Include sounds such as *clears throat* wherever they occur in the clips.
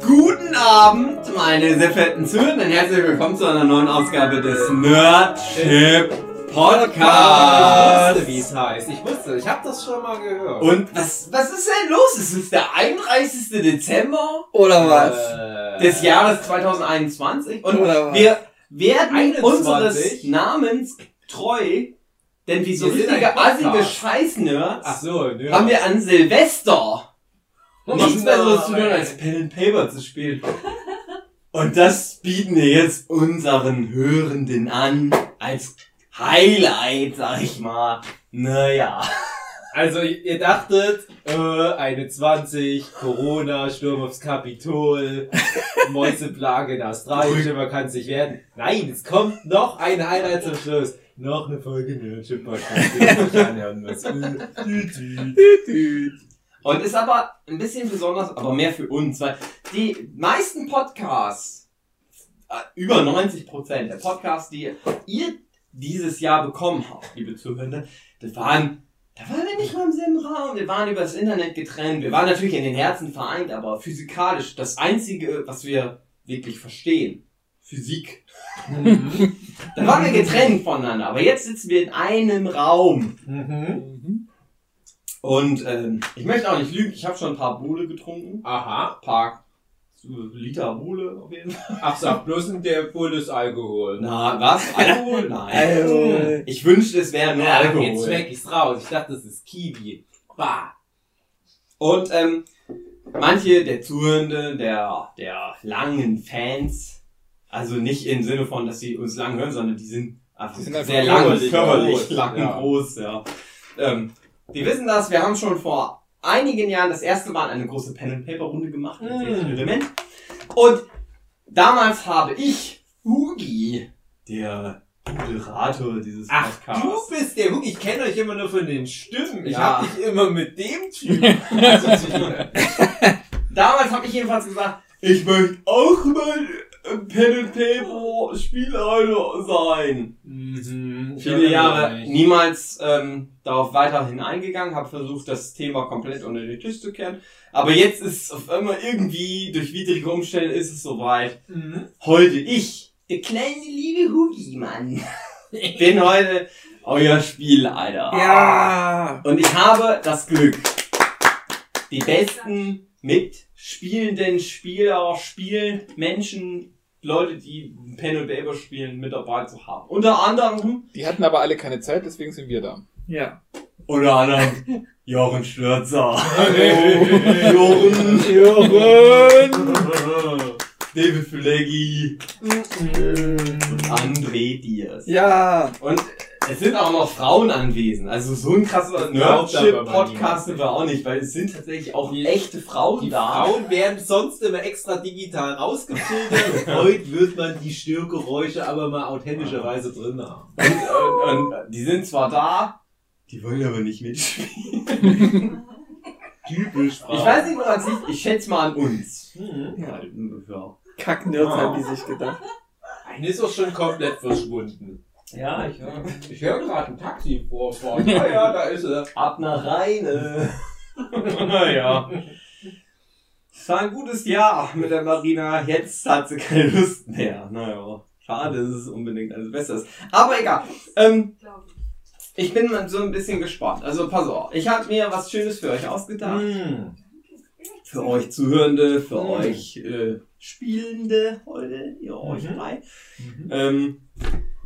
Guten Abend, meine sehr verehrten Zuhörenden. Herzlich willkommen zu einer neuen Ausgabe des Nerdship Podcast. Ich wusste, wie es heißt. Ich wusste, ich habe das schon mal gehört. Und was, was ist denn los? Es ist der 31. Dezember Oder was? Äh, des Jahres 2021 und Oder was? wir werden 21? unseres Namens treu, denn wie so Wir richtige assige Scheißnerds so, haben wir an Silvester nichts Besseres zu tun, als Pen and Paper zu spielen. Und das bieten wir jetzt unseren Hörenden an, als Highlight, sag ich mal. Naja. Also, ihr dachtet, äh, eine 20, Corona, Sturm aufs Kapitol, Mäuseplage in Australien, schlimmer kann es nicht werden. Nein, es kommt noch ein Highlight zum Schluss. Noch eine Folge Nerdship Podcast, die ihr euch anhören müsst. *laughs* Und ist aber ein bisschen besonders, aber mehr für uns, weil die meisten Podcasts, äh, über 90 Prozent der Podcasts, die ihr dieses Jahr bekommen habt, liebe Zuhörer, das waren, da waren wir nicht mal im selben Raum, wir waren über das Internet getrennt, wir waren natürlich in den Herzen vereint, aber physikalisch das einzige, was wir wirklich verstehen, Physik. Da waren wir getrennt voneinander, aber jetzt sitzen wir in einem Raum. Mhm. Und ähm, ich möchte auch nicht lügen, ich habe schon ein paar Bule getrunken. Aha. Ein paar Liter Bule auf jeden Fall. Ach, sag bloß in der Bull ist Alkohol. Na, was? Alkohol? Nein. Alkohol. Ich wünschte, es wäre nur Ja, Alkohol. jetzt schmeck ich's raus. Ich dachte, das ist Kiwi. Bah. Und ähm, manche der Zuhörende, der, der langen Fans, also nicht im Sinne von, dass sie uns lang hören, sondern die sind einfach Die sind sehr lang, körperlich lang ja. groß, ja. Ähm, die wissen das, wir haben schon vor einigen Jahren das erste Mal eine große Pen-and-Paper-Runde gemacht mit Mm. Experiment. Und damals habe ich, Hugi, der Moderator dieses Ach, Podcasts, du bist der Hugi. Ich kenne euch immer nur von den Stimmen. Ich Ja. hab dich immer mit dem Typ *laughs* assoziiert. Damals habe ich jedenfalls gesagt, ich möchte auch mal Pen and Paper Spielleiter sein. Mhm. Viele Jahre niemals ähm, darauf weiterhin eingegangen, habe versucht, das Thema komplett unter den Tisch zu kehren. Aber jetzt ist es auf einmal irgendwie, durch widrige Umstände ist es soweit. Mhm. Heute ich, der kleine liebe Hugi, Mann, *laughs* bin heute euer Spielleiter. Ja. Und ich habe das Glück, die besten mitspielenden Spieler, Spielen, Menschen, Leute, die Pen und Paper spielen, mit dabei zu haben. Unter anderem, Die hatten aber alle keine Zeit, deswegen sind wir da. Ja. unter anderem Jochen Stürzer. *laughs* Jochen, Jochen. David Fileggi und André Diaz. Ja. Und es sind auch noch Frauen anwesend. Also so ein krasser Nerdship-Podcast sind wir auch nicht, weil es sind tatsächlich auch Die- echte Frauen Die da. Frauen werden sonst immer extra digital rausgefiltert. *laughs* Heute wird man die Störgeräusche aber mal authentischerweise drin haben. Und, und, und die sind zwar da, die wollen aber nicht mitspielen. *laughs* Typisch Frau. Ich weiß nicht, woran es liegt. Ich schätze mal an uns. Mhm. Ja. Ja, Kacknerds haben die sich gedacht. Eine ist auch schon komplett verschwunden. Ja ich höre. Ich höre gerade ein Taxi vorfahren. Ja, ja, da ist er. Ab nach Rheine. *laughs* ja. Es war ein gutes Jahr mit der Marina. Jetzt hat sie keine Lust mehr. Naja. Schade, dass es unbedingt alles besser ist. Aber egal. Ähm, ich bin so ein bisschen gespannt. Also pass auf. Ich habe mir was Schönes für euch ausgedacht. Mhm. Für euch Zuhörende, für Mhm. euch äh, Spielende heute, ihr euch Mhm. drei. Ähm,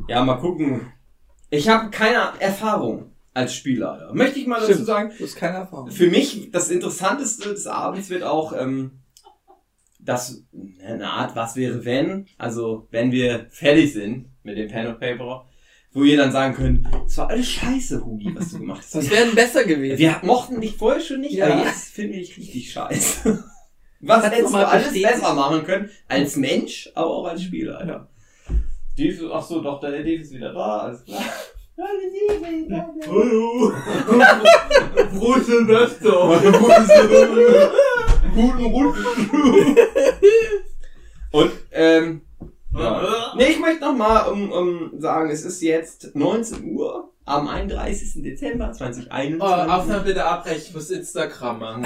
ja, mal gucken. Ich habe keine Erfahrung als Spieler. Möchte ich mal dazu Stimmt. sagen. Du hast keine Erfahrung. Für mich das Interessanteste des Abends wird auch ähm, das eine Art Was wäre wenn. Also wenn wir fertig sind mit dem Pen and Paper, wo ihr dann sagen könnt, es war alles scheiße, Hugi, was du gemacht hast. Das wäre besser gewesen. Wir mochten dich vorher schon nicht, Ja. aber jetzt finden wir dich richtig scheiße. *laughs* Was hättest du alles besser machen können? Als Mensch, aber auch als Spieler, ja. Dave, ach so, doch, der Dave ist wieder da, alles klar. *laughs* Hallo. *laughs* Frohe *laughs* Silvester. Guten Rutsch. Und, ähm, ja. Nee, ich möchte nochmal um, um sagen, es ist jetzt 19 Uhr am 31. Dezember Oh, 2021. Aufnahme bitte abbrechen, ich muss Instagram machen.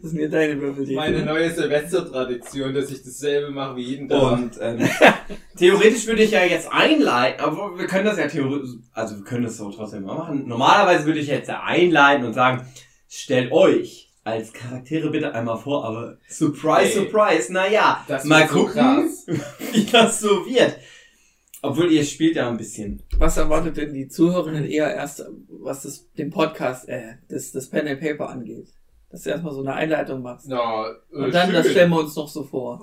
Das sind ja deine Würfel, die. Meine neue Silvestertradition, dass ich dasselbe mache wie jeden Tag. Und ähm, *laughs* theoretisch würde ich ja jetzt einleiten, aber wir können das ja theoretisch, also wir können das so trotzdem mal machen. Normalerweise würde ich jetzt ja einleiten und sagen, stellt euch als Charaktere bitte einmal vor, aber surprise, Hey. surprise, naja, Das mal so gucken, krass. *laughs* wie das so wird. Obwohl ihr spielt ja ein bisschen. Was erwartet denn die Zuhörerinnen eher erst, was das, den Podcast, äh, das, das Pen and Paper angeht? Dass du erstmal so eine Einleitung machst. Na, äh, Und dann, das schön. stellen wir uns noch so vor.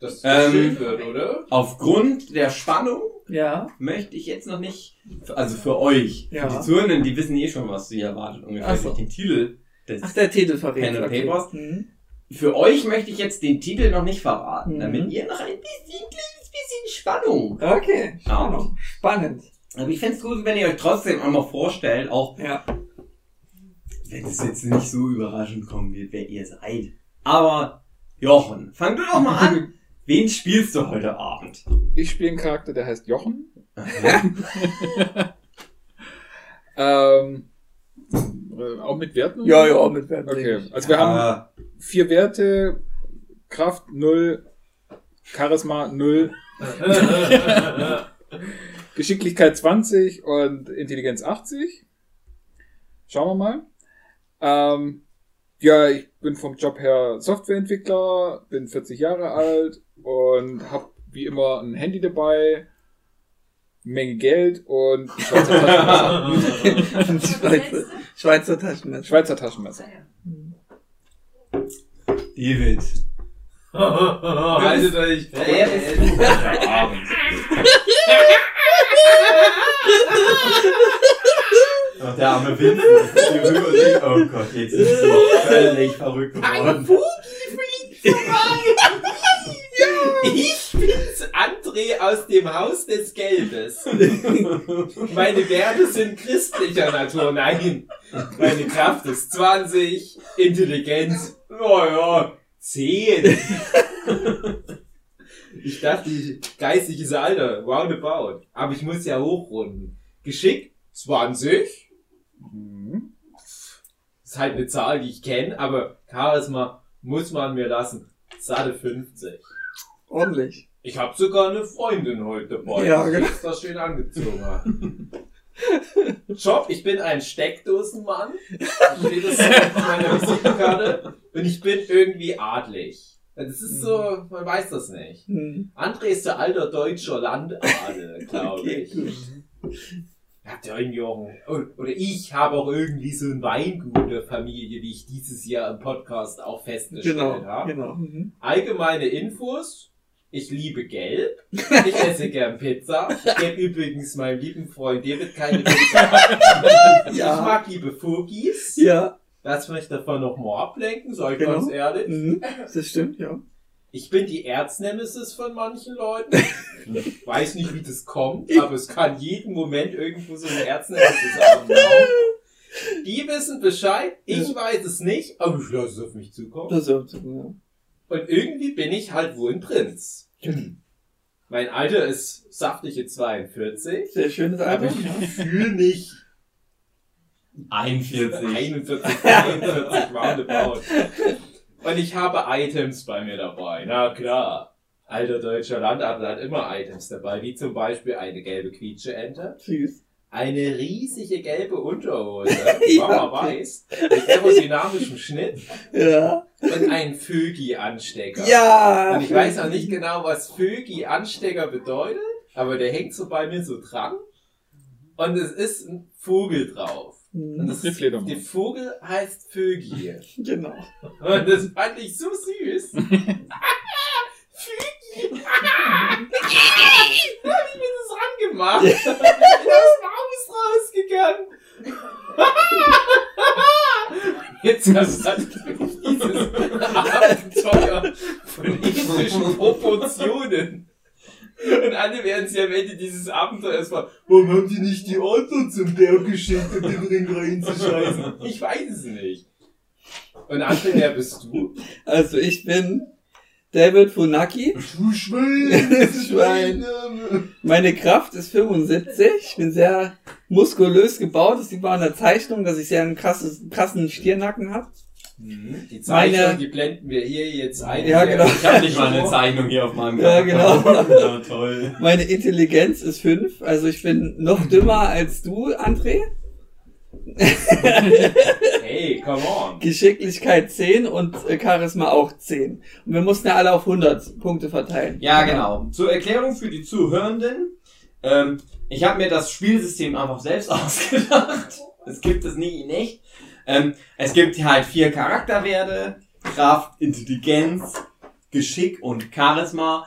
dass das Ähm, schön wird, oder? Aufgrund der Spannung Ja, möchte ich jetzt noch nicht, also für euch, Ja. für die Zuhörenden, die wissen eh schon, was sie erwartet, ungefähr Ach so. den Titel des ach, der Titel verrät. Pen and Papers. Mhm. Für euch möchte ich jetzt den Titel noch nicht verraten, Mhm. damit ihr noch ein bisschen, kleines bisschen Spannung. Okay, Ja. Spannung. Spannend. Aber ich fänd's gut, wenn ihr euch trotzdem einmal vorstellt, auch Ja. Wenn es jetzt nicht so überraschend kommen wird, wer ihr seid. Aber Jochen, fang du doch mal an. *laughs* Wen spielst du heute Abend? Ich spiele einen Charakter, der heißt Jochen. *laughs* Ähm, äh, auch mit Werten? Ja, ja, mit Werten. Okay, also wir haben Ah, vier Werte. Kraft 0, Charisma 0, *laughs* Geschicklichkeit 20 und Intelligenz 80. Schauen wir mal. Ähm, ja, ich bin vom Job her Softwareentwickler, bin 40 Jahre alt und habe wie immer ein Handy dabei, Menge Geld und ein Schweizer Taschenmesser. Schweizer, *laughs* Schweizer Taschenmesser. Schweizer Taschenmesser. David. Haltet euch heute Abend? *laughs* *laughs* Ach, der arme Vincent. Oh Gott, jetzt ist sie völlig verrückt geworden. *laughs* Ich bin's, André aus dem Haus des Geldes. Meine Werte sind christlicher Natur. Nein, meine Kraft ist 20, Intelligenz, naja, 10. Ich dachte, geistiges Alter, roundabout. Aber ich muss ja hochrunden. Geschick, 20. Mhm. Ist halt eine Zahl, die ich kenne, aber Charisma muss man mir lassen. Satte 50. Ordentlich. Ich habe sogar eine Freundin heute dabei, Ja, die genau. extra schön angezogen hat. Job, ich bin ein Steckdosenmann. Steht das so auf meiner Visitenkarte. Und ich bin irgendwie adlig. Das ist so, man weiß das nicht. Hm. André ist der alter deutscher Landadel, *laughs* glaube ich. Habt ihr irgendwie auch ein, oh, oder ich habe auch irgendwie so ein Weingut in der Familie, wie ich dieses Jahr im Podcast auch festgestellt Genau, habe. genau. Mhm. Allgemeine Infos. Ich liebe Gelb. *laughs* Ich esse gern Pizza. Ich gebe übrigens meinem lieben Freund David keine *laughs* Pizza. Ich Ja. mag liebe Fugis. Ja. Lass mich davon noch mal ablenken, sag ich Genau. ganz ehrlich. Mhm. Das stimmt, ja. Ich bin die Erznemesis von manchen Leuten. *laughs* Weiß nicht, wie das kommt, aber es kann jeden Moment irgendwo so eine Erznemesis auftauchen. *laughs* Die wissen Bescheid, ich weiß es nicht, aber ich lasse es auf mich zukommen. Das ist ja. ja. Und irgendwie bin ich halt wohl ein Prinz. *clears throat* Mein Alter ist saftige 42, Sehr schönes aber Album. ich fühle mich 41. 41, 42 roundabout. Und ich habe Items bei mir dabei. Na klar. Alter deutscher Landadel hat immer Items dabei, wie zum Beispiel eine gelbe Quietsche-Ente, Süß. eine riesige gelbe Unterhose, *laughs* Mama weiß, mit aerodynamischem Schnitt Ja. und einen Fögi-Anstecker. Ja. Und ich weiß auch nicht genau, was Fögi-Anstecker bedeutet, aber der hängt so bei mir so dran. Und es ist ein Vogel drauf. Mhm. das ist, Fledermaus. der Vogel heißt Vögi. *laughs* Genau. Und das fand ich so süß. *laughs* Vögi! *laughs* Hab ich mir das angemacht. Das ist rausgegangen. Jetzt hat dieses Abenteuer von epischen Proportionen. Und alle werden sich am Ende dieses Abenteuers fragen, warum haben die nicht die Otto zum Berg geschickt, um den Ring reinzuscheißen? Ich weiß es nicht. Und André, wer bist du? Also ich bin David Funaki. Du Schwein! Schwein. Meine Kraft ist 75. Ich bin sehr muskulös gebaut. Das sieht man an der Zeichnung, dass ich sehr einen krasses, krassen Stiernacken habe. Mhm. Die Zeichnung, Meine- die blenden wir hier jetzt ein. Ja, genau. Ich habe nicht mal eine Zeichnung hier auf meinem Ja, Charakter. *laughs* Ja, toll. Meine Intelligenz ist fünf, also ich bin noch dümmer als du, André. *laughs* Hey, come on. Geschicklichkeit 10 und äh, Charisma auch 10. Und wir mussten ja alle auf 100 Punkte verteilen. Ja, genau. Zur Erklärung für die Zuhörenden. Ähm, ich habe mir das Spielsystem einfach selbst *laughs* ausgedacht. Es gibt es nie nicht. Ähm, es gibt halt vier Charakterwerte. Kraft, Intelligenz, Geschick und Charisma.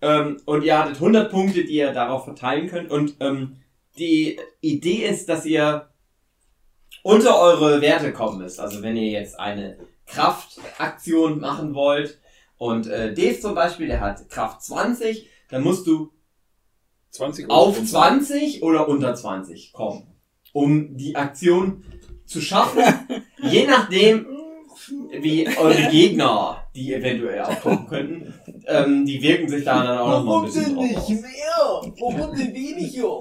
Ähm, und ihr hattet 100 Punkte, die ihr darauf verteilen könnt. Und ähm, die Idee ist, dass ihr unter eure Werte kommen müsst. Also wenn ihr jetzt eine Kraftaktion machen wollt, und äh, Dave zum Beispiel, der hat Kraft 20, dann musst du 20 Euro. auf 20 oder unter 20 kommen, um die Aktion zu schaffen. je nachdem, wie eure Gegner, die eventuell auftauchen könnten, ähm, die wirken sich da dann auch noch mal ein bisschen drauf aus. mehr? Warum denn weniger?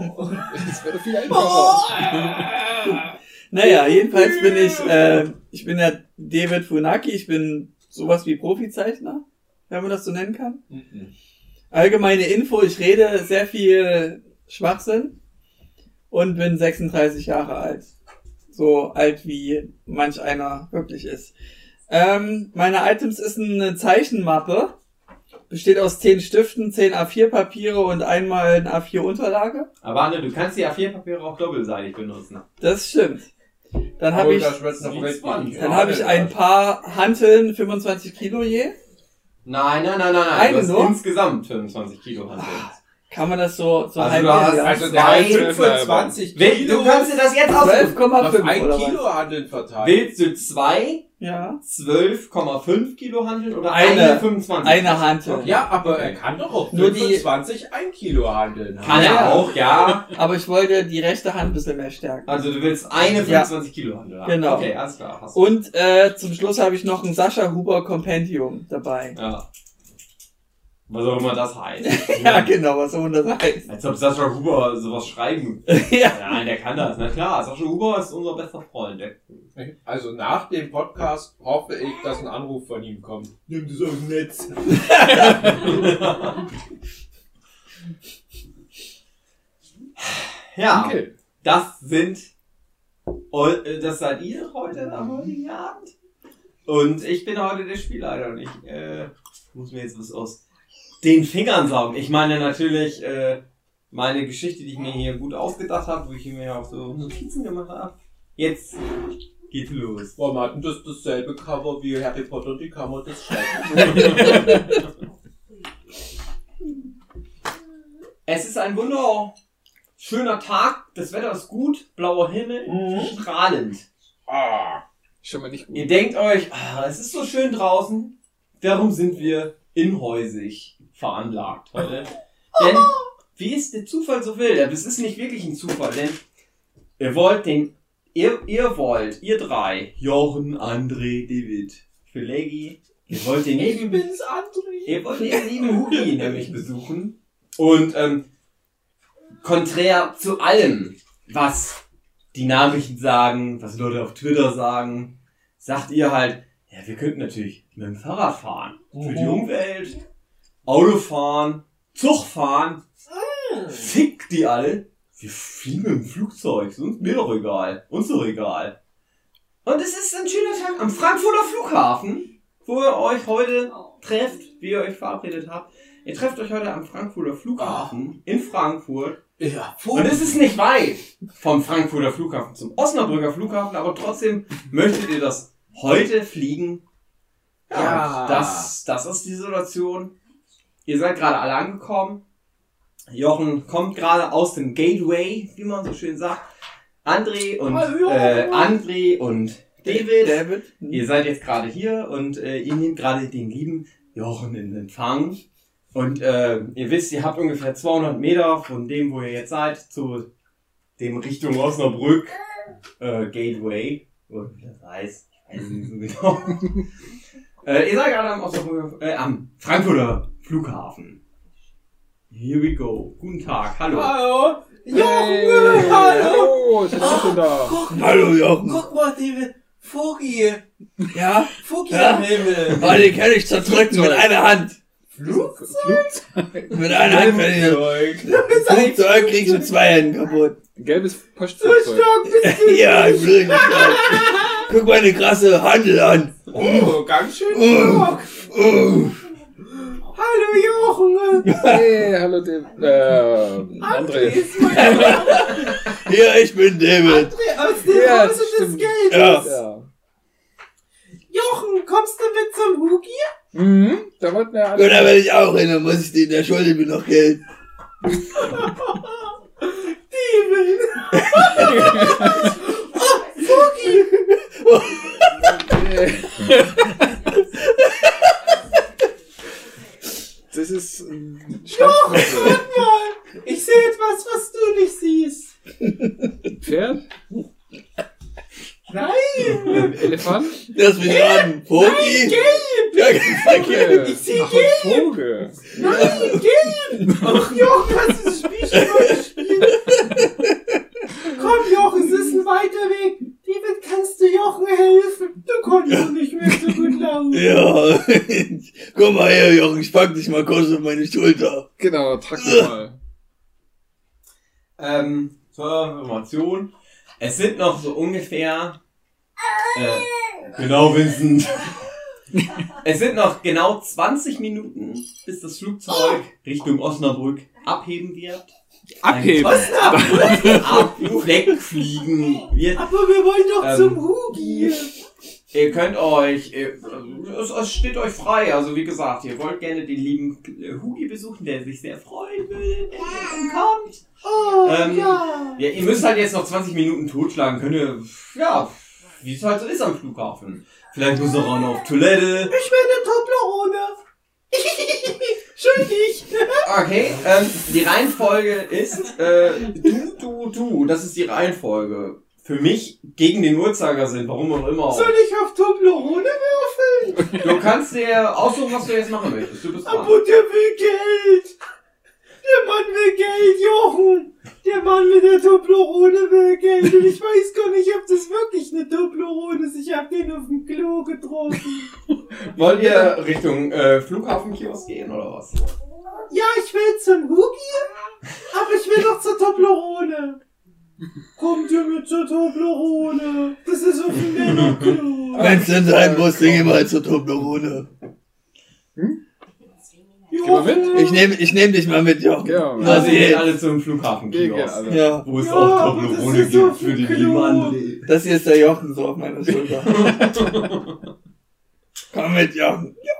Das wäre viel einfacher. Naja, jedenfalls bin ich, äh, ich bin der David Funaki, ich bin sowas wie Profizeichner, wenn man das so nennen kann. Allgemeine Info, ich rede sehr viel Schwachsinn und bin 36 Jahre alt. So alt wie manch einer wirklich ist. Ähm, meine Items ist eine Zeichenmappe. Besteht aus 10 Stiften, 10 A4-Papiere und einmal eine A4-Unterlage. Aber Anne, du kannst die A4-Papiere auch doppelseitig benutzen. Das stimmt. Dann habe ich, dann habe ich ein paar Hanteln, 25 Kilo je. Nein, nein, nein, nein, nein. Eine du hast nur? insgesamt 25 Kilo Handeln. Kann man das so, so Also halb du hast- ja? Also Zwei- der hat 25 Will, Kilo du kannst dir das jetzt aussuchen. 12,5 auf ein Kilo Handeln verteilt. Willst du zwei Ja. 12,5 Kilo handeln oder Eine. eine, 25? Eine Hantel. Ja, aber er kann doch auch Nur die- 25 ein Kilo handeln. Kann Ja. er auch, ja. *laughs* Aber ich wollte die rechte Hand ein bisschen mehr stärken. Also du willst eine Ja. 25 Kilo handeln haben. Genau. Okay, alles klar. Hast du. Und äh, zum Schluss habe ich noch ein Sascha Huber Compendium dabei. Ja. Was auch immer das heißt. *laughs* Ja, genau, was auch immer das heißt. Als ob Sascha Huber sowas schreiben. *laughs* ja. Nein, der kann das. Na klar, Sascha Huber ist unser bester Freund. Also nach dem Podcast hoffe ich, dass ein Anruf von ihm kommt. Nimm das aus dem Netz. *laughs* ja, Okay. das sind, äh, das seid ihr heute am heutigen Abend. Und ich bin heute der Spielleiter und ich äh, muss mir jetzt was aus den Fingern saugen. Ich meine natürlich äh, meine Geschichte, die ich mir hier gut ausgedacht habe, wo ich mir auch so Notizen gemacht habe. Jetzt geht los. Warum hatten das dasselbe Cover wie Harry Potter und die Kammer des Schreckens? *laughs* Es ist ein wunderschöner Tag, das Wetter ist gut, blauer Himmel, strahlend. ah. Schon mal nicht gut. Ihr denkt euch, ah, es ist so schön draußen, warum sind wir inhäusig veranlagt heute? *laughs* Denn, wie es der Zufall so will, das ist nicht wirklich ein Zufall, denn ihr wollt den, ihr, ihr wollt, ihr drei, Jochen, André, David, Felegi, ihr wollt den lieben, ihr wollt den lieben Hugi *laughs* nämlich besuchen und, ähm, konträr zu allem, was die Nachrichten sagen, was Leute auf Twitter sagen, sagt ihr halt, ja, wir könnten natürlich mit dem Fahrrad fahren. Für die Mhm. Umwelt. Auto fahren. Zug fahren. Mhm. Fick die alle. Wir fliegen dem Flugzeug. Ist uns mir doch egal. Uns doch egal. Und es ist ein schöner Tag am Frankfurter Flughafen, wo ihr euch heute trefft, wie ihr euch verabredet habt. Ihr trefft euch heute am Frankfurter Flughafen in Frankfurt. Ja, Und es ist nicht weit vom Frankfurter Flughafen zum Osnabrücker Flughafen, aber trotzdem möchtet ihr das heute fliegen. Ja, Ja. Das, das ist die Situation. Ihr seid gerade alle angekommen. Jochen kommt gerade aus dem Gateway, wie man so schön sagt. André und äh, André und David. David. Ihr seid jetzt gerade hier und äh, ihr nehmt gerade den lieben Jochen in Empfang. Und äh, ihr wisst, ihr habt ungefähr 200 Meter von dem, wo ihr jetzt seid, zu dem Richtung Osnabrück äh, Gateway. Oder wie das heißt. Ich weiß nicht so genau. *laughs* äh, ihr seid gerade am, Osnabrück, äh, am Frankfurter Flughafen. Here we go. Guten Tag. Hallo. Hallo. Hey, hallo. Oh, ist schon da. Guck, Hallo Jochen. guck mal, David. Vogel. Ja? Vogel Ja. am Himmel. Oh, den kann ich zerdrücken mit einer Hand. Flugzeug. Mit einer Hand kann ich das Flugzeug kriegst du mit zwei Händen kaputt. Gelbes Postflugzeug. *laughs* Ja, ich will nicht. Guck mal eine krasse Handel an. Oh, ganz schön Oh. Oh. Hallo Jochen. *laughs* Hey, hallo dem, äh, André. Hier, *laughs* ich bin David. André aus dem Ja, Hause des stimmt. Geldes. Ja. Ja. Jochen, kommst du mit zum Hugi? Mhm, da wollten wir ja Und da alle. werde ich auch hin, dann muss ich den, der schuldet mir noch Geld. *laughs* David. oh, Hugi. Das ist ein Stammknöpfe. Guck mal. Ich sehe etwas, was du nicht siehst. Pferd? Nein. Elefant? Lass mich raten. Poki? Gelb. Ja, okay. Ich sehe gelb. ein Vogel. Nein, gelb. Ach, Jochen, hast du das Spiel schon mal gespielt? Komm, Jochen, es ist ein weiter Weg. David, kannst du Jochen helfen? Du konntest doch nicht mehr so gut laufen. Ja. *laughs* Komm mal her, Jochen, ich pack dich mal kurz auf meine Schulter. Genau, mich mal. Ähm, zur Information. Es sind noch so ungefähr. Äh, genau, Vincent. *laughs* es sind noch genau 20 Minuten, bis das Flugzeug Richtung Osnabrück abheben wird. Abheben. Osnabrück ab, wegfliegen wird. Aber wir wollen doch Ähm, zum Hugi. Ihr könnt euch, es, es steht euch frei. Also wie gesagt, ihr wollt gerne den lieben Hugi besuchen, der sich sehr freuen will, wenn ihr kommt. Oh, Ähm, ja. Ja, ihr müsst halt jetzt noch 20 Minuten totschlagen. Könnt ihr, ja, wie es halt so ist am Flughafen. Vielleicht muss er auch noch auf Toilette. Ich bin eine Toblerone. Schuldig. Okay, ähm, die Reihenfolge ist, äh, du, du, du. Das ist die Reihenfolge. Für mich gegen den Uhrzeigersinn, warum auch immer. Soll ich auf Toblerone würfeln? Du kannst dir aussuchen, was du jetzt machen möchtest. Du bist dran. Aber der will Geld. Der Mann will Geld, Jochen. Der Mann mit der Toblerone will Geld. Und ich weiß gar nicht, ob das wirklich eine Toblerone ist. Ich hab den auf dem Klo getroffen. *laughs* Wollt ihr Richtung äh, Flughafenkiosk gehen oder was? Ja, ich will zum Hugi, aber ich will doch zur Toblerone. Kommt ihr mit zur Toblerone? Das ist auf dem Männerklo. Wenn's denn sein muss, dann geh mal zur Toblerone. mal mit? Ich nehme ich nehm dich mal mit, Jochen. Ja, Na, Also ihr sie- geht alle zum Gehen, Flughafenkiosk. also. Ja, Wo es Ja, auch Toblerone ist so gibt für lieben Klo. André. das hier ist der Jochen so auf meiner Schulter. *laughs* Komm mit, Jochen. Ja,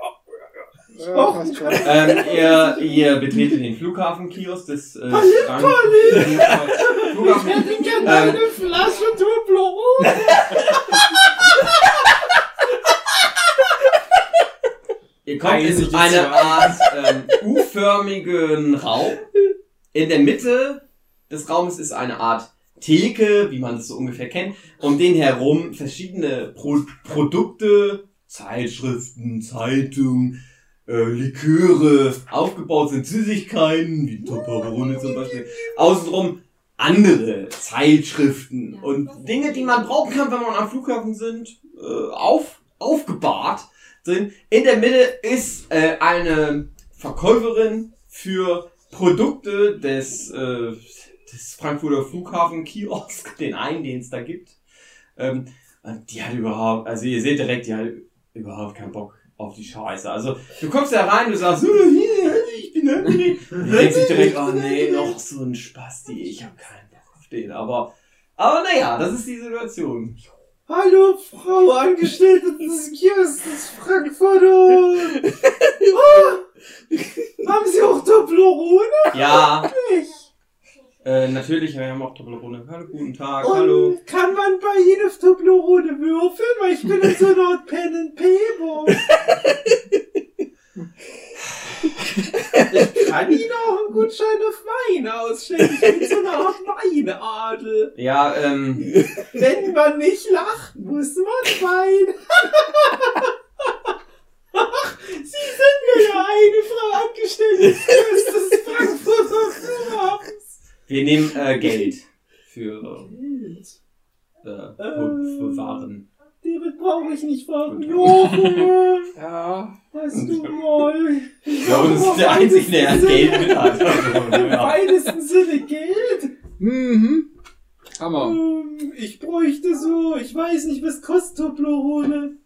schon. Ähm, ihr, ihr betretet den Flughafenkiosk des äh, Palim, Frank- Palim. Ich Flughafen. hätte gerne Ähm. eine Flasche Toblerone. *laughs* Ihr kommt in eine. Art ähm, U-förmigen Raum. In der Mitte des Raumes ist eine Art Theke, wie man es so ungefähr kennt. Um den herum verschiedene Pro Produkte, Zeitschriften, Zeitungen, äh, Liköre, aufgebaut sind Süßigkeiten, wie Toblerone zum Beispiel. Außenrum andere Zeitschriften und Dinge, die man brauchen kann, wenn man am Flughafen sind, äh, auf, aufgebahrt sind. In der Mitte ist äh, eine Verkäuferin für Produkte des, äh, des Frankfurter Flughafen Kiosk, *laughs* den einen, den es da gibt. Ähm, und die hat überhaupt, also ihr seht direkt, die hat überhaupt keinen Bock auf die Scheiße. Also du kommst da rein, du sagst, "Oh, hier, ich bin hungrig. *laughs* Und denkst sich direkt, oh nee, noch so ein Spasti, ich habe keinen Bock auf den. Aber, aber naja, das ist die Situation. Hallo, Frau Angestellte des Kiosks des Frankfurter. Oh, *laughs* haben Sie auch Toblerone? Ja, äh, natürlich, wir haben auch Toblerone. Hallo, guten Tag, Und hallo. kann man bei Ihnen auf Toblerone würfeln? Weil ich bin in so einer Pen and Paper. *laughs* Ich kann Ihnen auch einen Gutschein auf Wein ausstellen. Ich bin so eine Art Weinadel. Ja, ähm, Wenn man nicht lacht, muss man weinen. Ach, Sie sind mir ja eine Frau Angestellte des Frankfurter Flughafens. wir nehmen äh, Geld für, äh, für, für Waren. David brauche ich nicht fragen. Jochen, *laughs* Ja. hast du mal Ja, und das ist der Einzige, der Geld mit hat. *laughs* Im weitesten Sinne Geld? Mhm. Hammer. Ähm, ich bräuchte so, ich weiß nicht, was kostet Toblerone?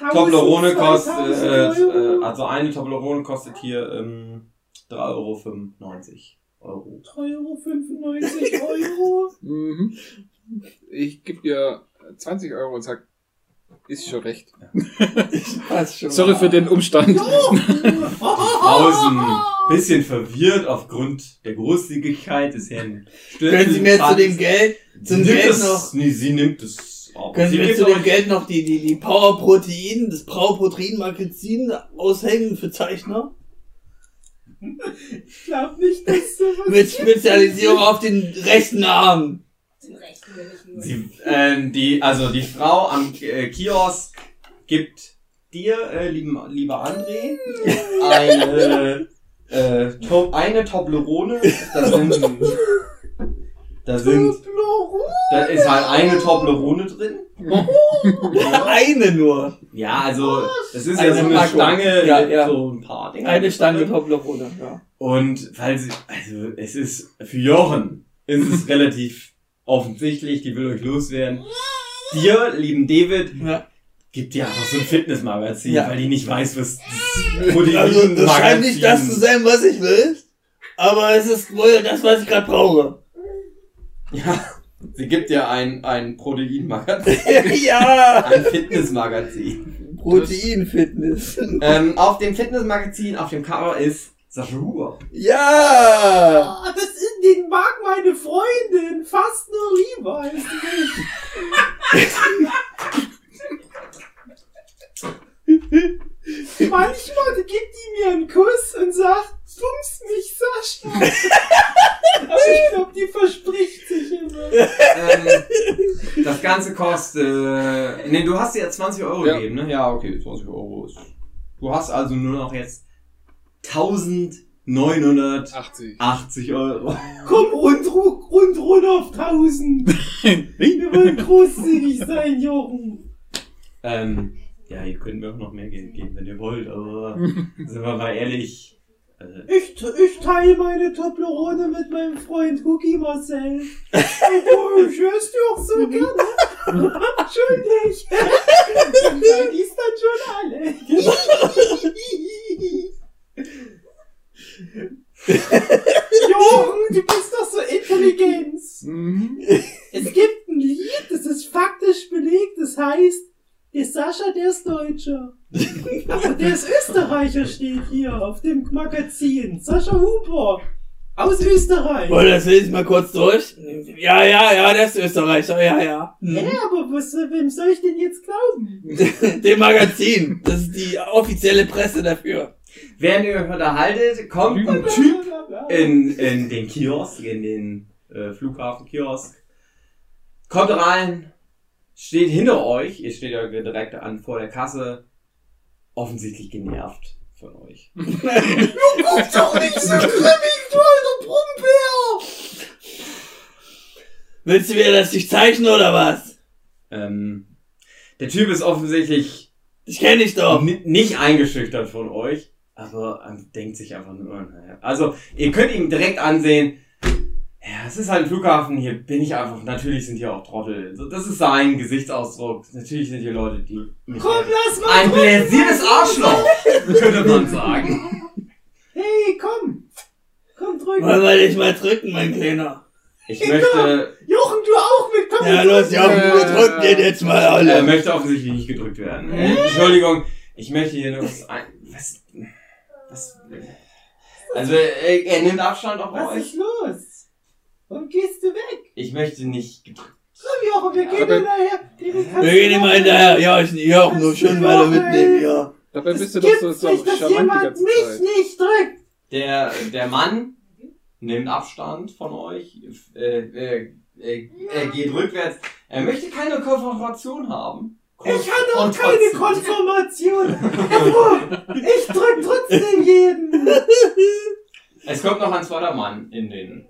1000, Toblerone 2000 kostet, äh, Euro? äh, also eine Toblerone kostet hier ähm, 3,95 Euro. 3,95 Euro? Mhm. Ich gebe dir 20 Euro und sag, ist schon recht. Passt *laughs* schon. Sorry für den Umstand. *laughs* Draußen bisschen verwirrt aufgrund der Großzügigkeit des Herrn Können Sie mir zu dem Geld, zum Geld es, noch, Nee, sie nimmt es auch. können Sie sie mir zu dem Geld noch die, die, die Power Protein, das Power Protein Magazin aushängen für Zeichner? Ich glaube nicht, dass du was Mit Spezialisierung auf den rechten Arm. Den rechten. Sie, äh, die, also die Frau am äh, Kiosk gibt dir, äh, lieben, lieber André, eine, äh, Top, eine Toblerone. Da sind, da sind, da ist halt eine Toblerone drin. *laughs* Eine nur. Ja, also, das ist ja so eine Packung. Stange Ja, ja. so ein paar Dingen. Eine Stange Toblerone, ja. Und weil sie, also es ist für Jochen ist es relativ offensichtlich, die will euch loswerden. Dir, lieben David, ja. gibt dir einfach so ein Fitnessmagazin, Ja. weil die nicht weiß, was Protein Also, das scheint nicht das zu sein, was ich will. Aber es ist wohl das, was ich gerade brauche. Ja, sie gibt dir ein, ein Proteinmagazin, *laughs* ja! ein Fitnessmagazin. Protein-Fitness. ähm, auf dem Fitnessmagazin, auf dem Cover ist Sascha Huber. Ja! Ah, das ist, den mag meine Freundin fast nur lieber als mich. Manchmal gibt die mir einen Kuss und sagt, bums mich, Sascha. Aber ich glaube, die verspricht sich immer. Ähm, das Ganze kostet, äh, nee, du hast dir ja 20 Euro Ja. gegeben, ne? Ja, okay, 20 Euro ist, du hast also nur noch jetzt 1980 80. Euro. *laughs* Komm rund, ru- rund runter auf 1000. *laughs* Wir wollen großzügig sein, Jochen. Ähm, ja, ihr könnt mir auch noch mehr Geld geben, wenn ihr wollt, aber *laughs* sind wir mal ehrlich, äh, Ich, ich teile meine Toblerone mit meinem Freund Hugi Marcel. Ich hörst du auch so gerne. Entschuldig. Die ist dann schon alle. Jochen, du bist doch so intelligent. Mhm. Es gibt ein Lied, das ist faktisch belegt, das heißt, der Sascha, der ist Deutscher. Aber der ist Österreicher, steht hier auf dem Magazin. Sascha Huber. Aus Österreich. Ihr das lese ich mal kurz durch? Ja, ja, ja, der ist Österreicher, ja, ja. Hä, Hm. aber was, wem soll ich denn jetzt glauben? *laughs* Dem Magazin. Das ist die offizielle Presse dafür. Während ihr euch unterhaltet, kommt ein Typ in, in den Kiosk, in den äh, Flughafenkiosk, kommt rein, steht hinter euch, ihr steht ja direkt an vor der Kasse, offensichtlich genervt von euch. *laughs* Guck doch nicht so grimmig, du alter Brummbär! Willst du wieder, dass ich zeichne oder was? Ähm, der Typ ist offensichtlich Ich kenn dich doch. Nicht eingeschüchtert von euch, aber ähm, denkt sich einfach nur, naja. Also, ihr könnt ihn direkt ansehen. Ja, es ist halt ein Flughafen, hier bin ich einfach, natürlich sind hier auch Trottel. So, Das ist sein Gesichtsausdruck. Natürlich sind hier Leute, die mich Komm, lass mal ein drücken. bläsiertes Arschloch, könnte man sagen. Hey, komm. Komm, drück. Wollen wir dich mal drücken, mein Kleiner? Ich möchte, Jochen, du auch mit. Komm, Ja, los, drücken. ja, wir drücken den jetzt mal er alle. möchte offensichtlich nicht gedrückt werden. Äh, Entschuldigung, ich möchte hier nur was ein, was, was, also, er, er nimmt Abstand auf Was euch. ist los? Warum gehst du weg? Ich möchte nicht gedrückt Komm, Jochen, wir gehen hinterher. Wir gehen immer hinterher. Ja, ich, auch nur schön weiter mitnehmen, ja. Dabei bist du doch so, so nicht, dass charmant die jemand ganze mich Zeit. nicht drückt. Der, der Mann nimmt Abstand von euch, äh, äh, äh, er geht rückwärts. Er möchte keine Konfrontation haben. Ich hatte auch keine Konfirmation. *laughs* Ich drück trotzdem jeden. Es kommt noch ein zweiter Mann in den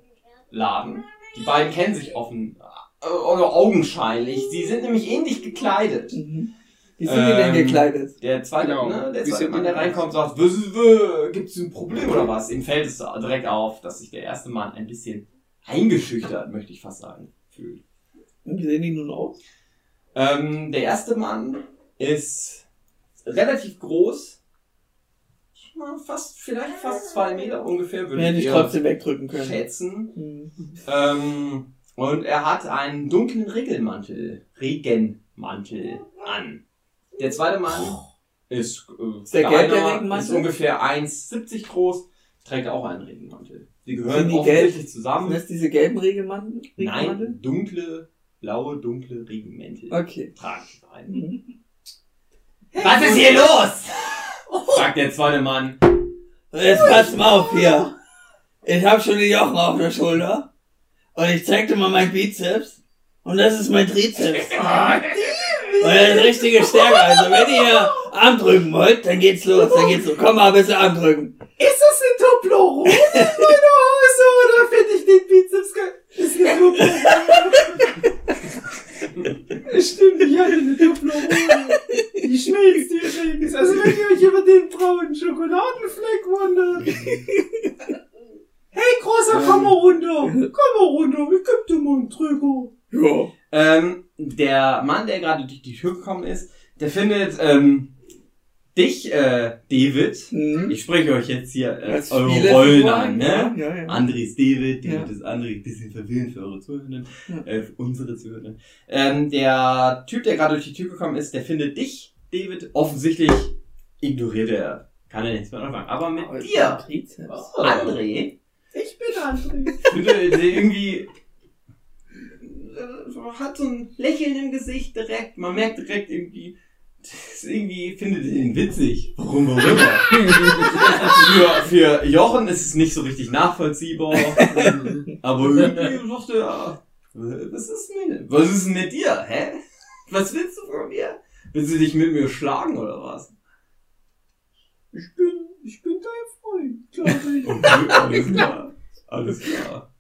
Laden. Die beiden kennen sich offen, äh, oder augenscheinlich. Sie sind nämlich ähnlich gekleidet. Mhm. Wie sind die denn Ähm, gekleidet? Der zweite, Genau. ne, der zweite Mann, der reinkommt, sagt, äh, gibt's ein Problem oder was? Ihm fällt es direkt auf, dass sich der erste Mann ein bisschen eingeschüchtert, möchte ich fast sagen, fühlt. Und wie sehen die nun aus? Ähm, der erste Mann ist relativ groß. Fast, vielleicht fast zwei Meter ungefähr, würde ich trotzdem wegdrücken können. schätzen. Mhm. Ähm, und er hat einen dunklen Regelmantel, Regenmantel an. Der zweite Mann ist, äh, Ist der kleiner, Regenmantel? ist ungefähr 1,70 groß, trägt auch einen Regenmantel. Sie gehören Sind die offensichtlich gelb? zusammen. Sind das diese gelben Regelmantel? Regelmantel? Nein, dunkle, blaue, dunkle Regenmäntel Okay. tragen die beiden. Mhm. Was ist hier los? *laughs* fragt der zweite Mann. Jetzt pass mal auf hier. Ich hab schon die Jochen auf der Schulter. Und ich zeig dir mal meinen Bizeps. Und das ist mein Trizeps. *laughs* Und das ist richtige Stärke. Also wenn ihr Arm drücken wollt, dann geht's los. Dann geht's los. Komm mal ein bisschen Arm drücken. Ist das eine Toblerone in meiner Hose oder finde ich den Bizeps geil? Ist eine Toblerone. *laughs* Stimmt, ich hatte eine Toblerone. Die schmilzt übrigens. Also wenn ihr euch über den braunen Schokoladenfleck wundert. Hey, großer, komm mal runter. Komm mal runter. Ich geb dir mal einen Drücker. Ja. Ähm, der Mann, der gerade durch die Tür gekommen ist, der findet ähm, dich, äh, David. Mhm. Ich spreche euch jetzt hier äh, Als eure Rollen an, ne? Ja, ja, ja. André ist David, Ja. David ist André, bisschen verwirrend für eure Zuhörenden, Ja. äh, für unsere Zuhörenden. Ähm, der Typ, der gerade durch die Tür gekommen ist, der findet dich, David, offensichtlich ignoriert er. Kann er nichts mehr anfangen. Aber mit Aber dir, Trizeps. André, Ich bin André. irgendwie *laughs* äh, hat so ein Lächeln im Gesicht direkt. Man merkt direkt irgendwie, irgendwie findet er ihn witzig. Warum auch immer. *laughs* für, für Jochen ist es nicht so richtig nachvollziehbar. Aber irgendwie sagt er, was ist mit, was ist denn mit dir, hä? Was willst du von mir? Willst du dich mit mir schlagen oder was? Ich bin, ich bin dein Freund, glaube ich. Okay, alles klar. Alles klar.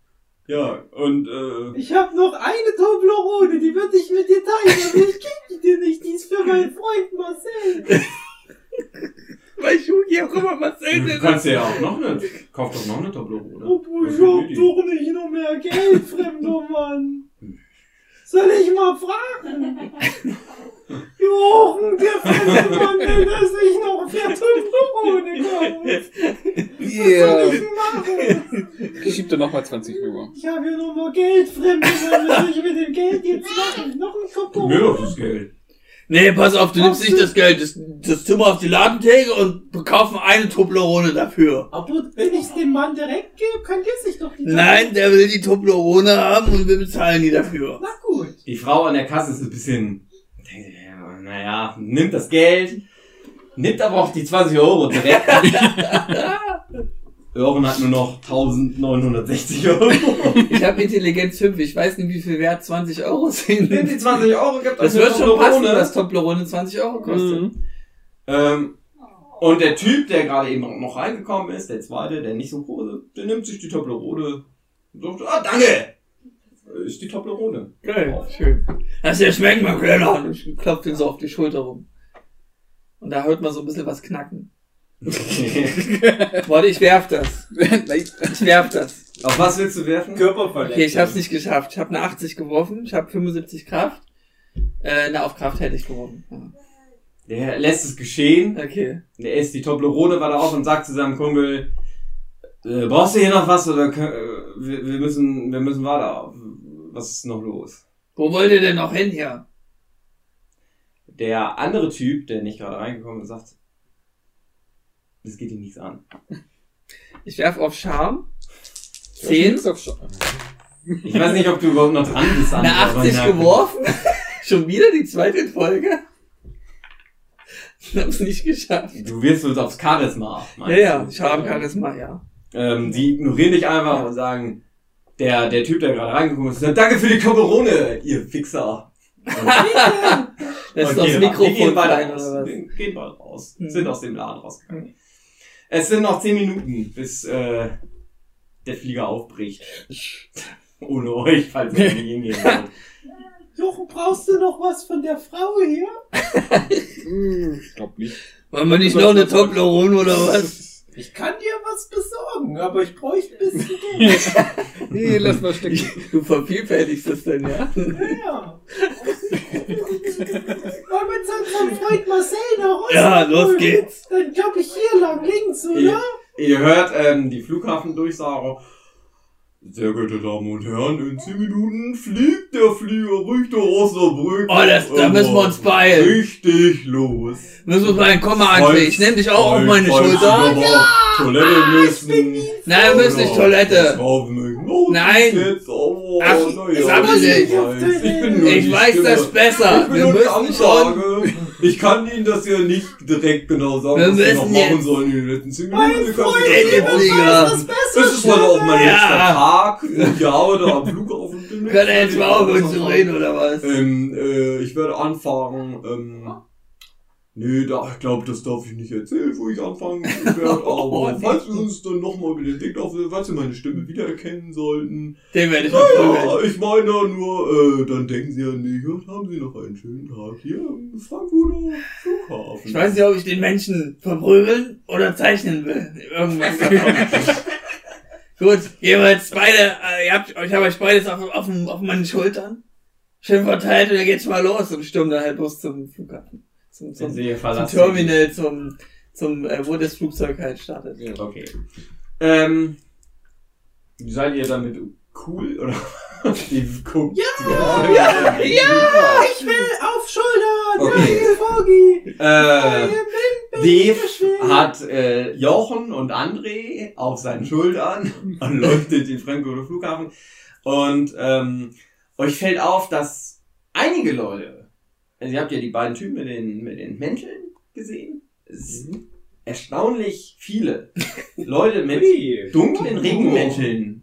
Ja, und äh, Ich habe noch eine Toblerone, die würde ich mit dir teilen, aber ich gebe die dir nicht. Die ist für meinen Freund Marcel. *laughs* Weil Shugi auch immer Marcel du kannst ja auch noch eine, kauf doch noch eine Toblerone. Obwohl ich hab doch nicht noch mehr Geld, fremder Mann. Soll ich mal fragen? *laughs* Jochen, der fremde Mann will, dass ich noch vier Toblerone kaufe. Was soll Yeah. ich denn machen? Ich schieb dir nochmal 20 rüber. Ich habe hier noch mal Geld, fremde Mann. Was soll ich mit dem Geld jetzt machen? Noch ein Mir doch Toblerone? das Geld. Nee, pass auf, du nimmst nicht das Geld, das, das Zimmer auf die Ladentheke und kaufen eine Toblerone dafür. Aber wenn ich es dem Mann direkt gebe, kann der sich doch die Nein, der will die Toblerone haben und wir bezahlen die dafür. Na gut. Die Frau an der Kasse ist ein bisschen, naja, nimmt das Geld, nimmt aber auch die 20 Euro direkt. *laughs* Jochen hat nur noch 1960 Euro. Ich habe Intelligenz 5, ich weiß nicht, wie viel wert 20 Euro sind. Nimmt die 20 Euro, gibt Das wird schon passen, dass Toblerone 20 Euro kostet. Mhm. Ähm, und der Typ, der gerade eben noch reingekommen ist, der zweite, der nicht so groß ist, der nimmt sich die Toblerone und sagt, ah, danke! Ist die Toblerone. Geil, schön. Lass dir schmecken, mein Kleiner. Und ich klopfe den so auf die Schulter rum. Und da hört man so ein bisschen was knacken. *laughs* Warte, ich werf das. Ich werf das. Auf was willst du werfen? Körperverletzung. Okay, ich hab's nicht geschafft. Ich habe eine 80 geworfen, ich habe 75 Kraft. Äh, na, auf Kraft hätte ich geworfen. Ja. Der lässt es geschehen. Okay. Der isst die Toblerone weiter auf und sagt zu seinem Kumpel, äh, brauchst du hier noch was oder äh, wir, wir müssen, wir müssen weiter. Was ist noch los? Wo wollt ihr denn noch hin hier? Der andere Typ, der nicht gerade reingekommen ist, sagt, das geht ihm nichts an. Ich werf auf Charme. Zehn? 10. Ich weiß nicht, ob du überhaupt noch dran bist. Eine André, aber 80 na, geworfen. *laughs* Schon wieder die zweite Folge. Ich hab's nicht geschafft. Du wirst uns aufs Charisma. Ja, ja? Charme, Charisma, ja. Ähm, die ignorieren dich einfach und sagen, der, der Typ, der gerade reingekommen ist, sagt, danke für die Toblerone, ihr Fixer. *laughs* Und, Das ist das Mikrofon gehen beide raus. Gehen bald raus. Mhm. Sind aus dem Laden rausgegangen. Es sind noch zehn Minuten, bis äh, der Flieger aufbricht. Ohne euch, falls ihr nicht hingehen wollt. *laughs* Jochen, brauchst du noch was von der Frau hier? *laughs* Ich glaub nicht. Wollen wir nicht noch eine Toblerone oder was? Ich kann dir was besorgen, aber ich bräuchte ein bisschen *laughs* Geld. Nee, lass mal stecken. Du vervielfältigst das denn, ja? ja. Wollen wir zu unserem Freund Marcel nach Hause? Ja, los geht's. Dann glaube ich hier lang links, oder? Ihr, ihr hört ähm, die Flughafendurchsage. Sehr geehrte Damen und Herren, in 10 Minuten fliegt der Flieger Richtung Osnabrück. Oh, das- da müssen wir uns beeilen. Richtig los. Müssen wir mal, komm mal, André, ich nehm dich auch auf meine Schulter. Toilette müssen. Nein, wir müssen nicht Toilette. Nein. Jetzt, oh, Ach, das hab ich ich nicht. Ich bin nur Ich die weiß Stimme. das besser. Ich bin Wir müssen schon. Ich kann Ihnen das ja nicht direkt genau sagen, Wir was Sie noch machen jetzt- sollen in den letzten 10 Mein Minuten. Können Freund, sich Ey, das machen. Das ist heute auch mein Ja. letzter Tag. Ich da am Flughafen. Können wir jetzt mal aufhören zu reden, oder was? Ähm, äh, ich werde anfangen, ähm, nee, da, ich glaube, das darf ich nicht erzählen, wo ich anfangen *laughs* werde, Oh, aber nee. falls wir uns dann nochmal mit Dick auf, falls Sie meine Stimme wiedererkennen sollten, Den werde ich verprügeln. ja, ich meine nur, äh, dann denken Sie an mich und haben Sie noch einen schönen Tag hier am Frankfurter Flughafen. Ich weiß nicht, ob ich den Menschen verprügeln oder zeichnen will. Irgendwas *laughs* davon. Gut, jeweils beide, äh, ihr habt, ich habe euch beides auf, auf, auf meinen Schultern. Schön verteilt und dann geht's mal los und stürmt dann halt bloß zum Flughafen. Zum, zum, zum. Terminal, zum, zum, äh, wo das Flugzeug halt startet. Okay. Ähm, seid ihr damit cool, oder? *laughs* Die guckt. Ja, ja, Ja, ich will auf Schultern. Okay. Nein, Fogi. Äh, Dave hat äh, Jochen und André auf seinen Schultern *laughs* und leuchtet den Frankfurter Flughafen. Und ähm, euch fällt auf, dass einige Leute, also ihr habt ja die beiden Typen mit den, mit den Mänteln gesehen. Es sind erstaunlich viele Leute mit dunklen Regenmänteln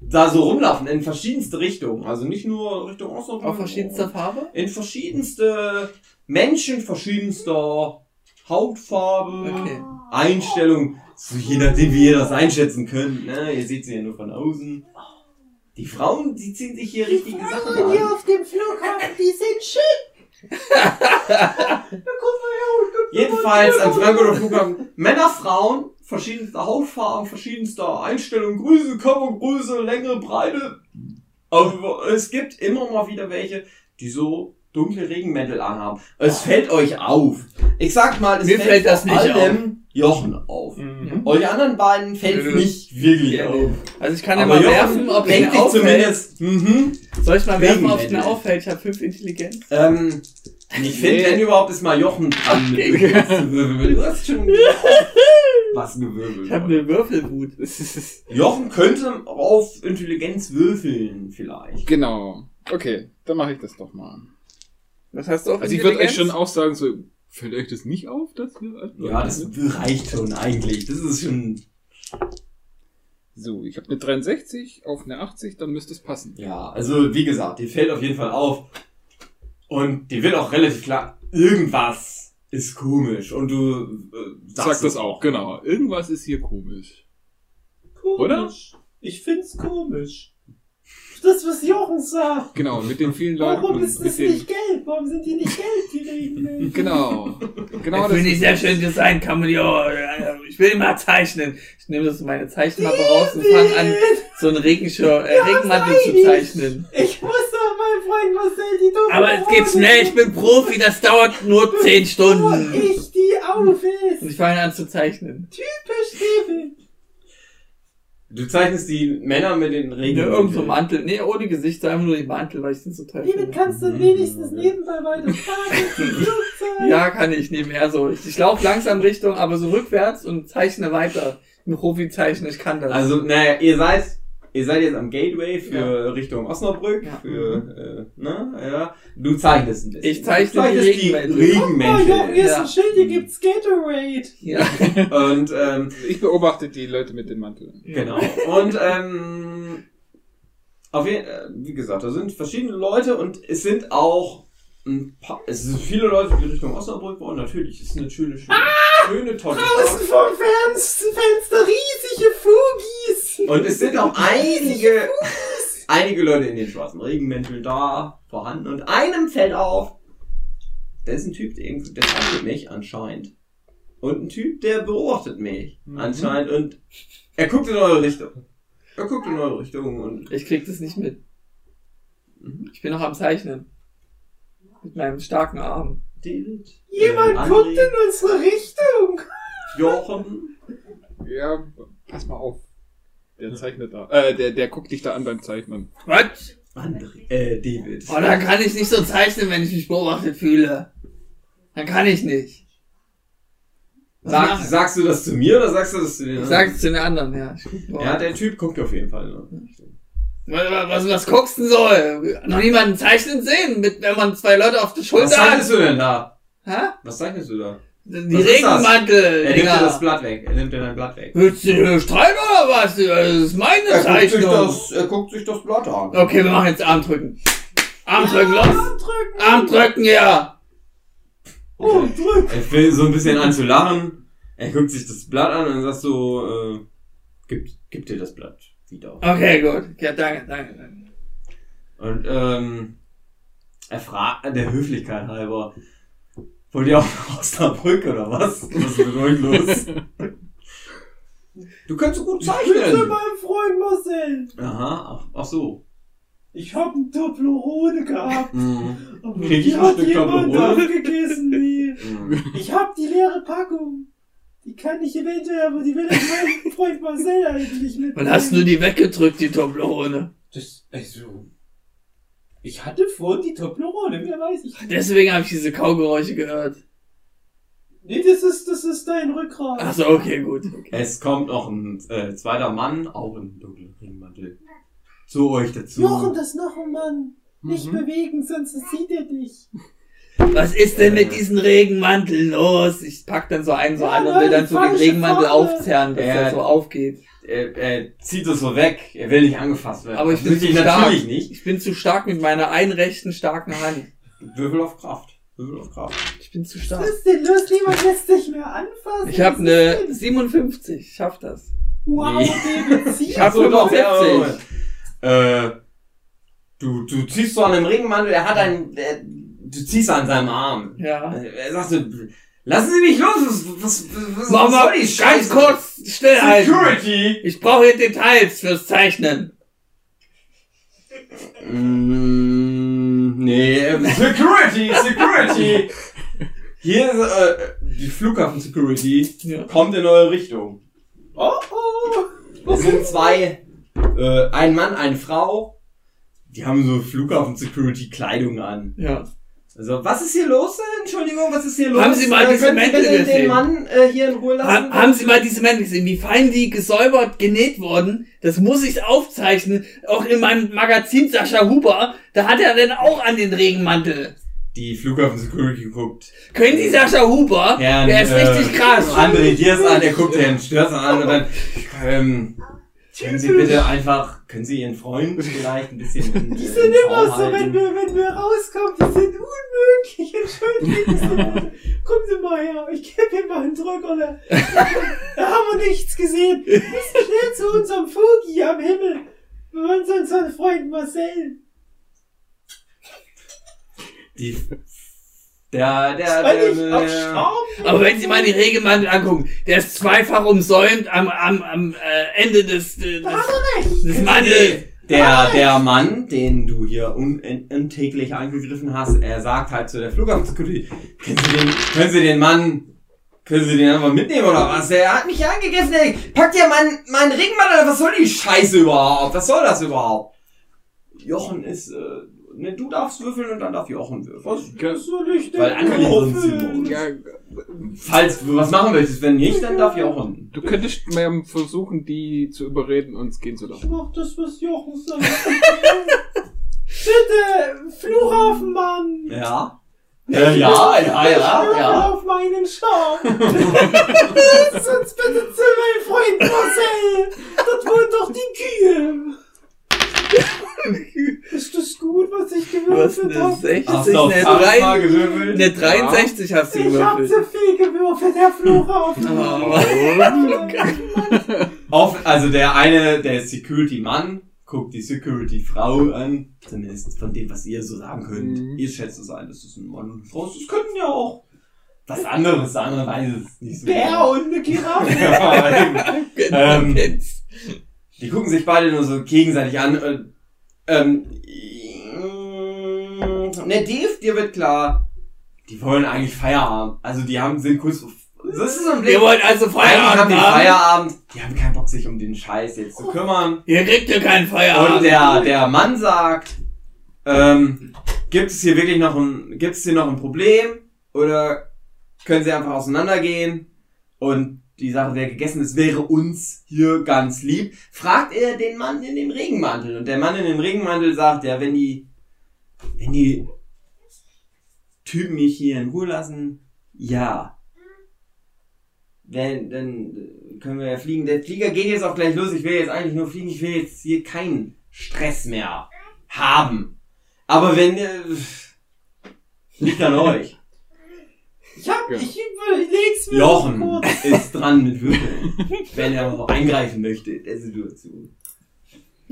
da so rumlaufen in verschiedenste Richtungen. Also nicht nur Richtung Osten. Auf verschiedenster Farbe? In verschiedenste Menschen verschiedenster Hautfarbe, Okay. Einstellung, so je nachdem wie ihr das einschätzen könnt. Ne? Ihr seht sie ja nur von außen. Die Frauen, die ziehen sich hier richtige Sachen Frauen hier an. auf dem Flughafen, die sind schick. Jedenfalls am Frankfurter Flughafen Männer, Frauen, verschiedenster Hautfarben, verschiedenster Einstellung, Größe, Körpergröße, Länge, Breite. Aber es gibt immer mal wieder welche, die so dunkle Regenmäntel anhaben. Es fällt euch auf. Ich sag mal, es Mir fällt das vor nicht allem Jochen auf. Mhm. Euch anderen beiden fällt Nö. nicht wirklich auf. Also ich kann ja Aber mal Jochen werfen, ob es mir auffällt. zumindest, mhm. Soll ich mal werfen, ob es mir auffällt? Ich habe fünf Intelligenz. Ähm, ich finde, Nee. wenn überhaupt, ist mal Jochen dran mit wirbeln. Du hast schon *laughs* was gewirbelt. Ich habe eine Würfelwut. *laughs* Jochen könnte auf Intelligenz würfeln, vielleicht. Genau. Okay, dann mache ich das doch mal. Was hast du auf Also ich würde euch schon auch sagen, so, fällt euch das nicht auf, dass wir... Ja, das reicht schon eigentlich. Das ist schon. So, ich habe eine 63 auf eine 80, dann müsste es passen. Ja, also wie gesagt, die fällt auf jeden Fall auf. Und die wird auch relativ klar, irgendwas ist komisch. Und du äh, Sag sagst das es auch, genau. Irgendwas ist hier komisch. Komisch. Oder? Ich find's komisch. Das, was Jochen sagt. Genau, mit den vielen Leuten Warum ist das nicht gelb? Warum sind die nicht gelb, die Regenmäntel? *laughs* Genau. Genau ich finde ich sehr schön design, kann man ja, äh, ich will immer zeichnen. Ich nehme das in meine Zeichenmappe raus und fange an, so einen Regenschirm, äh, Regenmantel zu zeichnen. Ich muss doch meinem Freund Marcel die dumme Aber es geht schnell, ich bin Profi, das dauert nur 10 Wo Stunden. ich die auf Und ich fange an zu zeichnen. Typisch David. Du zeichnest die Männer mit den Ne, Regen. irgend so Mantel. Nee, ohne Gesicht, einfach nur die Mantel, weil ich den so toll David, finde. kannst du wenigstens nebenbei weiterfahren zum Flugzeug? *laughs* Ja, kann ich nebenher so. Ich, ich laufe langsam Richtung, aber so rückwärts und zeichne weiter. Ein Profi zeichnen, ich kann das. Also, naja, ihr seid, ihr seid jetzt am Gateway für Richtung Osnabrück, Ja. für, äh, ne, ja. Du zeichnest ein bisschen. Ich zeichne du zeichnest die Regenmäntel. Oh, Regenmäntel. hier ist Ja. ein Schild, hier gibt's Gatorade. ja. *laughs* Und, ähm, Ich beobachte die Leute mit den Manteln. Genau. Und ähm, auf jeden, äh, wie gesagt, da sind verschiedene Leute und es sind auch ein paar, es sind viele Leute, die Richtung Osnabrück wollen. Natürlich, es ist eine schöne, schöne, schöne tolle Außen vom Fenster, Fenster riesige Fugis. *laughs* Und es sind auch einige, einige Leute in den schwarzen Regenmänteln da vorhanden und einem fällt auf, da ist ein Typ, der, irgendwie- der zeichnet mich anscheinend. Und ein Typ, der beobachtet mich Mhm. anscheinend und er guckt in eure Richtung. Er guckt in eure Richtung und Ich krieg das nicht mit. Mhm. Ich bin noch am Zeichnen. Mit meinem starken Arm. David, Jemand äh, guckt in unsere Richtung. Jochen, Ja, pass mal auf. Der zeichnet da. Äh, der, der guckt dich da an beim Zeichnen. Was? André, äh, David. Oh, da kann ich nicht so zeichnen, wenn ich mich beobachtet fühle. Dann kann ich nicht. Was Sag, machen? sagst du das zu mir oder sagst du das zu den Ich sag's zu den anderen, ja. Ja, der Typ guckt auf jeden Fall. Ne? Was, was, was guckst du denn so? Noch niemanden zeichnen sehen, mit, wenn man zwei Leute auf der Was Schulter zeichnest hat? du denn da? Hä? Was zeichnest du da? Die Was? Regenmantel. Er nimmt dir das Blatt weg. Er nimmt dir dein Blatt weg. Willst du hier streiten oder was? Das ist meine Er guckt, sich Zeichnung. das, er guckt sich das Blatt an. Okay, wir machen jetzt Arm drücken. Arm drücken, los. drücken. Arm drücken, ja. Oh, drück. Er fängt so ein bisschen an zu lachen. Er guckt sich das Blatt an und sagt so, äh, gib, gib dir das Blatt wieder. Okay, gut. Ja, danke, danke, danke. Und ähm, er fragt, der Höflichkeit halber, wollt ihr auch nach Osnabrück oder was? Was ist mit euch los? *laughs* Du kannst so gut Ich bin zu zeichnen. meinem Freund Marcel. Aha, ach, ach so. Ich hab ein Toblerone gehabt. Mhm. Aber Krieg ich hat jemand Toblerone? aufgegessen. Nee. Mhm. Ich hab die leere Packung. Die kann ich eventuell, aber die will ich meinem Freund Marcel eigentlich mitnehmen. Und hast du die weggedrückt, die Toblerone? Das, also... Ich hatte vorhin die Toblerone, wer weiß ich. nicht. Deswegen habe ich diese Kaugeräusche gehört. Nee, das ist, das ist dein Rückgrat. Achso, okay, gut. Okay. Es kommt noch ein äh, zweiter Mann, auch im dunklen Ringmantel, zu euch dazu. Jochen, das ist noch ein Mann. Nicht Mhm. bewegen, sonst sieht er dich. Was ist denn mit diesen Regenmanteln los? Ich pack dann so einen so Ja, an und will dann so den Regenmantel Farbe. aufzerren, dass der so aufgeht. Er, er zieht es so weg, er will nicht angefasst werden. Aber ich Das bin zu ich stark. natürlich nicht. Ich bin zu stark mit meiner einen rechten starken Hand. Würfel auf Kraft. Würfel auf Kraft. Ich bin zu Was stark. ist denn los? Niemand lässt sich mehr anfassen. Ich habe Was eine denn? 57. Ich schaff das. Wow, Nee. *laughs* Ich hab So, doch, 45. ja, äh, du, du ziehst so an dem Ringmantel, er hat einen, er, du ziehst an seinem Arm. Ja. Er sagt so, lassen Sie mich los, was, was, was, Mama, was soll die ganz Scheiße? kurz stillhalten. Security! Ich brauche hier Details fürs Zeichnen. Mm, nee, äh, Security, Security! *laughs* Hier ist, äh, die Flughafen-Security Ja. kommt in eure Richtung. Oh, oh. Es sind zwei, äh, ein Mann, eine Frau. Die haben so Flughafen-Security-Kleidung an. Ja. Also, was ist hier los? Entschuldigung, was ist hier los? Haben Sie mal Äh, diese Mäntel bitte den gesehen? Mann äh, hier in Ruhe lassen? Ha haben Sie mal diese Mäntel gesehen, wie fein die gesäubert genäht wurden? Das muss ich aufzeichnen. Auch in meinem Magazin Sascha Huber, da hat er dann auch an den Regenmantel. Die Flughafen-Security guckt. Können Sie Sascha Huber? Herrn, der ist äh, richtig krass. André Diers an, der guckt Herrn Störzer an und *laughs* dann, ähm, können Sie bitte einfach, können Sie Ihren Freund vielleicht ein bisschen *laughs* in, Die sind im immer so, wenn wir, wenn wir rauskommen, die sind unmöglich. Entschuldigen Sie. *laughs* Kommen Sie mal her, ich gebe Ihnen mal einen Drückerle. Da haben wir nichts gesehen. Wir müssen schnell zu unserem Fugi am Himmel. Wir wollen zu unserem Freund Marcel. Die, der, der, der, der. Aber wenn Sie mal den Regenmantel angucken, der ist zweifach umsäumt am, am, am äh, Ende des, des, des Mantels. Der, der Mann, den du hier un, un, untäglich angegriffen hast, er sagt halt zu der Flughafen-Security, können Sie den, können Sie den Mann, können Sie den einfach mitnehmen oder was? Der hat mich angegriffen, ey. Packt ja meinen, meinen Regenmantel, was soll die Scheiße überhaupt? Was soll das überhaupt? Jochen ist, äh, ne, du darfst würfeln und dann darf Jochen würfeln. Was soll ich denn Weil andere sind Ja, Falls du was machen möchtest, wenn nicht, dann darf Jochen. du könntest mal versuchen, die zu überreden, uns gehen zu Ich lassen. mach das, was Jochen sagt. *laughs* Bitte, Flughafenmann. Ja? Ja, ja, ja, ja, Hör ja. auf meinen Schaum. Lass *laughs* uns bitte zu meinem Freund Marcel. Dort wohnen doch die Kühe. *laughs* Ist das gut, was ich hast gewürfelt eine habe? 60, Hast du auf eine, Charisma 3, gewürfelt? eine 63 hast du Ich hab gewürfelt. zu viel gewürfelt, Herr Flughafen. *laughs* Oh. *laughs* Auf, also der eine, der Security-Mann, guckt die Security-Frau an, zumindest von dem, was ihr so sagen könnt. Mhm. Ihr schätzt es ein, das ist ein Mann und eine Frau. Das könnten ja auch was anderes sein, andere weiß es nicht so Bär genau. und eine Giraffe. Ja. Genau, Ähm. Die gucken sich beide nur so gegenseitig an. Und, ähm, ne, Dave, dir wird klar, die wollen eigentlich Feierabend. Also die haben, sind kurz, das ist so ein Blick. Ihr wollt also Eigentlich haben Feierabend die haben? Feierabend. Die haben keinen Bock, sich um den Scheiß jetzt zu kümmern. Ihr kriegt ja keinen Feierabend. Und der, der Mann sagt, ähm, gibt es hier wirklich noch ein, gibt es hier noch ein Problem? Oder können sie einfach auseinandergehen? Und die Sache wäre gegessen, es wäre uns hier ganz lieb. Fragt er den Mann in dem Regenmantel. Und der Mann in dem Regenmantel sagt, ja, wenn die, wenn die Typen mich hier in Ruhe lassen, ja. Wenn, dann können wir ja fliegen. Der Flieger geht jetzt auch gleich los. Ich will jetzt eigentlich nur fliegen. Ich will jetzt hier keinen Stress mehr haben. Aber wenn, äh, liegt an euch. Ich hab, Ja. ich, ich leg's mir Jochen ist dran mit Würfeln, *laughs* wenn er noch eingreifen möchte in der Situation.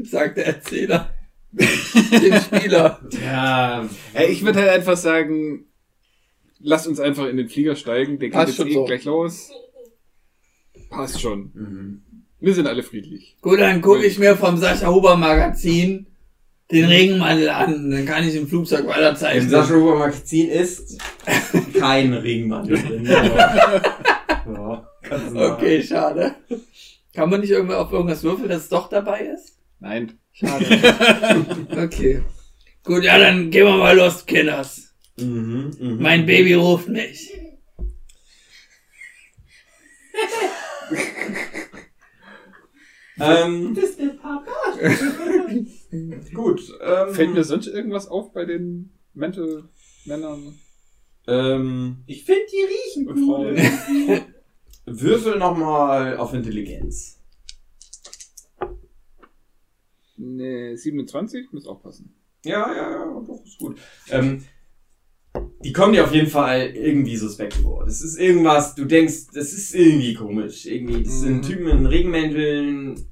sagt der Erzähler. Dem Spieler. Ja, ich würde halt einfach sagen, lasst uns einfach in den Flieger steigen. Der geht Passt jetzt schon eh so. gleich los. Passt schon. mhm. Wir sind alle friedlich. Gut, dann gucke ich mir vom Sascha Huber Magazin den Regenmantel an. Dann kann ich im Flugzeug Im weiterzeichnen. Sascha Huber Magazin ist kein Regenmantel drin. *laughs* Ja. Okay, schade. Kann man nicht irgendwo auf irgendwas würfeln, dass es doch dabei ist? Nein. Schade. *laughs* Okay. Gut, ja, dann gehen wir mal los, Kinders. Mhm, mhm. Mein Baby ruft mich. Ähm, Das ist der Papa. *laughs* gut. Ähm, Fällt mir sonst irgendwas auf bei den Mental-Männern ähm, Ich finde, die riechen und cool. Frauen? *laughs* Würfel nochmal auf Intelligenz. Ne, 27 muss auch passen. Ja, ja, ja, doch, ist gut. Ähm, die kommen dir auf jeden Fall irgendwie suspekt vor. Das ist irgendwas, du denkst, das ist irgendwie komisch. Irgendwie, das sind Mhm. Typen in Regenmänteln,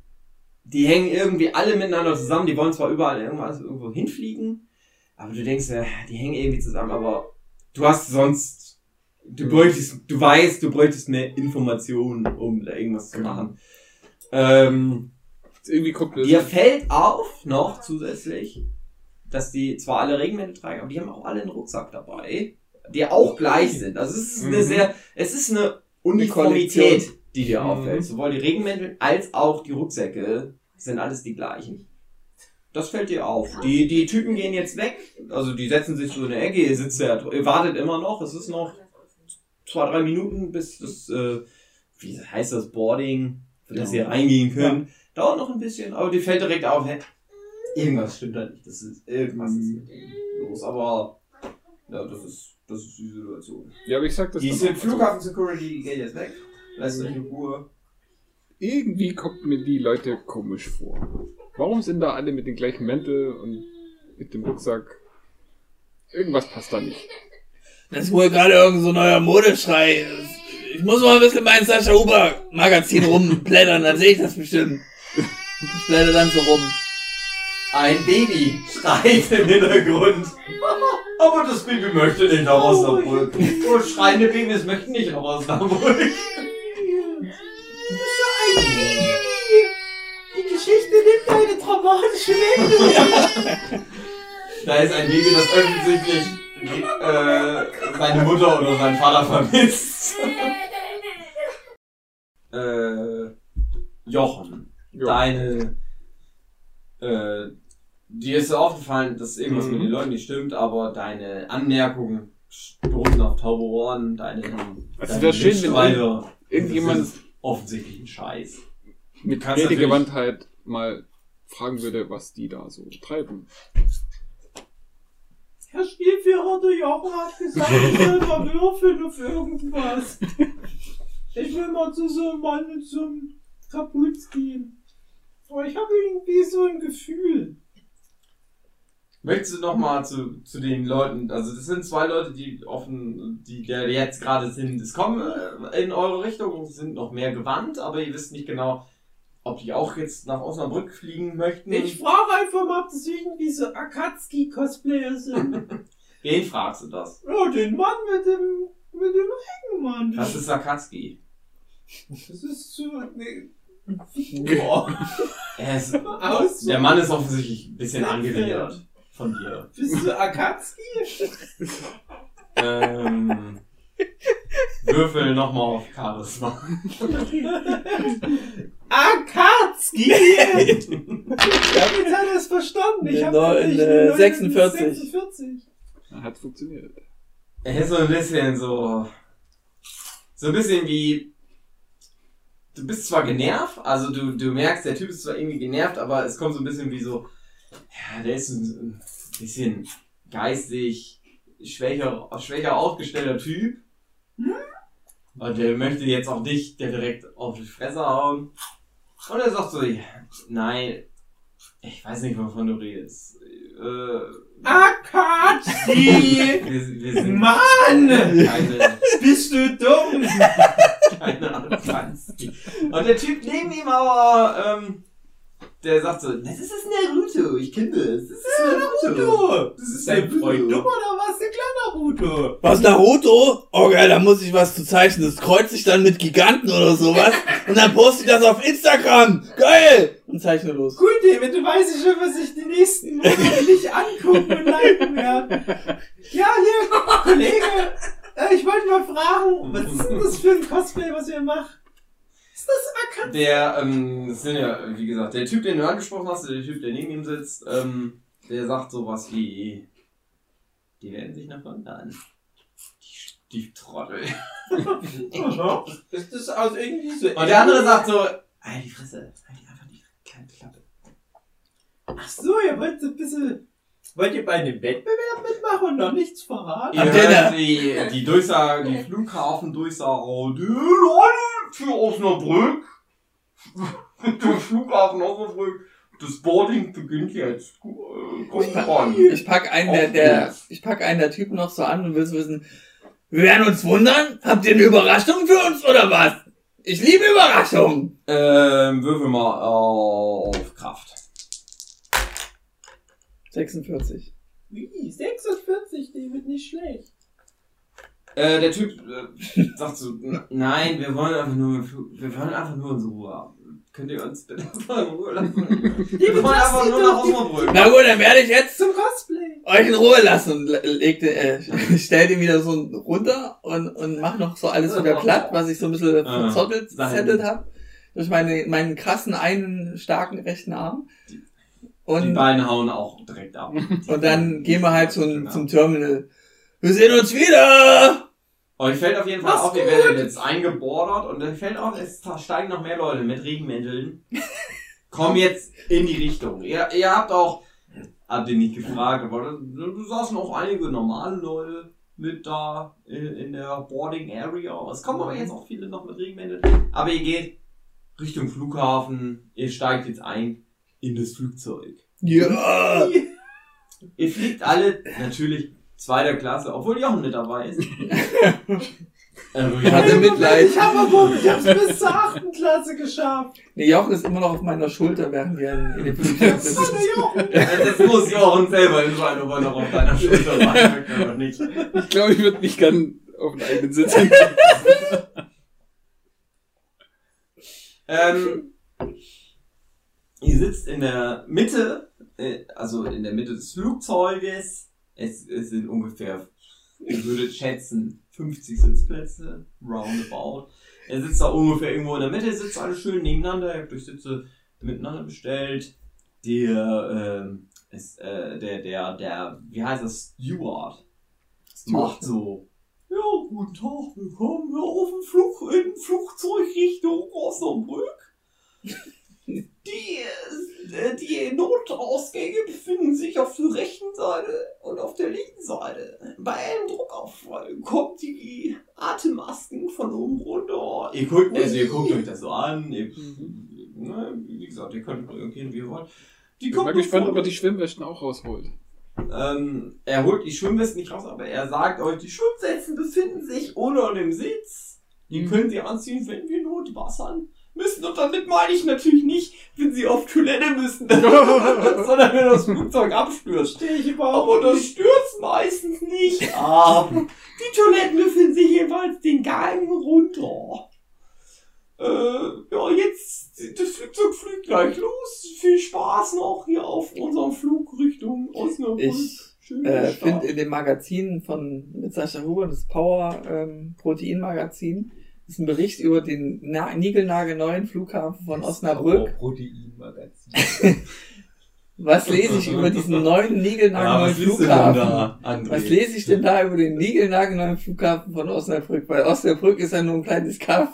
die hängen irgendwie alle miteinander zusammen, die wollen zwar überall irgendwas irgendwo hinfliegen, aber du denkst, äh, die hängen irgendwie zusammen, aber du hast sonst, du Mhm. bräuchtest, du weißt, du bräuchtest mehr Informationen, um da irgendwas zu machen. Ähm, Irgendwie kommt mir Dir fällt auf noch zusätzlich, dass die zwar alle Regenmäntel tragen, aber die haben auch alle einen Rucksack dabei, die auch gleich sind. Also es ist eine Mhm. sehr, es ist eine Uniformität, die dir auffällt. Sowohl die Regenmäntel als auch die Rucksäcke sind alles die gleichen. Das fällt dir auf. Die, die Typen gehen jetzt weg, also die setzen sich so in der Ecke, ihr sitzt ja, ihr wartet immer noch, es ist noch zwei, drei Minuten, bis das, äh, wie heißt das, Boarding, für das ihr reingehen könnt. Dauert noch ein bisschen, aber die fällt direkt auf, hä? Irgendwas stimmt da nicht. Das ist, irgendwas ist mit denen los, aber, ja, das ist, das ist die Situation. Ja, aber ich sag das Die sind. Flughafen Security, die geht jetzt weg. Lasst euch in Ruhe. Irgendwie kommt mir die Leute komisch vor. Warum sind da alle mit den gleichen Mäntel und mit dem Rucksack? Irgendwas passt da nicht. Das ist wohl gerade irgend so ein neuer Modeschrei. Ich muss mal ein bisschen mein Sascha Huber Magazin rumblättern, dann sehe ich das bestimmt. Ich blätter dann so rum. Ein Baby schreit im Hintergrund. *laughs* Aber das Baby möchte nicht nach Osnabrück. Und schreiende Babys möchten nicht nach Osnabrück. Geschichte nimmt eine dramatische Wendung. Da ist ein Baby, das offensichtlich äh, seine Mutter oder seinen Vater vermisst. äh, Jochen, Ja. deine, äh, dir ist so aufgefallen, dass irgendwas Mhm. mit den Leuten nicht stimmt, aber deine Anmerkungen stoßen auf taube Ohren, deine, Also deine wäre schön, wenn irgendjemand das ist offensichtlich ein Scheiß. mit Redegewandtheit mal fragen würde, was die da so treiben. Herr Spielführer, der Jochen hat gesagt, ich soll mal würfeln auf irgendwas. Ich will mal zu so einem Mann einem Kapuz gehen. Aber ich habe irgendwie so ein Gefühl. Möchtest du noch mal zu, zu den Leuten, also das sind zwei Leute, die offen, die, die jetzt gerade sind, es kommen äh, in eure Richtung, sind noch mehr gewandt, aber ihr wisst nicht genau, ob die auch jetzt nach Osnabrück fliegen möchten. Ich frage einfach mal, ob das irgendwie so Akatsuki-Cosplayer sind. *laughs* Wen fragst du das? oh, den Mann mit dem, mit dem Hängemann. Das ist Sakatski. Das ist so Figur. *laughs* Er ist, Aus der Mann ist offensichtlich ein bisschen angewidert von dir. Bist du Akatsuki? Ähm, würfel nochmal auf Charisma. *laughs* Akatsuki! *laughs* Damit hat er es verstanden. Ich hab Genau, in, äh, nur 46. 46. Hat funktioniert. Er ist so ein bisschen so. So ein bisschen wie. Du bist zwar genervt, also du, du merkst, der Typ ist zwar irgendwie genervt, aber es kommt so ein bisschen wie so. Ja, der ist ein, ein bisschen geistig schwächer, schwächer aufgestellter Typ. Und der möchte jetzt auch dich der direkt auf die Fresse hauen. Und er sagt so, ja, nein, ich weiß nicht, wovon du redest. Äh, Akatsuki! wir, wir sind Mann! keine Bist du dumm? *laughs* keine Ahnung. Und der Typ neben ihm aber, ähm, der sagt so, das ist Naruto, ich kenne das. Das ist Naruto. Naruto! Das ist dein Freund dumm oder was? Der kleine Naruto? Was, Naruto? Oh geil, da muss ich was zu zeichnen. Das kreuzt sich dann mit Giganten oder sowas. Und dann poste ich das auf Instagram. Geil! Und zeichne los. Gut, David, du weißt ja schon, was ich die nächsten Monate *laughs* nicht angucken und liken werde. Ja, hier, Kollege, äh, ich wollte mal fragen, was ist denn das für ein Cosplay, was ihr macht? Das Akatsuki? Der, ähm, das sind ja, wie gesagt, der Typ, den du angesprochen hast, der Typ, der neben ihm sitzt, ähm, der sagt sowas wie, die werden sich nach wandern. Die, die Trottel. *laughs* Ist das aus irgendwie so... Und der andere sagt so, halt die Fresse, halt die einfach die kleine Klappe. Ach so, ihr wollt so ein bisschen... Wollt ihr bei einem Wettbewerb mitmachen und noch nichts verraten? Ihr hört die, die Durchsage, die Flughafen-Durchsage, die Leute für Osnabrück, *laughs* der Flughafen Osnabrück, das Boarding beginnt jetzt. Äh, Kommt ran. Ich pack einen der, der, ich pack einen der Typen noch so an und will so wissen, wir werden uns wundern? Habt ihr eine Überraschung für uns oder was? Ich liebe Überraschungen. Ähm, würfel mal auf Kraft. 46. Wie? 46, David, nicht schlecht. Äh, der Typ äh, *laughs* sagt so, "N- nein, wir wollen einfach nur, wir wollen einfach nur unsere Ruhe haben. Könnt ihr uns bitte einfach *laughs* in Ruhe lassen? Wir wollen einfach nur nach die- Osnabrück. Na gut, dann werde ich jetzt Zum Cosplay. euch in Ruhe lassen und le- leg den, äh, *laughs* stell den wieder so runter und, und mach noch so alles wieder platt, was ich so ein bisschen Ah, verzottelt zettelt habe. Durch meine, meinen krassen einen starken rechten Arm. Die Und, beiden hauen auch direkt ab. *laughs* und dann gehen wir halt zum, Genau. zum Terminal. Wir sehen uns wieder! Euch fällt auf jeden Fall Mach's auf, ihr werdet jetzt eingebordert und dann fällt auf, es steigen noch mehr Leute mit Regenmänteln. *laughs* Kommen jetzt in die Richtung. Ihr, ihr habt auch, habt ihr nicht gefragt, aber da, da saßen auch einige normale Leute mit da in, in der Boarding Area. Es kommen aber jetzt auch viele noch mit Regenmänteln. Aber ihr geht Richtung Flughafen, ihr steigt jetzt ein in das Flugzeug. Ja! *laughs* Ihr fliegt alle natürlich zweiter Klasse, obwohl Jochen mit dabei ist. Ähm, *laughs* Ich hatte Mitleid. Ich hab aber, ich hab's bis zur 8. Klasse geschafft. Nee, Jochen ist immer noch auf meiner Schulter, während wir in, dem Flugzeug sitzen. Hallo Jochen. *laughs* Das muss Jochen selber entscheiden, ob er noch auf deiner Schulter möchte oder nicht. Ich glaube, ich würde nicht gern auf den eigenen Sitz sitzen. Ähm, ihr sitzt in der Mitte, äh, also in der Mitte des Flugzeuges. Es, es sind ungefähr, ich würde schätzen, 50 Sitzplätze, roundabout. Er sitzt da ungefähr irgendwo in der Mitte, sitzt alle schön nebeneinander, ihr habt euch Sitze miteinander bestellt. Der, ähm, ist, äh, der, der, der, wie heißt das, Steward, macht so, ja, guten Tag, willkommen hier auf dem Flug, in Flugzeug Richtung Osnabrück. Die, äh, die Notausgänge befinden sich auf der rechten Seite und auf der linken Seite. Bei einem Druckaufall kommt die Atemmasken von oben runter. Ihr guckt, also ihr guckt euch das so an. Ihr, ne, wie gesagt, ihr könnt gehen, wie ihr wollt. Die Ich bin mal gespannt, ob er die Schwimmwäsche auch rausholt. ähm, er holt die Schwimmwesten nicht raus, aber er sagt euch, die Schwimmwesten befinden sich unter dem Sitz. Die Mhm. können Sie anziehen, wenn wir Notwassern müssen. Und damit meine ich natürlich nicht, wenn sie auf Toilette müssen, *laughs* sondern wenn das Flugzeug abstürzt. Stehe ich überhaupt Aber das stürzt meistens nicht ab. Die Toiletten befinden sich jeweils den Gang runter. Äh, ja, jetzt, das Flugzeug fliegt gleich los. Viel Spaß noch hier auf unserem Flug Richtung Osnabrück. Ich äh, finde in dem Magazin von mit Sascha Huber, das Power ähm, Protein Magazin, ist ein Bericht über den na niegelnagelneuen Flughafen von Osnabrück. Proteinmagazin. *laughs* Was lese ich über diesen neuen ja, niegelnagelneuen was liest du denn Flughafen? da? Was lese ich denn da über den niegelnagelneuen Flughafen von Osnabrück? Weil Osnabrück ist ja nur ein kleines Kaff,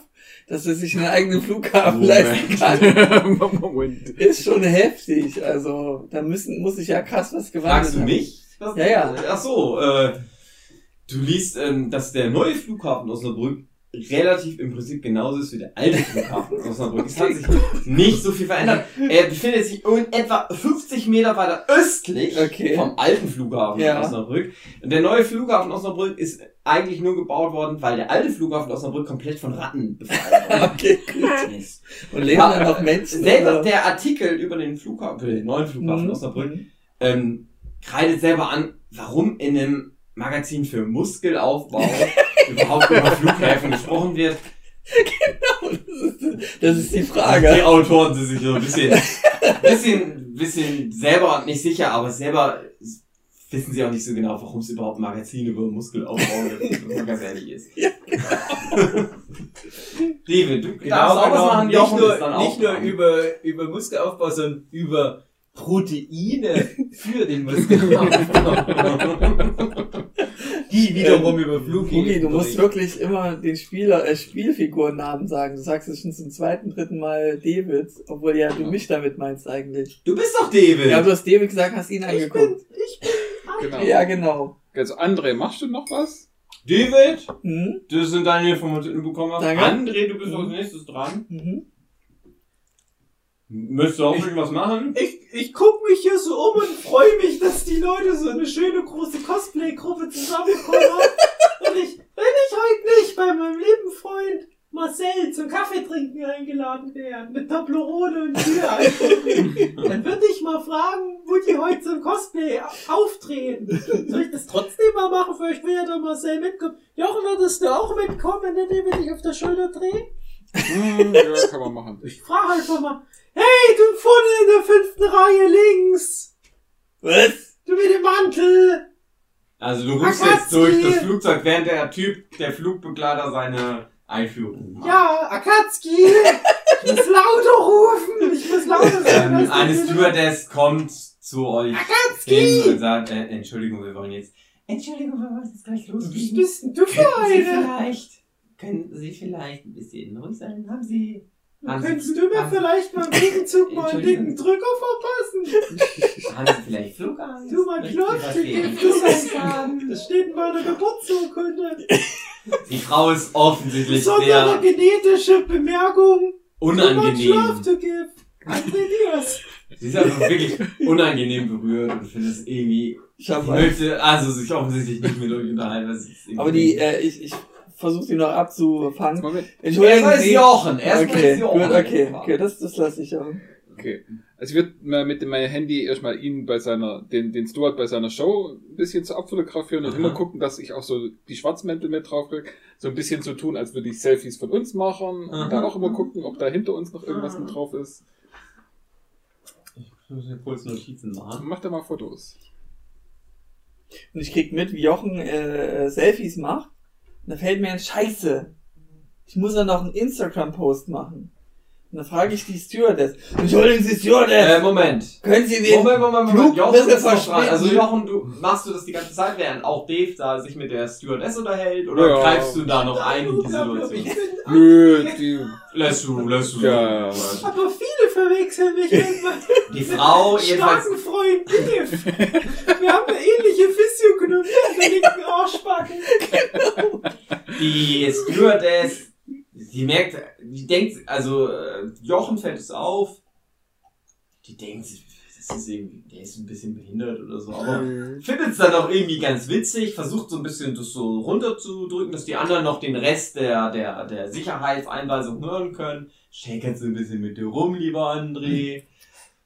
dass er sich einen eigenen Flughafen leisten kann. *laughs* Moment. Ist schon heftig. Also, da müssen, muss ich ja krass was gewandelt Fragst du haben. mich? Was- Ja, ja. Ach so, äh, du liest, ähm, dass der neue Flughafen Osnabrück relativ im Prinzip genauso ist wie der alte Flughafen Osnabrück. Es hat sich nicht so viel verändert. Er befindet sich in etwa 50 Meter weiter östlich Okay. vom alten Flughafen Ja. Osnabrück. Und der neue Flughafen Osnabrück ist eigentlich nur gebaut worden, weil der alte Flughafen Osnabrück komplett von Ratten befreit *laughs* worden Okay, gut. ist. Und leben Ja, da noch Menschen? Selber der Artikel über den Flughafen, über den neuen Flughafen Mhm. Osnabrück, ähm, kreidet selber an, warum in einem Magazin für Muskelaufbau *laughs* überhaupt über Flughäfen gesprochen wird. Das ist die Die Frage. Autoren sind sich so ein bisschen, bisschen, bisschen selber nicht sicher, aber selber wissen sie auch nicht so genau, warum es überhaupt ein Magazin über Muskelaufbau gibt, wenn man ganz ehrlich ist. Ja, *laughs* David, du Genau, darfst auch was genau. machen, nicht nur, ist dann nicht nur über, über Muskelaufbau, sondern über Proteine für den Muskelaufbau. *laughs* Die wiederum über Flughäfen. Hugi, du musst wirklich immer den Spieler, äh, Spielfigurennamen sagen. Du sagst es schon zum zweiten, dritten Mal David, obwohl ja du mich damit meinst eigentlich. Du bist doch David! Ja, du hast David gesagt, hast ihn angeguckt. Genau. Ja, genau. Also, André, machst du noch was? David, Hm? das sind deine Informationen, die du bekommen hast. Danke. André, du bist Mhm. als nächstes dran. Mhm. Möchtest du auch irgendwas machen? Ich, ich guck mich hier so um und freue mich, dass die Leute so eine schöne große Cosplay-Gruppe zusammengekommen haben. Und ich, wenn ich heute nicht bei meinem lieben Freund Marcel zum Kaffee trinken eingeladen wäre, mit Toblerone und Bier dann würde ich mal fragen, wo die heute zum Cosplay auftreten. Soll ich das trotzdem mal machen? Vielleicht will ja der Marcel mitkommen. Jochen, würdest du auch mitkommen, wenn der dich auf der Schulter dreht? Hm, ja, kann man machen. Ich frage einfach mal, hey, du vorne in der fünften Reihe links, Was? du mit dem Mantel. Also du rufst Akatsuki. jetzt durch das Flugzeug, während der Typ, der Flugbegleiter seine Einführung macht. Ja, Akatsuki! Ich muss lauter rufen! Ich muss lauter *laughs* sagen! Ähm, eine Stewardess kommt zu euch hin Akatsuki! und sagt, äh, Entschuldigung, wir wollen jetzt... Entschuldigung, wollen jetzt gleich Was losfliegen. bist du für eine? vielleicht... Könnten Sie vielleicht ein bisschen ruhig sein? Haben Sie... Haben Sie Könntest du mir haben- vielleicht mal im *laughs* Gegenzug mal einen dicken Drücker verpassen? Haben Sie vielleicht Flugangst? Du, mein Möchten Sie Knopf, was du gegen gibst Flugangst es. haben? Das steht in meiner Geburtsurkunde. Die Frau ist offensichtlich Besondere sehr genetische Bemerkung. Unangenehm. Sie ist einfach wirklich unangenehm berührt und findet es irgendwie... Ich möchte also sich offensichtlich nicht mit euch unterhalten. Das ist irgendwie- Aber die, äh, ich, ich versuche die noch abzufangen. Moment. Entschuldigen Erstmal ist. Jochen. Erstmal Okay, ist Jochen. gut, okay, okay, das, das lasse ich auch. Okay. Also ich würde mal mit meinem Handy erstmal ihn bei seiner, den, den Stuart bei seiner Show ein bisschen zu abfotografieren und Aha. immer gucken, dass ich auch so die Schwarzmäntel mit drauf krieg. So ein bisschen so tun, als würde ich Selfies von uns machen Aha. und dann auch immer gucken, ob da hinter uns noch irgendwas mit drauf ist. Ich muss mir kurz Notizen machen. Mach da mal Fotos. Und ich krieg mit, wie Jochen äh, Selfies macht. Da fällt mir ein Scheiße. Ich muss ja noch einen Instagram-Post machen. Und dann frage ich die Stewardess. Entschuldigen Sie, Stewardess, Äh, Moment. können Sie den... Moment, Moment, Flug Moment. Jochen bisschen ist noch dran. verspäten. Also Jochen, du machst du das die ganze Zeit, während auch Dave da sich mit der Stewardess unterhält? Oder Ja. greifst du da noch ein in die Ich Situation? bin Nö, die, Lässt du, lässt du. Ja. Aber viele verwechseln mich *laughs* meinem Die Frau, jedenfalls, starken Freund Dave. Wir haben eine ähnliche Physiognomie an der linken Arschbacke. die Stewardess, die merkt, die denkt, also äh, Jochen fällt es auf, die denkt, das ist irgendwie, der ist ein bisschen behindert oder so, aber findet es dann auch irgendwie ganz witzig, versucht so ein bisschen das so runterzudrücken, dass die anderen noch den Rest der, der, der Sicherheitseinweisung hören können, Schäkerst du ein bisschen mit dir rum, lieber André.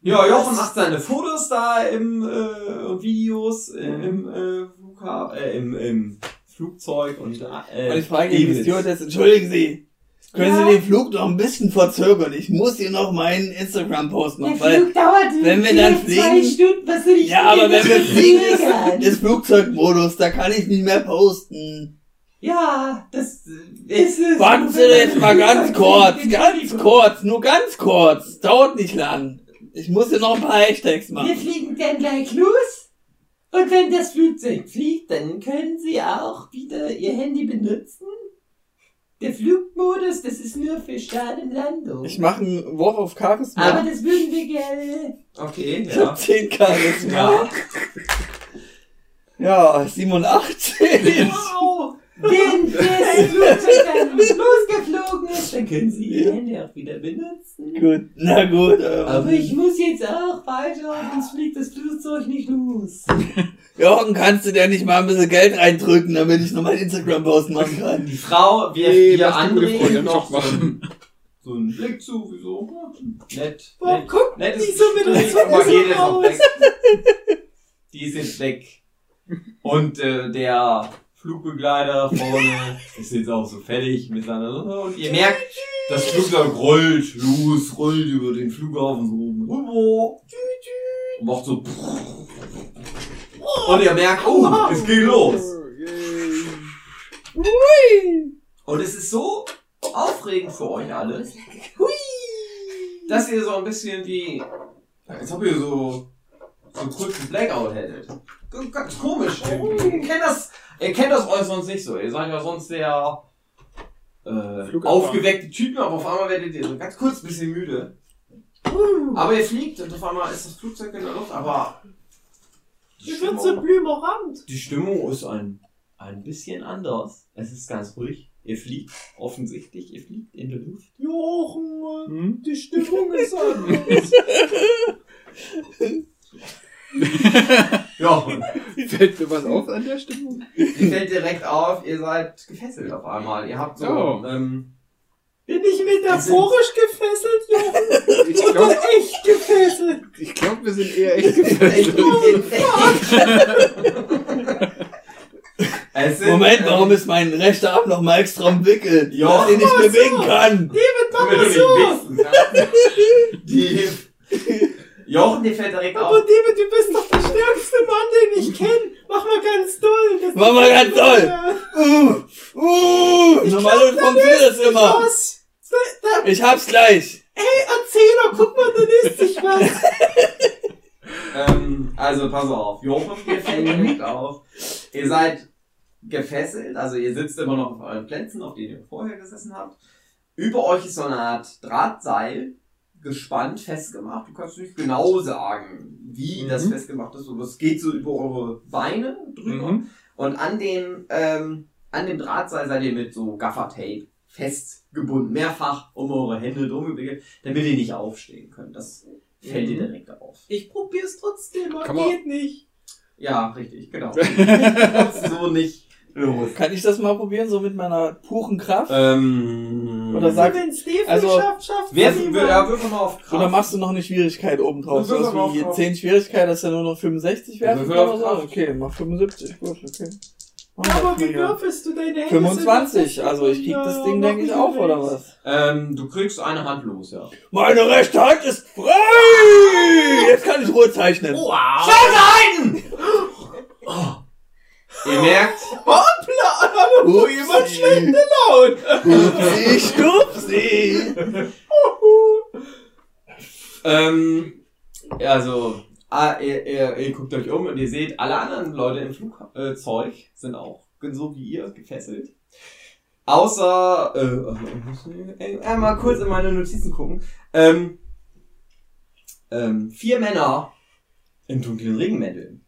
Ja, Jochen macht seine Fotos da im äh, Videos äh, im, äh, Flugha äh, im, im Flugzeug und äh, Und ich frage die. Stewardess, entschuldigen Sie, können Ja? Sie den Flug noch ein bisschen verzögern? Ich muss hier noch meinen Instagram-Post machen, Der weil Flug dauert wenn wir dann vielleicht zwei fliegen- Stunden, was soll ich Ja, aber wenn wir fliegen, fliegen? ist, ist Flugzeugmodus, da kann ich nicht mehr posten. Ja, das ist es. Warten Sie jetzt mal ganz kurz, ganz kurz, nur ganz kurz, dauert nicht lang. Ich muss hier noch ein paar Hashtags Wir machen. fliegen dann gleich los. Und wenn das Flugzeug fliegt, dann können Sie auch wieder Ihr Handy benutzen. Der Flugmodus, das ist nur für Start und Landung. Ich mache einen Wurf auf Charisma. Aber das würden wir gerne. Okay, ich ja. hab 10 Charisma. Ja. Ja, 87. Wow! Wenn *laughs* das Flugzeug dann *laughs* losgeflogen ist, dann können Sie Ihr Handy auch wieder benutzen. gut, na gut. Ähm, Aber ich muss jetzt auch weiter, sonst fliegt das Flugzeug nicht los. *laughs* Jochen, kannst du dir nicht mal ein bisschen Geld reindrücken, damit ich noch meinen Instagram-Post machen kann? Die Frau wirft Nee, ihr im noch machen. einen, so einen Blick zu, wie so, ja, nett. Warum nett, guckt nettes die so mit uns so aus? weg. Die jetzt weg. Und äh, der Flugbegleiter vorne ist jetzt auch so fertig mit seiner und ihr merkt, das Flugzeug rollt los, rollt über den Flughafen so oben rüber. Und macht so und ihr merkt, oh, es geht los. Und es ist so aufregend für euch alle, dass ihr so ein bisschen wie, als ob ihr so, so einen kurzen Blackout hättet. Ganz komisch. Ihr kennt das, ihr kennt das euch sonst nicht so. Ihr seid ja sonst sehr äh, aufgeweckte Typen, aber auf einmal werdet ihr so ganz kurz ein bisschen müde. Aber ihr fliegt und auf einmal ist das Flugzeug in der Luft, aber die Ich bin so Stimmung, blümerant. die Stimmung ist ein, ein bisschen anders. Es ist ganz ruhig. Ihr fliegt, offensichtlich, ihr fliegt in der Luft. Jochen, Hm? die Stimmung ist *laughs* anders. *laughs* *laughs* Ja, *laughs* Fällt mir was auf an der Stimmung? Mir fällt direkt auf, ihr seid gefesselt auf einmal. Ihr habt so, Oh. ähm, Bin ich metaphorisch gefesselt, Jochen? Ich glaube, echt gefesselt. ich glaub, wir sind eher echt gefesselt. *laughs* *laughs* es sind, Moment, warum ist mein rechter Arm noch mal extra umwickelt, Ja. dass ich nicht Ach so. bewegen kann? du nicht wichsen kannst. Die, Jochen, dir fällt direkt Aber auf. David, du bist doch der stärkste Mann, den ich kenne. Mach mal ganz doll. Das Mach mal ganz doll. Uh, uh, normalerweise funktioniert das immer. Was? Da, da, Ich hab's gleich. hey, Erzähler, guck mal, da löst sich was. *laughs* Ähm, also pass auf, Jochen, dir fällt direkt auf. Ihr seid gefesselt, also ihr sitzt immer noch auf euren Plätzen, auf denen ihr vorher gesessen habt. Über euch ist so eine Art Drahtseil gespannt, festgemacht. Du kannst nicht genau sagen, wie das Mhm. festgemacht ist, aber es geht so über eure Beine drüber. Mhm. Und an dem, ähm, an dem Drahtseil seid ihr mit so Gaffertape festgebunden, mehrfach um eure Hände drum gewickelt, damit ihr nicht aufstehen könnt. Das fällt dir direkt auf. Ich probier's trotzdem, aber geht nicht. Ja, richtig, genau. *laughs* So nicht los. Kann ich das mal probieren, so mit meiner puren Kraft? Ähm, Oder sag- wenn Steve also, schafft, schafft wer, ja, würfel mal auf Kraft. Oder machst du noch eine Schwierigkeit oben drauf? So was wie Kraft. 10 Schwierigkeit, dass er nur noch 65 werfen kann oder so? Okay, mach 75, gut, okay. Oh, Ja, aber wie würfelst du deine Hände? 25, also ich krieg das Ding, denke ich, auf, oder was? Ähm, du kriegst eine Hand los, ja. Meine rechte Hand ist frei! Jetzt kann ich Ruhe zeichnen. Wow! Schau *laughs* Oh. Ihr merkt, Hoppla, hallo, Upsi. jemand schlechte Laune. Stupsi, stupsi. ähm, also, ah, ihr, ihr, ihr guckt euch um und ihr seht, alle anderen Leute im Flugzeug sind auch so wie ihr gefesselt. Außer, äh, äh, einmal kurz in meine Notizen gucken. Ähm, ähm, vier Männer in dunklen Regenmänteln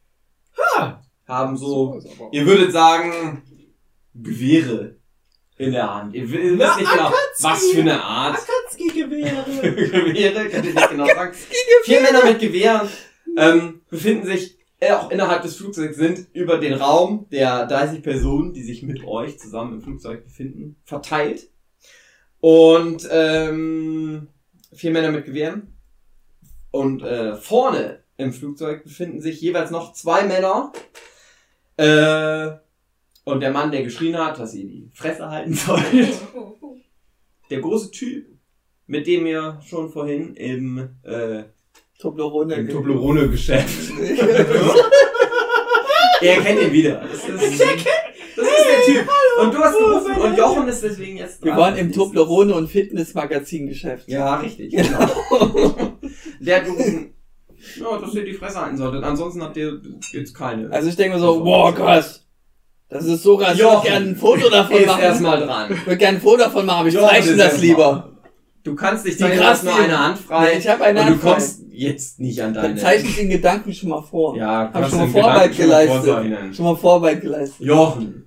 Ha, haben so, aber- ihr würdet sagen, Gewehre in der Hand. Ihr wisst Na, nicht genau, Akatsuki. was für eine Art. Akatsuki-Gewehre. *laughs* Gewehre, könnt ihr nicht genau sagen. Vier Männer mit Gewehren ähm, befinden sich äh, auch innerhalb des Flugzeugs, sind über den Raum der 30 Personen, die sich mit euch zusammen im Flugzeug befinden, verteilt. Und ähm, vier Männer mit Gewehren. Und äh, vorne im Flugzeug befinden sich jeweils noch zwei Männer. Äh, und der Mann, der geschrien hat, dass ihr die Fresse halten sollt. *laughs* Der große Typ, mit dem ihr schon vorhin im, äh, Toblerone. im Toblerone-Geschäft. *laughs* *laughs* er kennt ihn wieder. Das ist, das ist der Typ. Und du hast gerufen und Jochen ist deswegen jetzt Wir dran. waren im Toblerone und Fitnessmagazin-Geschäft. Ja, richtig. Genau. der hat gerufen, ja, dass ihr die Fresse halten solltet. Ansonsten habt ihr jetzt keine. Also ich denke mir so, wow, krass. Das ist so krass. Ich würde gerne ein Foto davon *laughs* machen. erstmal dran. Ich würde gerne ein Foto davon machen, aber ich zeichne das lieber. Du kannst dich du krass hast nur eine Hand frei. Nee, ich habe eine und Hand du frei. kommst jetzt nicht an Dann deine. zeichne ich den Gedanken schon mal vor. Ja, Hab kannst schon mal Vorarbeit Gedanken schon mal geleistet. vorzeichnen. Schon mal Vorarbeit geleistet. Jochen.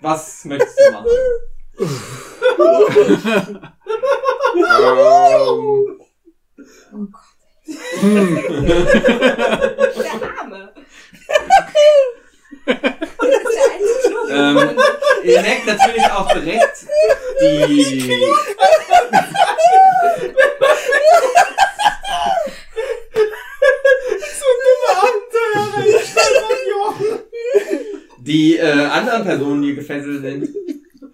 Was möchtest du machen? *laughs* *laughs* Ähm, Oh Gott. Hm. Der Arme. Das ist der einzige. Ähm, ihr merkt natürlich auch direkt die. Die äh, anderen Personen, die gefesselt sind,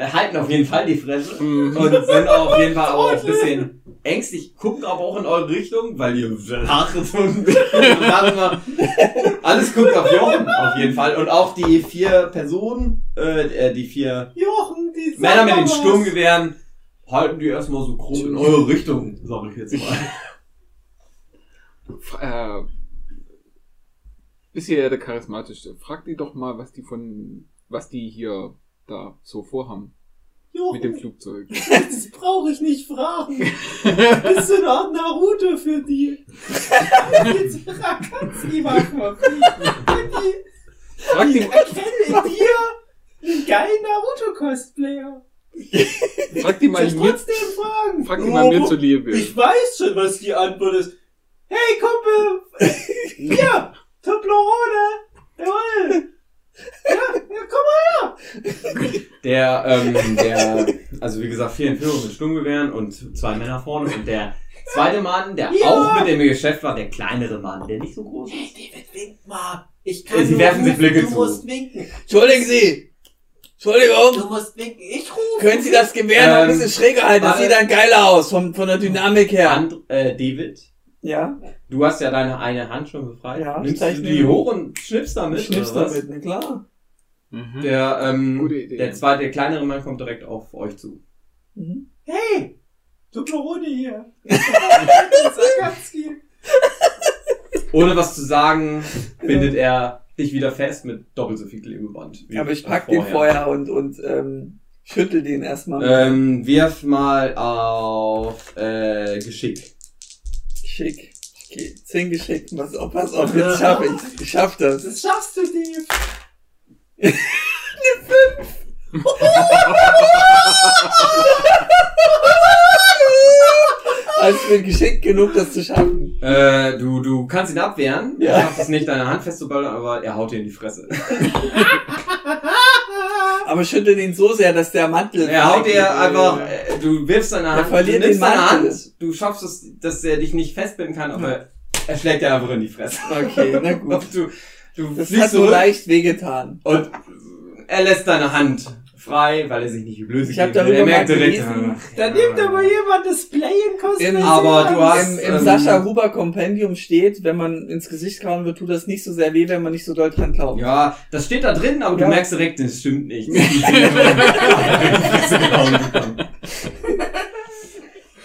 halten auf jeden Fall die Fresse Mhm. und sind auf jeden Fall *laughs* auch ein bisschen ängstlich, gucken aber auch in eure Richtung, weil ihr lacht und *laughs* alles guckt auf Jochen auf jeden Fall und auch die vier Personen, äh, äh, die vier Jochen, die Männer mit den Sturmgewehren halten die erstmal so grob in eure Richtung, sag ich jetzt mal. äh, bist ja der charismatischste. Frag die doch mal, was die von, was die hier da so vorhaben mit dem Flugzeug. *laughs* Das brauche ich nicht fragen. Bist du eine Art Naruto für die? Jetzt kannst du machen. Frag Ich erkenne in dir einen geilen Naruto-Cosplayer. frag die mal ich mir, trotzdem fragen? frag die mal mir Oh, zu Liebe. Ich weiß schon, was die Antwort ist. Hey, Kumpel! *laughs* Hier! Toblerone! Jawohl! Ja, ja, komm mal! Der, ähm, der, also wie gesagt, vier in Führung mit Sturmgewehren und zwei Männer vorne und der zweite Mann, der Ja. auch mit dem Geschäft war, der kleinere Mann, der nicht so groß ist. David, wink mal! Ich Äh, Sie werfen sich Blicke du zu. musst winken. Entschuldigen Sie. Du Entschuldigung. musst winken. Ich rufe. Können Sie das Gewehr noch ein Ähm, bisschen schräger halten? Das sieht dann geiler aus, von, von der Dynamik her. And, äh, David, Ja, du hast ja deine eine Hand schon befreit. Ja, Nimmst du die hoch und schnippst damit? schnippst oder was? damit, na klar. Mhm. Der, ähm, der zweite, der kleinere Mann kommt direkt auf euch zu. Mhm. Hey! Toblerone hier. *laughs* Ohne was zu sagen, bindet er dich wieder fest mit doppelt so viel Klebeband. wie Aber ich pack den vorher und, und ähm, schüttel den erstmal. Ähm, wirf mal auf äh, Geschick. Schick. Okay, 10 geschickt. Pass auf, pass auf, jetzt schaff ich. Ich schaff das. Das schaffst du, Dave. Also ich bin geschickt genug, das zu schaffen. Äh, du, du kannst ihn abwehren. Ja. Du schaffst es nicht, deine Hand festzuballen, aber er haut dir in die Fresse. *laughs* Aber schüttel ihn so sehr, dass der Mantel. Er haut dir einfach, äh, du wirfst deine Hand, verliert du nimmst deine. Hand, du schaffst es, dass er dich nicht festbinden kann, aber er schlägt dir einfach in die Fresse. Okay, na gut. *laughs* Du, du Das hat zurück leicht wehgetan. und er lässt deine Hand frei, weil er sich nicht üblöse Ich hab geben will. darüber Er merkt mal direkt, gelesen. ach, Da ja. nimmt aber jemand das Play in. Im, Aber du hast- Im, im ähm, Sascha Huber Kompendium steht, wenn man ins Gesicht kauen wird, tut das nicht so sehr weh, wenn man nicht so doll dran glaubt. Ja, das steht da drin, aber Ja. du merkst direkt, das stimmt nicht. *laughs* *laughs*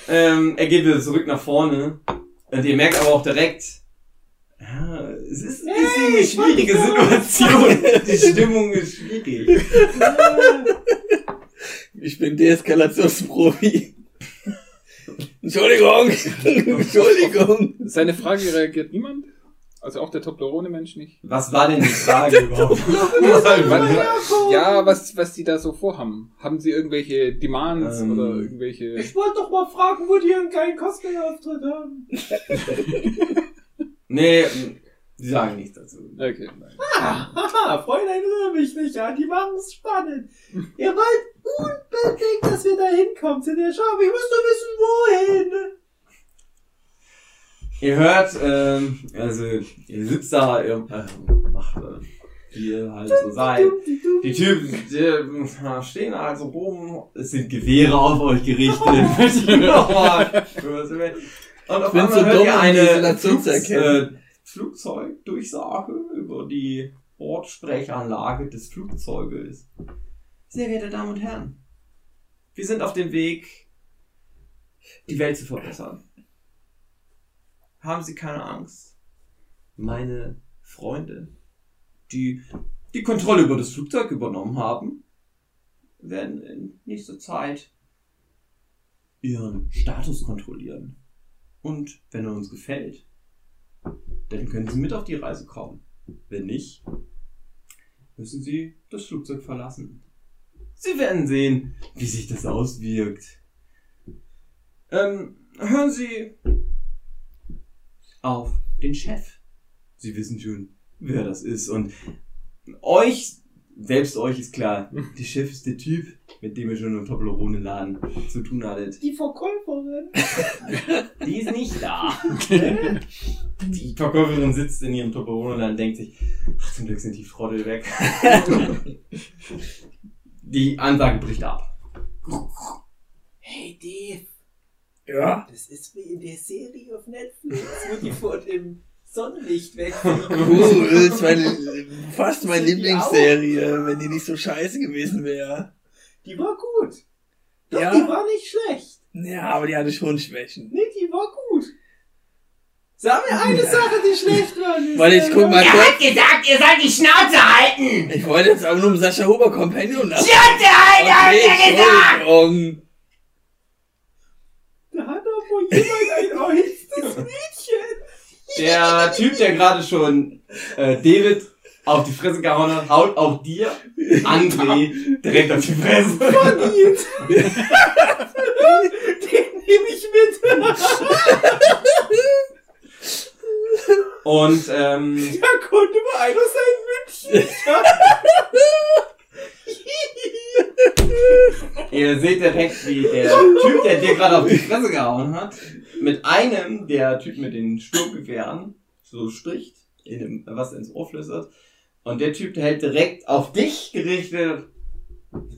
ähm, er geht wieder zurück nach vorne. Und ihr merkt aber auch direkt, ja, es ist ein bisschen eine schwierige Situation. *laughs* Die Stimmung ist schwierig. Ich bin Deeskalationsprofi. Entschuldigung. *laughs* Entschuldigung. Seine Frage reagiert niemand? Also auch der Toblerone-Mensch nicht? Was war denn die Frage überhaupt? Was, ja, was, was die da so vorhaben. Haben sie irgendwelche Demands Ähm. oder irgendwelche... Ich wollte doch mal fragen, wo die einen geilen Cosplay-Auftritt haben. *laughs* nee, die sagen nichts dazu. Okay, nein. Haha, Fräulein rühr mich nicht an, die machen es spannend. Ihr wollt denkt, dass wir da hinkommen zu der Schau. Ich muss doch wissen, wohin. Ihr hört, ähm, also ihr sitzt da, ihr äh, macht, äh, ihr halt so seid. Die Typen die, äh, stehen also rum, es sind Gewehre auf euch gerichtet. *laughs* *laughs* Und auf einmal so hört dumm, ihr eine Flugs, äh, Flugzeugdurchsage über die Bordsprechanlage des Flugzeuges. Sehr geehrte Damen und Herren, wir sind auf dem Weg, die Welt zu verbessern. Haben Sie keine Angst. Meine Freunde, die die Kontrolle über das Flugzeug übernommen haben, werden in nächster Zeit ihren Status kontrollieren. Und wenn er uns gefällt, dann können Sie mit auf die Reise kommen. Wenn nicht, müssen Sie das Flugzeug verlassen. Sie werden sehen, wie sich das auswirkt. Ähm, hören Sie auf den Chef. Sie wissen schon, wer das ist. Und euch, selbst euch ist klar, der Chef ist der Typ, mit dem ihr schon im Toblerone-Laden zu tun hattet. Die Verkäuferin. *laughs* Die ist nicht da. Die Verkäuferin sitzt in ihrem Toblerone und denkt sich, ach, zum Glück sind die Trottel weg. *laughs* Die Ansage bricht ab. Hey Dave, Ja. das ist wie in der Serie auf Netflix, wo die vor dem Sonnenlicht wegfliegen. *laughs* Uh, das ist meine, *laughs* fast meine Sind die Lieblingsserie, wenn die nicht so scheiße gewesen wäre. Die war gut. Doch, Ja. die war nicht schlecht. Ja, aber die hatte schon Schwächen. Nee, die war gut. Sag mir eine Sache, die schlecht war. die Weil ich guck mal Er kurz. hat gesagt, ihr sollt die Schnauze halten! Ich wollte jetzt auch nur um Sascha Huber Companion nach. Schnauze halten, hat Okay, er gesagt! Da hat doch wohl jemand ein echtes *laughs* Mädchen. Der Typ, der gerade schon äh, David auf die Fresse gehauen hat, haut auch dir, André, direkt auf die Fresse. Verdient. Den nehme ich mit. Und ähm, Da konnte mal einer sein München. Ihr seht direkt, wie der Typ, der dir gerade auf die Fresse gehauen hat, mit einem der Typen mit den Sturmgewehren so spricht, in dem, was ins Ohr flüstert. Und der Typ, der hält direkt auf dich gerichtet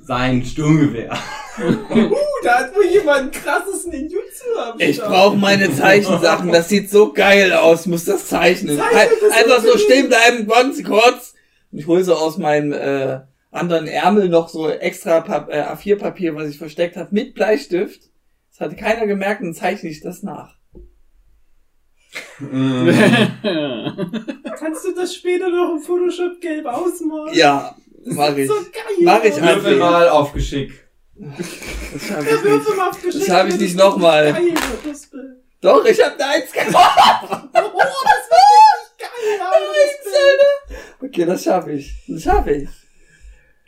sein Sturmgewehr. Uh, da hat wohl jemand ein krasses Ninjutsu am Ich brauche meine Zeichensachen. Das sieht so geil aus. Muss das zeichnen. Zeichne das Einfach so stehen bleiben, ganz kurz. Und ich hole so aus meinem äh, anderen Ärmel noch so extra Pap äh, A4-Papier, was ich versteckt habe, mit Bleistift. Das hatte keiner gemerkt und zeichne ich das nach. Mm. *laughs* Kannst du das später noch im Photoshop gelb ausmalen? Ja, Das mach sieht ich. So geil Mach ich einfach. Würfel mal auf Geschick. Das Der ich Würfel nicht. mal auf Geschick, Das *laughs* hab ich nicht es noch mal. Geil wird, das Bild. Doch, ich habe eine Eins gemacht. Oh, das wird richtig geil. Alter. Okay, das schaffe ich. Das schaffe ich.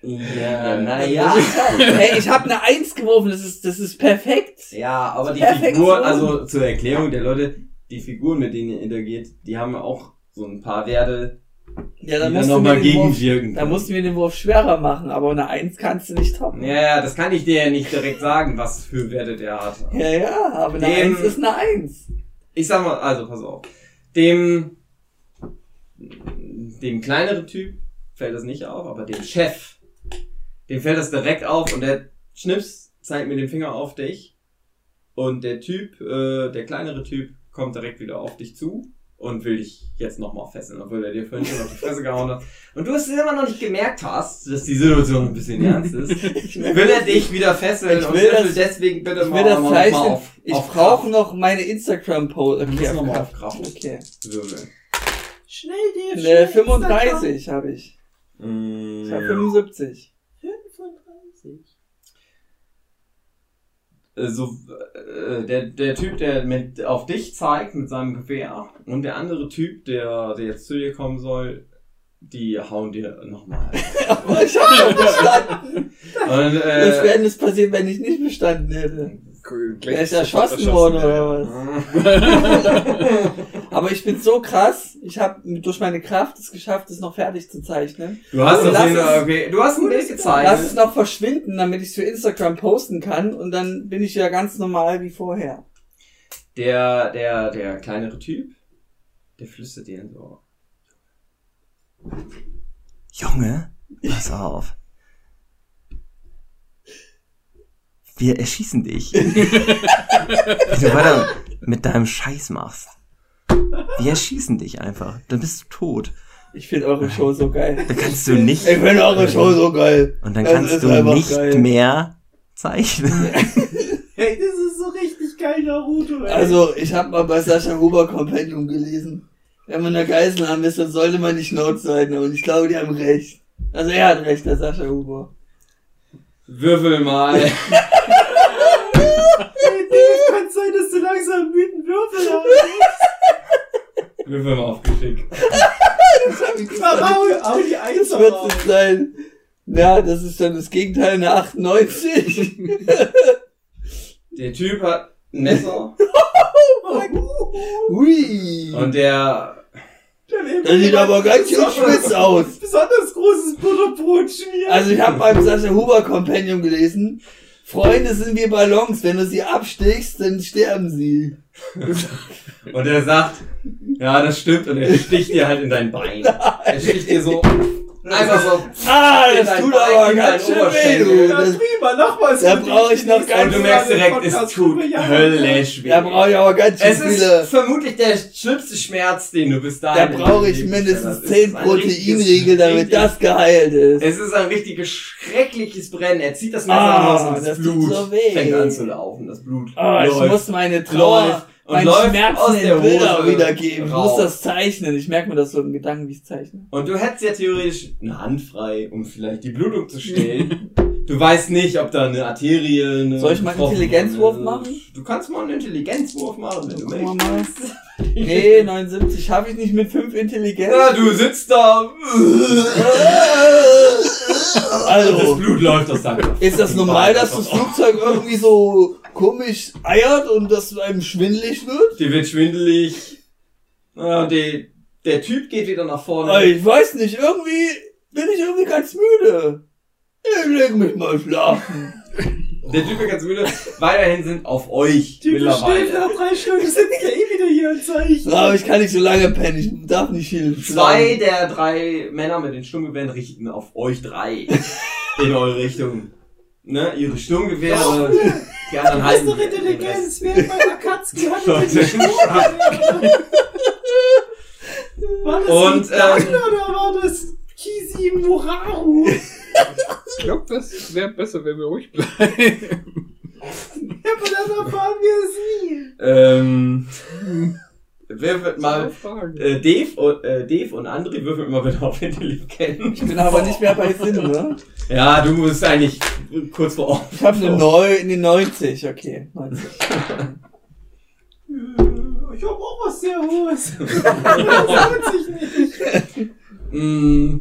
Ja, naja. *laughs* Hey, ich habe eine Eins geworfen. Das ist, das ist perfekt. Ja, aber die Perfektion. Figuren, also zur Erklärung der Leute, die Figuren, mit denen ihr interagiert, die haben auch so ein paar Werte, Ja, die dann dann musst du nochmal gegenwirken. da musst du mir den Wurf schwerer machen, aber eine Eins kannst du nicht toppen. ja, ja, das kann ich dir ja nicht direkt sagen, was für Werte der hat. Ja, ja, aber eine Dem- Eins ist eine Eins. Ich sag mal, also pass auf. Dem, dem kleineren Typ fällt das nicht auf, aber dem Chef, dem fällt das direkt auf und der schnips, zeigt mit dem Finger auf dich. Und der Typ, äh, der kleinere Typ, kommt direkt wieder auf dich zu und will dich jetzt nochmal fesseln, obwohl er dir vorhin schon auf die Fresse gehauen hat. Und du es immer noch nicht gemerkt hast, dass die Situation ein bisschen ernst ist, *laughs* Ich will, er dich wieder fesseln Ich und will das- deswegen bitte ich mal, will das mal zeichnen. auf, ich brauche noch meine Instagram-Post. Okay, musst noch mal auf Kraft Okay. würfeln. Schnell. Ne, schnell, 35 habe ich. Mm. Ich habe 75. Instagram. 35. Äh, so, äh, der, der Typ, der mit, auf dich zeigt mit seinem Gewehr und der andere Typ, der, der jetzt zu dir kommen soll, die hauen dir nochmal. Aber *laughs* ich habe doch bestanden. Und, Was äh, wäre denn das passiert, wenn ich nicht bestanden hätte? Cool, Wäre ich erschossen worden oder was? *laughs* Aber ich bin so krass, ich habe durch meine Kraft es geschafft, es noch fertig zu zeichnen. Du hast es- okay, du hast ein Bild Lass es noch verschwinden, damit ich es für Instagram posten kann und dann bin ich ja ganz normal wie vorher. Der, der, der kleinere Typ, der flüstert dir Ohr. Junge, pass auf. Wir erschießen dich. *laughs* Wenn du weiter mit deinem Scheiß machst. Wir erschießen dich einfach. Dann bist du tot. Ich finde eure Show so geil. Dann kannst du nicht, Ich finde eure Show so geil. und dann Das kannst du einfach nicht geil. mehr zeichnen. *laughs* Hey, das ist so richtig geil, Naruto, ey. Also, ich habe mal bei Sascha Huber Compendium gelesen. Wenn man eine Geiselnahme ist, dann sollte man nicht Not sein. Und ich glaube, die haben recht. Also er hat recht, der Sascha Huber. Würfel mal. *laughs* Kann sein, dass du langsam einen müden Würfel hast. Würfel mal auf Geschick. Mach Au, au die Eins Das wird es sein. Ja, das ist dann das Gegenteil einer 98. Der Typ hat ein Messer *laughs* Hui. und der Das sieht aber ganz schön spitz aus. Besonders großes Butterbrot schmieren. Also ich habe beim Sascha Huber Compendium gelesen. Freunde sind wie Ballons. Wenn du sie abstichst, dann sterben sie. und der sagt, ja, das stimmt und er sticht dir halt in dein Bein. Er sticht dir so einfach so *laughs* Ah, das tut aber ganz schön weh, du. Das, prima, nochmal. Da brauch ich noch ganz- und du merkst direkt, es tut höllisch weh. da brauche ich aber ganz schön Es ist viele. vermutlich der schlimmste Schmerz, den du bis Da dahin. brauche ich mindestens hast. Es 10 ist ein richtiges- Proteinriegel, damit richtig- das geheilt ist. Es ist ein richtiges schreckliches Brennen. Er zieht das Messer Ah, raus und das, das tut Blut so weh. fängt an zu laufen. Das Blut Ah, ich muss meine Trauer, läuft und läuft Schmerzen aus der Bilder Hose wiedergeben. Ich muss das zeichnen. Ich merke mir das so in Gedanken, wie ich zeichne. Und du hättest ja theoretisch eine Hand frei, um vielleicht die Blutung zu stillen. *laughs* du weißt nicht, ob da eine Arterie. Eine Soll ich mal einen Intelligenzwurf machen? Du kannst mal einen Intelligenzwurf machen, wenn du möchtest. Nee, 79 schaffe ich nicht mit 5 Intelligenz. Ja, du sitzt da. Das Also, Blut läuft aus deinem Kopf. ist das normal, dass das Flugzeug irgendwie so komisch eiert und dass einem schwindelig wird? Dir wird schwindelig. Ja, der, der Typ geht wieder nach vorne. Aber Ich weiß nicht, irgendwie bin ich irgendwie ganz müde. Ich leg mich mal schlafen. Der Typ wird ganz müde. Weiterhin sind auf euch Die besteht mittlerweile nach drei Stunden, sind ja eh wieder hier und Zeichen. Aber ich kann nicht so lange pennen, ich darf nicht viel Zwei schlafen. der drei Männer mit den Sturmgewehren richten auf euch drei *laughs* in eure Richtung. Ne, ihre Sturmgewehre. Die anderen Das ist halten doch hatte *laughs* Leute. die Sturmgewehre. War das Und, ähm, oder war das Kisi Muraru? Ich glaube, das wäre besser, wenn wir ruhig bleiben. Ja, aber dann erfahren wir es nie. Ähm, wer wird mal. Äh, Dave, und, äh, Dave und André würfeln immer bitte auf Intelligenz. Ich bin aber nicht mehr bei Sinn, ne? Ja, du bist eigentlich kurz vor Ort. Ich habe eine neu in den 90, okay. 90. Ich hab auch was sehr Hohes. *laughs* das sich nicht. Mm,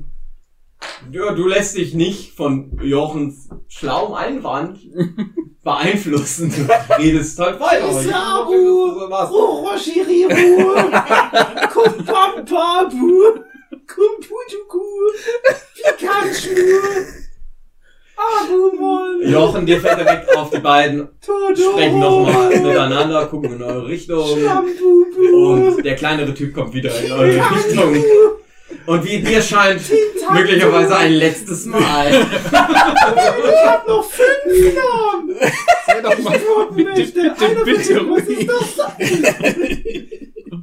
ja, du lässt dich nicht von Jochens schlauem Einwand *laughs* beeinflussen. Du redest halt weiter. Isaru, Was? Roroshiriru, Kumpampabu, Kumputuku, Pikachu, Agumon, Jochen, dir fällt direkt auf, die beiden Totoro, sprechen nochmal miteinander, gucken in eure Richtung. Schlambubu, Und der kleinere Typ kommt wieder in eure Richtung. Und wie dir scheint, möglicherweise ein letztes Mal. Ich hab noch fünf Namen. Sei doch mal bitte, bitte, von bitte Ihnen, was ist ruhig. das sein?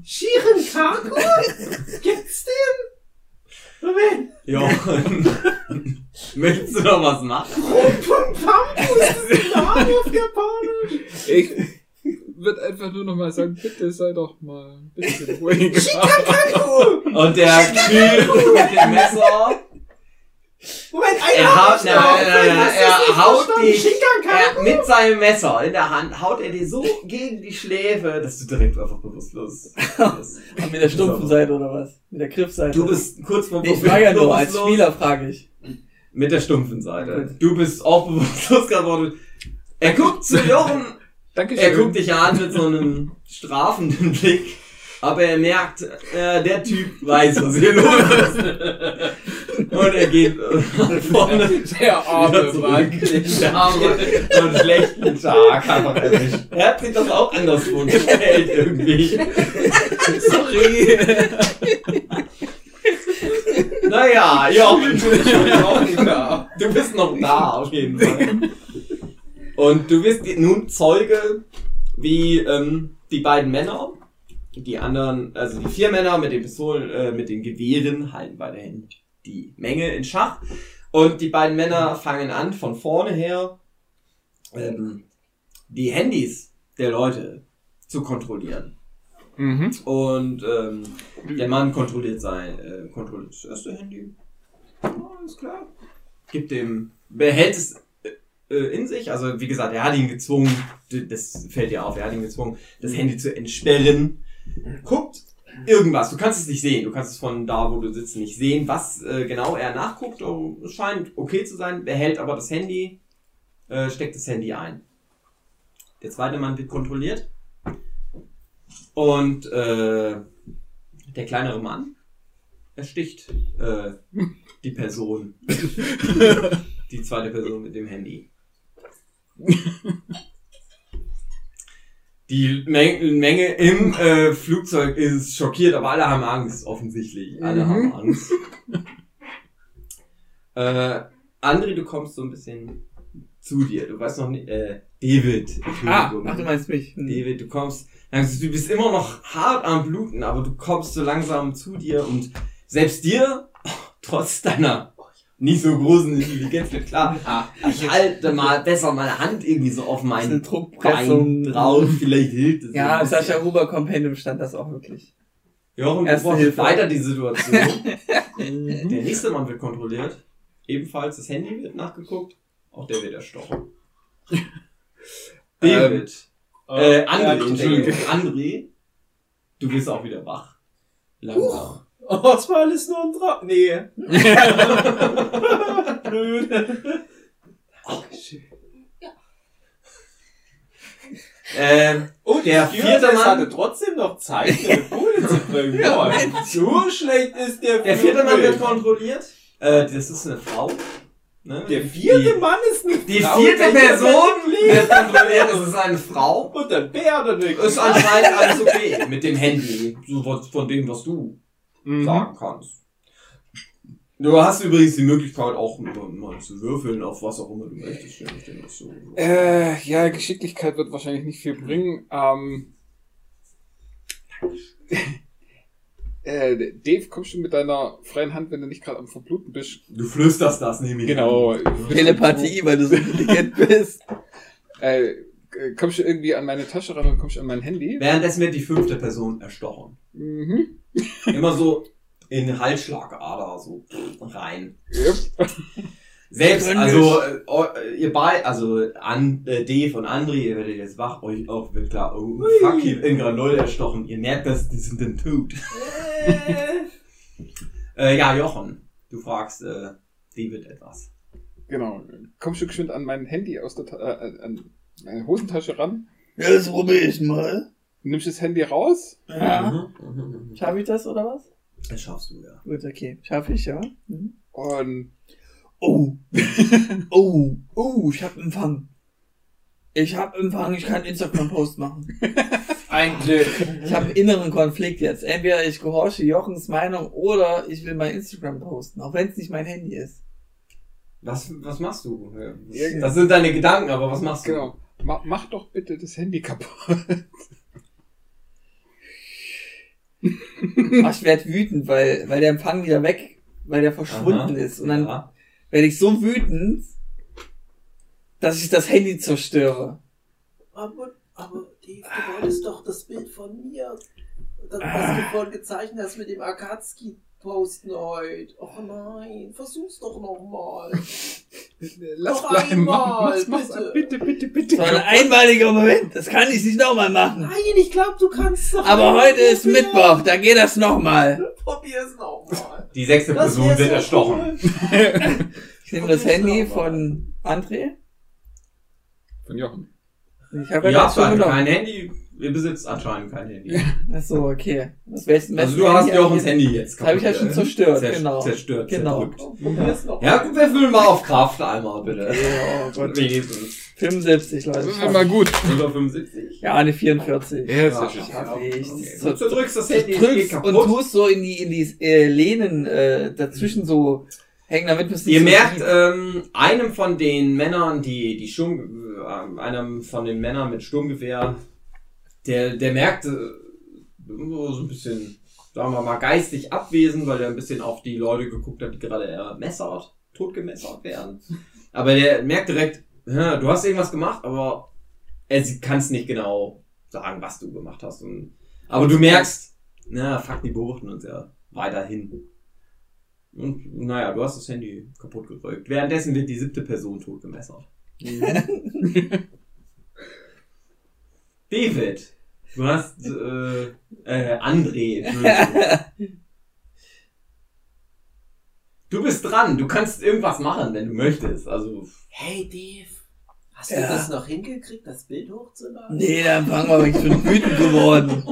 Shiren Kaku? Gibt's den? Moment. Jochen, *laughs* möchtest du noch was machen? Pumpu, ist das ein Name auf Japanisch? Ich würde einfach nur noch mal sagen, *laughs* bitte sei doch mal ein bisschen ruhiger. Und der Typ mit dem Messer, Moment, einer er haut, nein, nein, nein, er haut dich, er, mit seinem Messer in der Hand haut er dir so gegen die Schläfe, dass du direkt einfach bewusstlos bist. *laughs* Mit der stumpfen Seite oder was? Mit der Griffseite? Du bist kurz vor ich frage ja nur, als. Spieler frage ich. Mit der stumpfen Seite. Du bist auch bewusstlos geworden. Er guckt zu Jochen, Dankeschön. er guckt dich an mit so einem strafenden Blick. Aber er merkt, äh, der Typ weiß, was hier los ist. Und er geht äh, vorne Der arme. Mann. Der arme, so einen schlechten Tag einfach erwischt. Er hat sich das auch anders vorgestellt irgendwie. Sorry. Naja, Jochen, du bist noch da auf jeden Fall. Und du bist nun Zeuge, wie ähm, die beiden Männer, die anderen, also die vier Männer mit den Pistolen, äh, mit den Gewehren halten weiterhin die Menge in Schach. Und die beiden Männer fangen an, von vorne her ähm, die Handys der Leute zu kontrollieren. Mhm. Und ähm, der Mann kontrolliert sein, äh, kontrolliert das erste Handy. Alles klar. Gibt dem, behält es in sich. Also wie gesagt, er hat ihn gezwungen, das fällt dir auf, er hat ihn gezwungen, das Handy zu entsperren. Guckt irgendwas, du kannst es nicht sehen, du kannst es von da, wo du sitzt, nicht sehen, was äh, genau er nachguckt. Oh, es scheint okay zu sein, behält aber das Handy, äh, steckt das Handy ein. Der zweite Mann wird kontrolliert. Und äh, der kleinere Mann ersticht äh, die Person. *laughs* die zweite Person mit dem Handy. Die Men Menge im äh, Flugzeug ist schockiert, aber alle haben Angst, offensichtlich. Alle Mhm. haben Angst. *laughs* äh, André, du kommst so ein bisschen zu dir. Du weißt noch nicht, äh, David. Ah, Entschuldigung. ach, du meinst mich. Hm. David, du kommst, du bist immer noch hart am Bluten, aber du kommst so langsam zu dir und selbst dir, *laughs* trotz deiner nicht so großen Intelligenz, wird klar, *laughs* ah, ich halte mal besser meine Hand irgendwie so auf Das ist eine mein Druckpressung. Bein drauf, vielleicht hilft es. Ja, im. Sascha Huber Kompendium stand das auch wirklich. Jochen, Hilfe. weiter die Situation. *laughs* Mhm. Der nächste Mann wird kontrolliert. Ebenfalls das Handy wird nachgeguckt. Auch der wird erstochen. David. Äh, André, Entschuldigung. André, du bist auch wieder wach. Langsam. Oh, es war alles nur ein Traum. Nee. *laughs* Ähm, Oh, Der vierte Mann- hatte trotzdem noch Zeit, eine Kohle zu bringen. Boah, so schlecht ist der der vierte Mann wird kontrolliert. Äh, das ist eine Frau. Ne? Der vierte die, Mann ist eine Die Frau, vierte welche Person wird kontrolliert. Das ist eine Frau. Und der Bär daneben. Ist anscheinend alles okay mit dem Handy. So was von dem, was du Mhm. sagen kannst. Du hast übrigens die Möglichkeit auch mal mal zu würfeln, auf was auch immer du möchtest. Du- Äh, ja, Geschicklichkeit wird wahrscheinlich nicht viel bringen. Ähm, *laughs* äh, Dave, kommst du mit deiner freien Hand, wenn du nicht gerade am Verbluten bist? Du flüsterst das nämlich. Genau. Telepathie, weil du so intelligent *laughs* bist. Äh, kommst du irgendwie an meine Tasche ran und kommst du an mein Handy? Währenddessen wird die fünfte Person erstochen. Mhm. Immer so in Halsschlagader so rein. Yep. Selbst, also äh, eu- ihr beide, also an, äh, Dave und André, ihr werdet jetzt wach, euch auch wird klar, oh fuck, hier in Granol erstochen. Ihr merkt das, die sind dann tot. *laughs* äh, ja, Jochen, du fragst äh, David etwas. Genau. Kommst du geschwind an mein Handy aus der Ta äh, an meine Hosentasche ran? Ja, das probiere ich mal. Nimmst das Handy raus? Ja. Mhm, mhm, mhm. Schaffe ich das oder was? Das schaffst du, ja. Gut, okay. Schaffe ich, ja. Mhm. Und Oh. *laughs* oh. Oh, ich hab Empfang. Ich hab Empfang, ich kann Instagram-Post machen. *laughs* Ein Glück. Ich habe einen inneren Konflikt jetzt. Entweder ich gehorche Jochens Meinung oder ich will mein Instagram posten, auch wenn es nicht mein Handy ist. Was, was machst du? Das sind deine Gedanken, aber was machst du? genau. Ma mach doch bitte das Handy kaputt. Ach, ich werd wütend, weil, weil der Empfang wieder weg, weil der verschwunden Aha. ist. Und dann Ja. werde ich so wütend, dass ich das Handy zerstöre. Aber, aber Dave, du wolltest doch das Bild von mir, das, was Ah. du vorhin gezeichnet hast mit dem Akatsuki posten heute. Oh nein, versuch's doch nochmal. Lass Noch bleiben. einmal, Mach's, mach's, bitte. bitte, bitte, bitte. Das war ein einmaliger Moment, das kann ich nicht nochmal machen. Nein, ich glaube, du kannst doch. Aber heute ist probieren. Mittwoch, da geht das nochmal. Probier's nochmal. Die sechste Das Person wird erstochen. cool. *laughs* Ich nehme das Handy von André. Von Jochen. Ich habe Ja, ja mein genommen. Handy ihr besitzt anscheinend kein Handy. *laughs* Achso, okay. Was wär's, Also du hast Jochens Handy jetzt Das habe ich ja schon zerstört, Zer- genau. Zerstört, Genau. zerdrückt. Noch. Ja, gut, wir füllen mal auf Kraft einmal, bitte. *laughs* Ja, oh Gott. Wenigstens. 75, Leute. Das ist immer gut. Über 75. Ja, eine 44. Ja, ist Ja, ja schön. Schaff ich. Okay. So, Du drückst das Handy, drückst kaputt. und tust so in die, in die äh, Lehnen äh, dazwischen so hängen, damit nicht Ihr so merkt, ähm, einem von den Männern, die, die Sturm, äh, einem von den Männern mit Sturmgewehr, der, der merkt, äh, so ein bisschen, sagen wir mal, geistig abwesend, weil er ein bisschen auf die Leute geguckt hat, die gerade ermessert, totgemessert werden. Aber der merkt direkt, du hast irgendwas gemacht, aber er kann es nicht genau sagen, was du gemacht hast. Und, aber du merkst, na, fuck, die beobachten uns ja weiterhin. Und naja, du hast das Handy kaputt gedrückt. Währenddessen wird die siebte Person totgemessert. *laughs* David, du hast äh, äh, André. Du bist dran. Du kannst irgendwas machen, wenn du möchtest. Also Hey Dave, hast Ja. du das noch hingekriegt, das Bild hochzuladen? Nee, dann fangen wir, ich bin wütend geworden.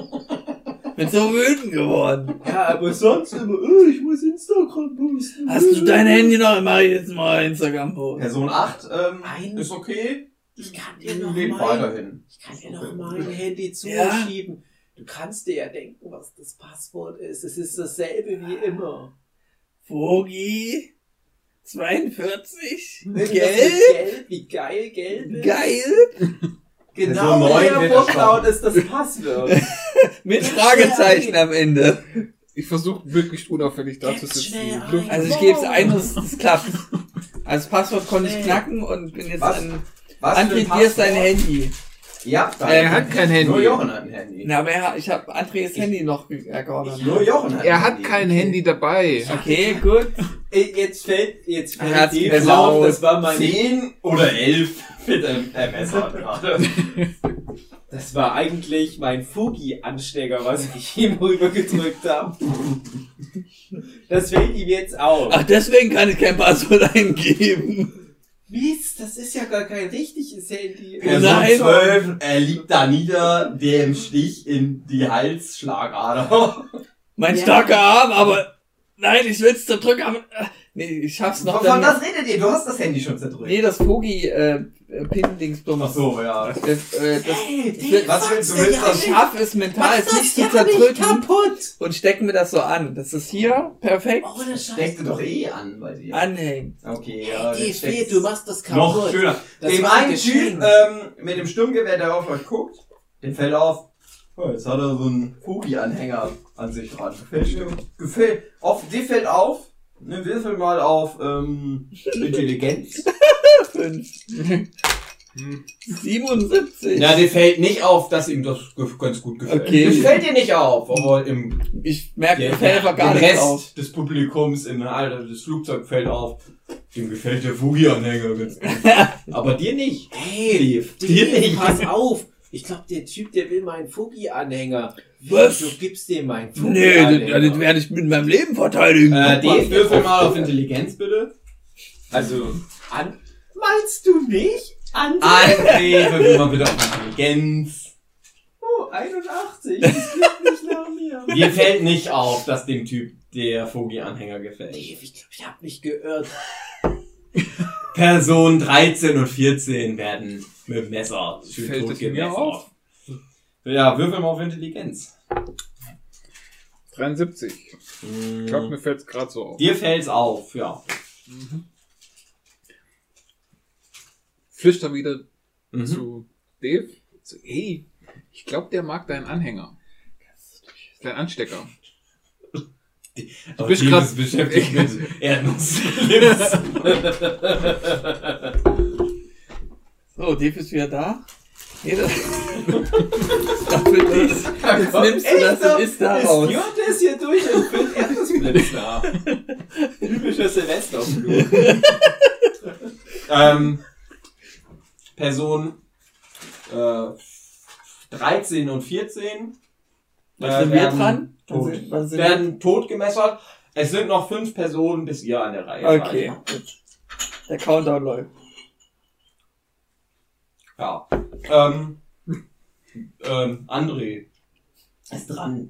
Bin so wütend geworden. Ja, aber sonst immer, oh, ich muss Instagram posten. Hast du dein Handy noch? Mach ich jetzt mal Instagram post. Person 8 ähm, Nein. ist okay. Ich kann dir noch Lebt mein, weiterhin. ich kann dir noch mein Handy Ja. zuschieben. Du kannst dir ja denken, was das Passwort ist. Es ist dasselbe wie immer. Vogi 42? Das ist Gelb? gelb, wie geil gelb ist. Geil? *laughs* Genau, neun der wird er Wortlaut ist das Passwort. *laughs* Mit Fragezeichen am Ende. Ich versuche wirklich unauffällig da zu sitzen. ein. Also ich gebe es ein, das, das klappt. *laughs* Also das Passwort konnte ich knacken und bin jetzt Was? an... Was André, dir ist dein? Handy. Ja, Er hat kein Handy. Nur Jochen hat ein Handy. Na, aber er, ich habe Andres Handy noch ergaunert. Nur Jochen hat Er ein hat Handy. kein Handy dabei. Okay, gut. *laughs* Äh, Jetzt fällt, jetzt fällt Dave geklaut. auf, das war mein, 10 oder 11 *laughs* mit einem Messer gerade. *laughs* das war eigentlich mein Fugi-Anstecker, was ich ihm rübergedrückt habe. Das fällt ihm jetzt auf. Ach, deswegen kann ich kein Passwort eingeben. Mist, das ist ja gar kein richtiges Handy. Person Nein. 12, er liegt da nieder, der im Stich in die Halsschlagader. Mein Ja. starker Arm, aber... Nein, ich will's zerdrücken, aber... äh, Nee, ich schaff's noch. Wovon das redet ihr? Du hast das Handy schon zerdrückt. Nee, das Vogi äh, äh, Pin-Dingsbums. Ach so, ja. Das, äh, das, Hey, ich will- Was willst du? Ich das? schaffe es mental, es nicht zu zerdrücken und steck mir das so an. Das ist hier perfekt Ohne Scheiß. Steckst du doch eh an bei dir. anhängt. Okay, ja. Jetzt steckst- du machst das Noch kaputt. schöner. Das Dem einen Typ ähm, mit dem Sturmgewehr, der auf euch guckt, dem fällt auf, oh, jetzt hat er so einen Fugi-Anhänger an sich dran. Gefällt? Gefällt. Auf, dir fällt auf, ne, würfel mal auf ähm, *laughs* Intelligenz. Fünf. 77. Ja, dir fällt nicht auf, dass ihm das ganz gut gefällt. Okay. Das fällt dir nicht auf, aber im Ich merke, der, fällt einfach gar dem nichts Rest auf. des Publikums im Alter des Flugzeugs fällt auf, dem gefällt der Fugi-Anhänger ganz gut. *laughs* aber dir nicht. Hey, dir Dave, nicht. pass auf. Ich glaube, der Typ, der will meinen Fugi-Anhänger. Was? Du gibst dem meinen Nee, Fugi-Anhänger. das, das werde ich mit meinem Leben verteidigen. Äh, Dave, würfel mal auf Intelligenz, bitte. Also, an, meinst du nicht? An André, würfel mal bitte auf Intelligenz. oh, 81. Das klingt nicht nach mir. *laughs* Dir fällt nicht auf, dass dem Typ der Fogi-Anhänger gefällt. Dave, ich glaube, ich habe mich geirrt. Person 13 und 14 werden mit dem Messer schön Fällt es mir auf? Ja, würfel mal auf Intelligenz. 73. Ich glaube, mir fällt es gerade so auf. Dir fällt's auf, ja. Flüster wieder Mhm. zu Dave. So, hey, ich glaube, der mag deinen Anhänger. Dein Anstecker. Du bist grad- beschäftigt mit *laughs* Erdnusslips. *laughs* *laughs* So, Dave ist wieder da. Nee, das, *laughs* das für dich. Jetzt nimmst du das und isst da raus. Stewart ist hier durch und füllt Erdnussblitz nach. Typischer Silvesterflug. *laughs* ähm, Person äh, 13 und 14 Was äh, sind wir werden dran? Tot. Was sind- was sind werden tot gemessert. Es sind noch fünf Personen, bis ihr an der Reihe Okay, seid. gut. Der Countdown läuft. Ja. Ähm, ähm, André ist dran.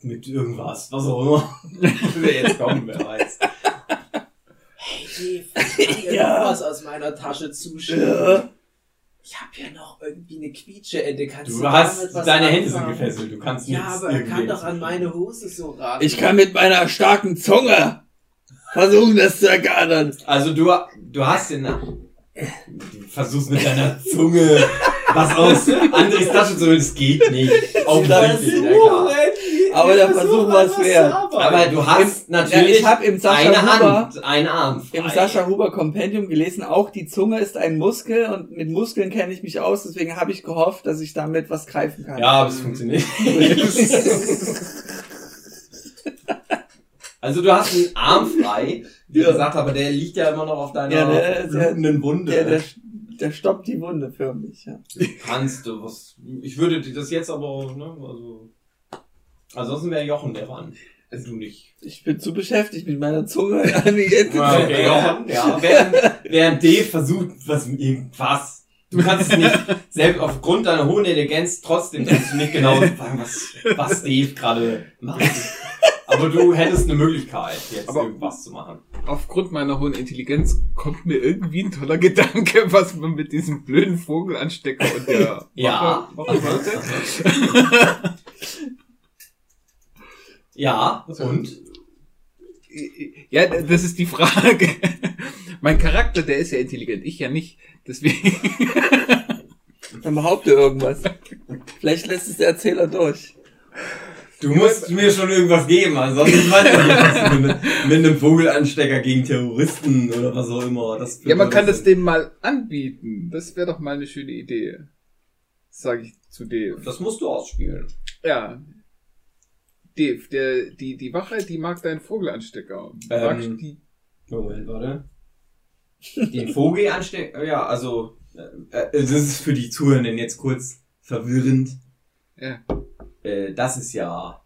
Mit irgendwas, was auch immer. *laughs* Wer jetzt kommen, wer weiß. Hey, Dave, *laughs* ich kann dir Ja. was aus meiner Tasche zuschieben. Ja. Ich habe hier noch irgendwie eine Quietscheente. Kannst du, Du hast, damit was deine Hände sind gefesselt, du kannst Ja, nichts aber er kann doch an meine Hose so raten. Ich kann mit meiner starken Zunge versuchen, das zu ergattern. Also du, du hast den, du versuchst mit deiner Zunge was aus Andres Tasche zu holen, das geht nicht. Offensichtlich, ja klar. Aber der Versuch war es wert. Aber du hast natürlich ich habe im Sascha eine Huber, Hand, einen Arm frei. im Sascha Huber Kompendium gelesen, auch die Zunge ist ein Muskel und mit Muskeln kenne ich mich aus, deswegen habe ich gehofft, dass ich damit was greifen kann. Ja, aber es funktioniert. *laughs* also du hast einen Arm frei, wie Ja. gesagt, aber der liegt ja immer noch auf deiner Ja, der- der- blutenden Wunde. Der, der, der stoppt die Wunde für mich, ja. Kannst du was. Ich würde dir das jetzt aber, ne, also. Ansonsten wäre Jochen der Mann. Also du nicht. Ich bin zu beschäftigt mit meiner Zunge *laughs* Ja, zu okay, Jochen, ja. Während, während Dave versucht, was irgendwas. Du kannst es nicht, selbst aufgrund deiner hohen Intelligenz, trotzdem kannst du nicht genau *laughs* sagen, was, was Dave gerade macht. Aber du hättest eine Möglichkeit, jetzt Aber- irgendwas zu machen. Aufgrund meiner hohen Intelligenz kommt mir irgendwie ein toller Gedanke, was man mit diesem blöden Vogelanstecker und der *laughs* Ja. Wache sollte. Ja, und? Ja, das ist die Frage. Mein Charakter, der ist ja intelligent, ich ja nicht. Deswegen. Dann behaupte irgendwas. Vielleicht lässt es der Erzähler durch. Du musst mir schon irgendwas geben, ansonsten *laughs* weiß ich nicht, was du mit, mit einem Vogelanstecker gegen Terroristen oder was auch immer. Das Ja, man kann das dem mal anbieten. Das wäre doch mal eine schöne Idee. Sag ich zu Dave. Das musst du ausspielen. Ja. Dave, der, die, die Wache, die mag deinen Vogelanstecker. Ähm, die Moment, warte. Den Vogelanstecker, ja, also, äh, äh, das ist für die Zuhörenden jetzt kurz verwirrend. Ja. Äh, das ist ja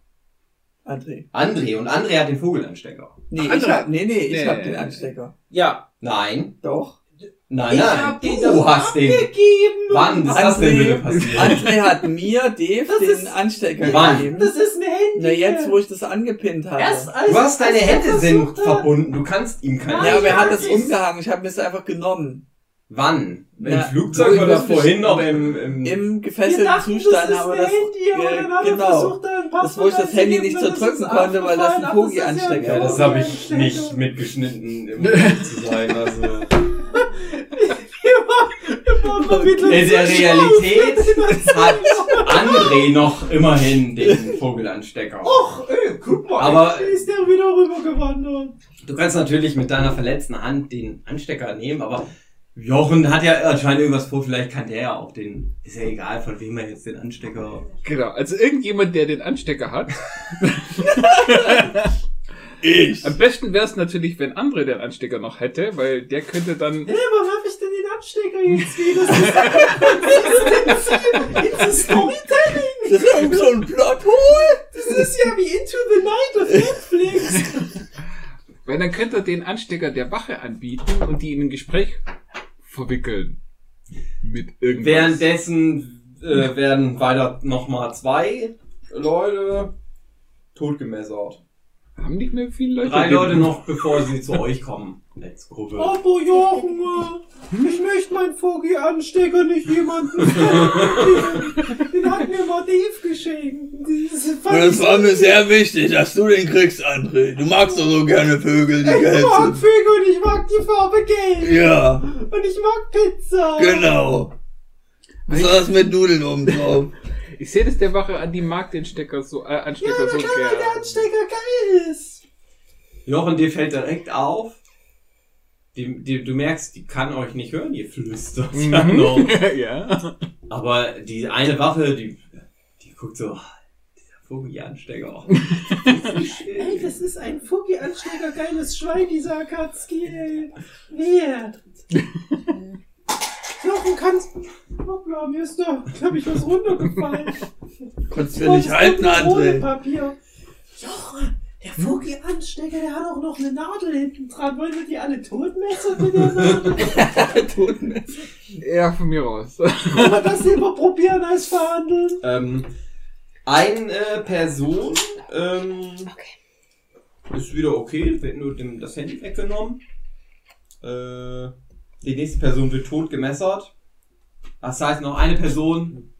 André. André und André hat den Vogelanstecker. Nee, Ach, ich André. hab, nee, nee, ich Nee. hab den Anstecker. Ja. Nein, Doch. nein, Ich nein. hab den du hast den. Wann ist das denn André- bitte passiert? André hat mir, Dave, Das den ist- Anstecker Wann? gegeben. Das ist ein Handy. Na, jetzt, wo ich das angepinnt habe. Erst als, Du hast deine Hände sind verbunden, du kannst ihm keine. ja, aber er hat das umgehangen. Ich habe mir es einfach genommen. Wann? Im Na, Flugzeug ich oder das vorhin noch im, im Im gefesselten dachten, Zustand das ist aber das. Handy, äh, genau. versucht, Das, wo ich das Handy nicht zerdrücken es konnte, weil das ein ach, Pogi-Anstecker Ja, das habe ich nicht mitgeschnitten, um *laughs* zu sein. Also. In der Realität hat André noch immerhin den Vogelanstecker. Och, ey, guck mal, Aber- ist der wieder rübergewandert. Du kannst natürlich mit deiner verletzten Hand den Anstecker nehmen, aber Jochen hat ja anscheinend irgendwas vor, vielleicht kann der ja auch den. Ist ja egal, von wem er jetzt den Anstecker. Genau, also irgendjemand, der den Anstecker hat. *laughs* Ich. Am besten wäre es natürlich, wenn André den Anstecker noch hätte, weil der könnte dann. Hey, warum hab ich denn den Anstecker jetzt wieder? Das ist It's a Storytelling. Das ist irgend so ein Plothole. Das ist ja wie Into the Night auf Netflix. Weil dann könnte er den Anstecker der Wache anbieten und die in ein Gespräch verwickeln. Mit irgendwas. Währenddessen äh, werden weiter nochmal zwei Leute totgemessert. Haben nicht mehr viele Leute. Drei Leute *laughs* noch, bevor sie zu euch kommen. Als Gruppe. Aber Jochen, ich möchte meinen Vogel-Anstecker nicht jemandem schenken. Den hat mir mal Dave geschenkt. Das war mir sehr wichtig, dass du den kriegst, André. Du magst doch so gerne Vögel, die Ich mag. Vögel und ich mag die Farbe gelb. Ja, Und ich mag Pizza. genau. Besonders mit Nudeln oben drauf. Ich sehe das der Wache an, die mag den Stecker so, äh, Ja, Anstecker na so klar, weil der. Anstecker geil ist. Jochen, dir fällt direkt auf. Die, die, du merkst, die kann euch nicht hören, ihr flüstert ja noch. *laughs* ja. Aber die eine Waffe, die, die guckt so, "Ah, dieser Vogelanstecker. Ey, das ist ein Vogel-Anstecker geiles Schwein, dieser Akatsuki, ey. Wert. *laughs* Jochen, kannst... Hoppla, mir ist da, glaub ich, was runtergefallen. Konntest du nicht halten, André. Papier. Jochen, der Fugi-Anstecker, der hat auch noch eine Nadel hinten dran. Wollen wir die alle totmessen mit der *laughs* Nadel? Totenmesser. Ja, von mir aus. Wollen wir das lieber probieren als verhandeln? Ähm, eine Person ähm, ist wieder okay, wird nur dem, das Handy weggenommen. Äh, die nächste Person wird tot gemessert. Das heißt, noch eine Person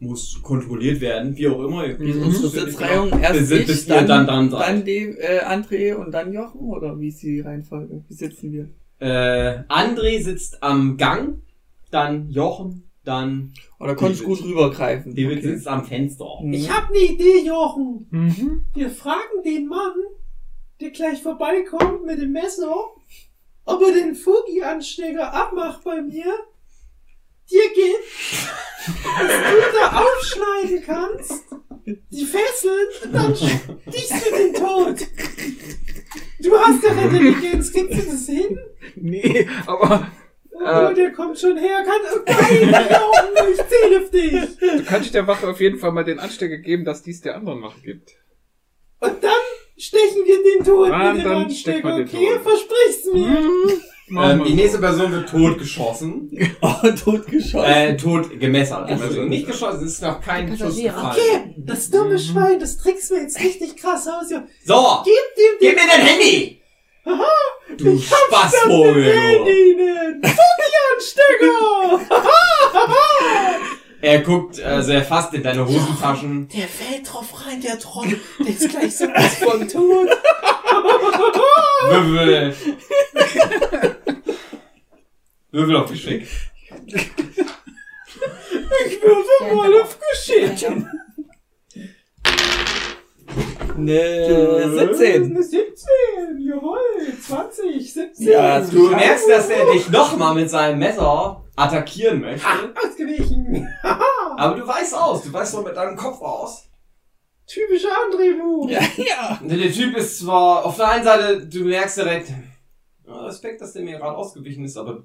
muss kontrolliert werden, wie auch immer. Wie ist unsere Sitzreihung? Erst bis, ich, bis dann, ihr dann dran seid. dann die äh, André und dann Jochen? Oder wie ist die Reihenfolge? Wie sitzen wir? Äh, André sitzt am Gang, dann Jochen, dann Oder konnte ich David. gut rübergreifen? David Okay. sitzt am Fenster. Mhm. Ich hab ne Idee, Jochen. Mhm. Wir fragen den Mann, der gleich vorbeikommt mit dem Messer, ob er den Fugi-Anstecker abmacht bei mir, dir gibt, dass du da aufschneiden kannst, die Fesseln, und dann stichst du den tot. Du hast doch Intelligenz, kriegst du das hin? Nee, aber Oh, Äh. der kommt schon her, kann, oh nein, Jochen, ich zähle auf dich. du kannst der Wache auf jeden Fall mal den Anstecker geben, dass dies der anderen Wache gibt. Und dann stechen wir den tot Ah, mit dem dann stechen wir Anstecker, okay? Versprich's mir. Ähm, die nächste Person wird totgeschossen. *laughs* Oh, totgeschossen. Äh, tot gemessert. Also Gemessert. nicht geschossen, es ist noch kein Schuss gefallen. Okay, das dumme Schwein, das trickst mir jetzt richtig krass aus. Ja. So, Gib dem gib mir dein Handy! Du Ich hab's schon Spaßvogel, gesehen, du. Ihnen. Fugi-Anstecker! Er guckt, also er fasst in deine Hosentaschen. Der fällt drauf rein, der Trottel. Der ist gleich so was von tot. *laughs* Würfel. Würfel auf Geschick. Ich würfe mal auf Geschick. Ne, 17. Eine 17, jawohl. 20, 17. Ja, Du merkst, dass er dich nochmal mit seinem Messer attackieren möchte. Ah, ausgewichen. *laughs* Aber du weißt aus, du weißt doch mit deinem Kopf aus. Typischer André-Move. Ja, *laughs* ja. Der Typ ist zwar auf der einen Seite, du merkst direkt, Respekt, dass der mir gerade ausgewichen ist, aber,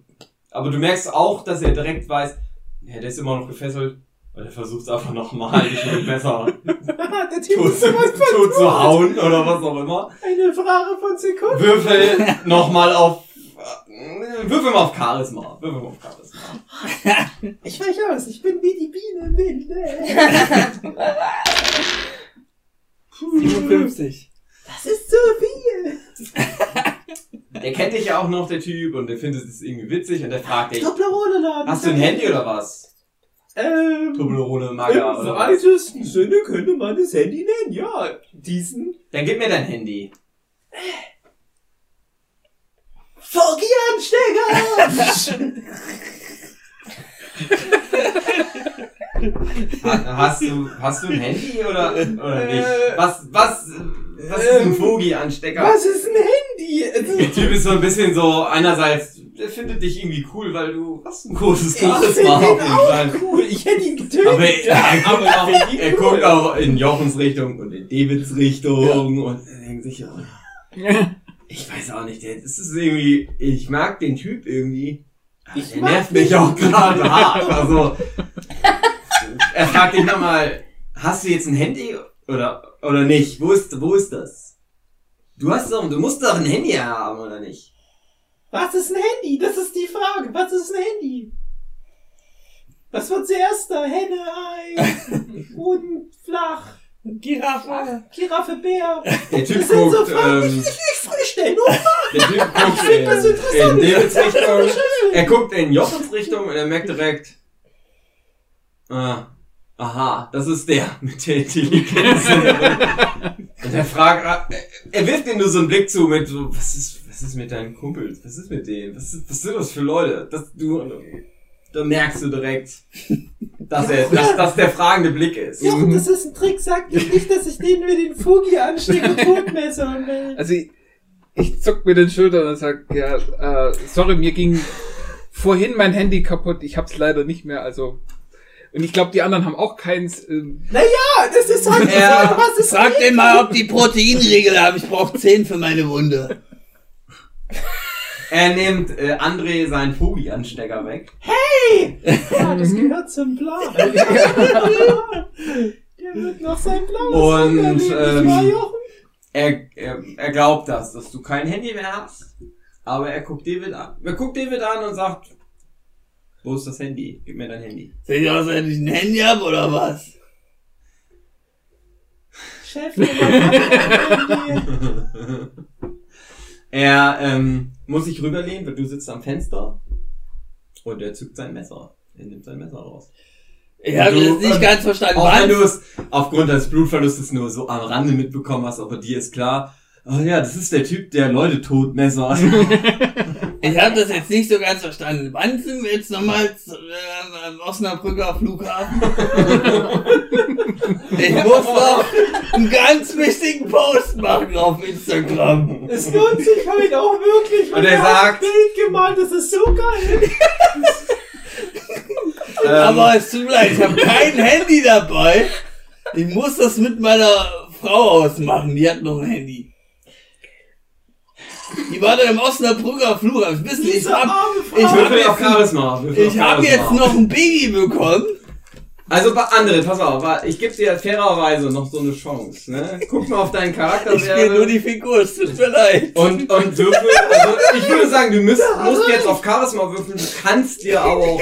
aber du merkst auch, dass er direkt weiß, ja, der ist immer noch gefesselt. Und er versucht es einfach nochmal, dich mit dem Messer *laughs* der Typ tot, ist von tot zu hauen oder was auch immer. Eine Frage von Sekunden. Würfel nochmal auf, äh, würfel mal auf Charisma. Würfel mal auf Charisma. Ich weich aus, ich bin wie die Biene im Winde. *laughs* 57. Das ist zu viel. Der kennt dich ja auch noch, der Typ, und der findet es irgendwie witzig und der fragt dich, Toblerone laden. hast du ein Handy oder was? Ähm, Toblerone Maga im oder was? weitesten Sinne könnte man das Handy nennen, ja. Diesen Dann gib mir dein Handy. Fugi-Anstecker! *laughs* *laughs* Ha- Hast du, hast du ein Handy oder, oder nicht? Äh, Was, was, was ist ein ähm, Fogi-Anstecker? Was ist ein Handy? Der Typ ist so ein bisschen so, einerseits, der findet dich irgendwie cool, weil du hast ein großes Charisma Fall. cool. Ich hätte ihn getötet. Aber er, er, finde ihn er cool. guckt auch in Jochens Richtung und in Davids Richtung und er denkt sich, oh, ich weiß auch nicht, der, das ist irgendwie, ich mag den Typ irgendwie. Ich der nervt mich auch gerade hart. Also, *laughs* er fragt dich nochmal, hast du jetzt ein Handy oder, oder nicht? Wo ist, wo ist das? Du hast doch, du musst doch ein Handy haben, oder nicht? Was ist ein Handy? Das ist die Frage. Was ist ein Handy? Was war zuerst da? Henne, Ei, *laughs* Huhn, flach, Giraffe. Giraffe, Bär. Der Typ Das sind so guckt, Fragen, die ähm, ich nicht freistellen. Nur der Typ *laughs* guckt find das in, interessant. in Davids Richtung. Fragen. *laughs* Er guckt in Jochens Richtung und er merkt direkt, ah, aha, das ist der *laughs* mit der Intelligenz. und er fragt, er wirft ihm nur so einen Blick zu mit so, was ist, was ist mit deinen Kumpels? Was ist mit denen? Was, ist, was sind das für Leute? Das, du, da merkst du direkt, dass er, dass das der fragende Blick ist. Jochen, das ist ein Trick. Sag dir nicht, dass ich den mit den Fugi anstecke totmessern will. Also ich, ich zuck mir den Schultern und sag, ja, äh, sorry, mir ging vorhin mein Handy kaputt. Ich hab's leider nicht mehr, also. Und ich glaube, die anderen haben auch keins. Ähm, Naja, das ist halt Ja, was ist Frag den mal, ob die Proteinriegel haben. Ich brauche 10 für meine Wunde. Er nimmt äh, André seinen Fogi-Anstecker weg. *laughs* Ja, das gehört zum Plan. *laughs* Der wird noch sein blaues Und, erleben, ähm, er, er, er glaubt das, dass du kein Handy mehr hast. Aber er guckt David an. Er guckt David an und sagt, wo ist das Handy? Gib mir dein Handy. Sehe ich aus, wenn ich ein Handy hab oder was? Chef, er ähm, muss sich rüberlehnen, weil du sitzt am Fenster und er zückt sein Messer. Er nimmt sein Messer raus. Ich habe das nicht ähm, ganz verstanden. Auch wenn Was? du es aufgrund deines Blutverlustes nur so am Rande mitbekommen hast, aber dir ist klar, oh ja, das ist der Typ, der Leute totmessert. *laughs* *laughs* Ich habe das jetzt nicht so ganz verstanden. Wann sind wir jetzt nochmal zu- äh, am Osnabrücker Flughafen? *laughs* ich muss noch einen ganz wichtigen Post machen auf Instagram. Es lohnt sich heute auch wirklich. Und er er sagt- Bild gemalt, das ist so geil. *laughs* Ähm, Aber es tut mir leid, ich habe kein Handy dabei. Ich muss das mit meiner Frau ausmachen. Die hat noch ein Handy. Die war da im Osnabrücker Flughafen. Wissen Sie, ich ich hab jetzt, ich hab jetzt noch ein Baby bekommen. Also bei anderen, pass auf, ich gebe dir fairerweise noch so eine Chance. Ne? Guck mal auf deinen Charakter. Ich spiele nur die Figur, es tut mir leid. und, und würfel, also ich würde sagen, du müsst, musst jetzt auf Charisma würfeln, du kannst dir aber auch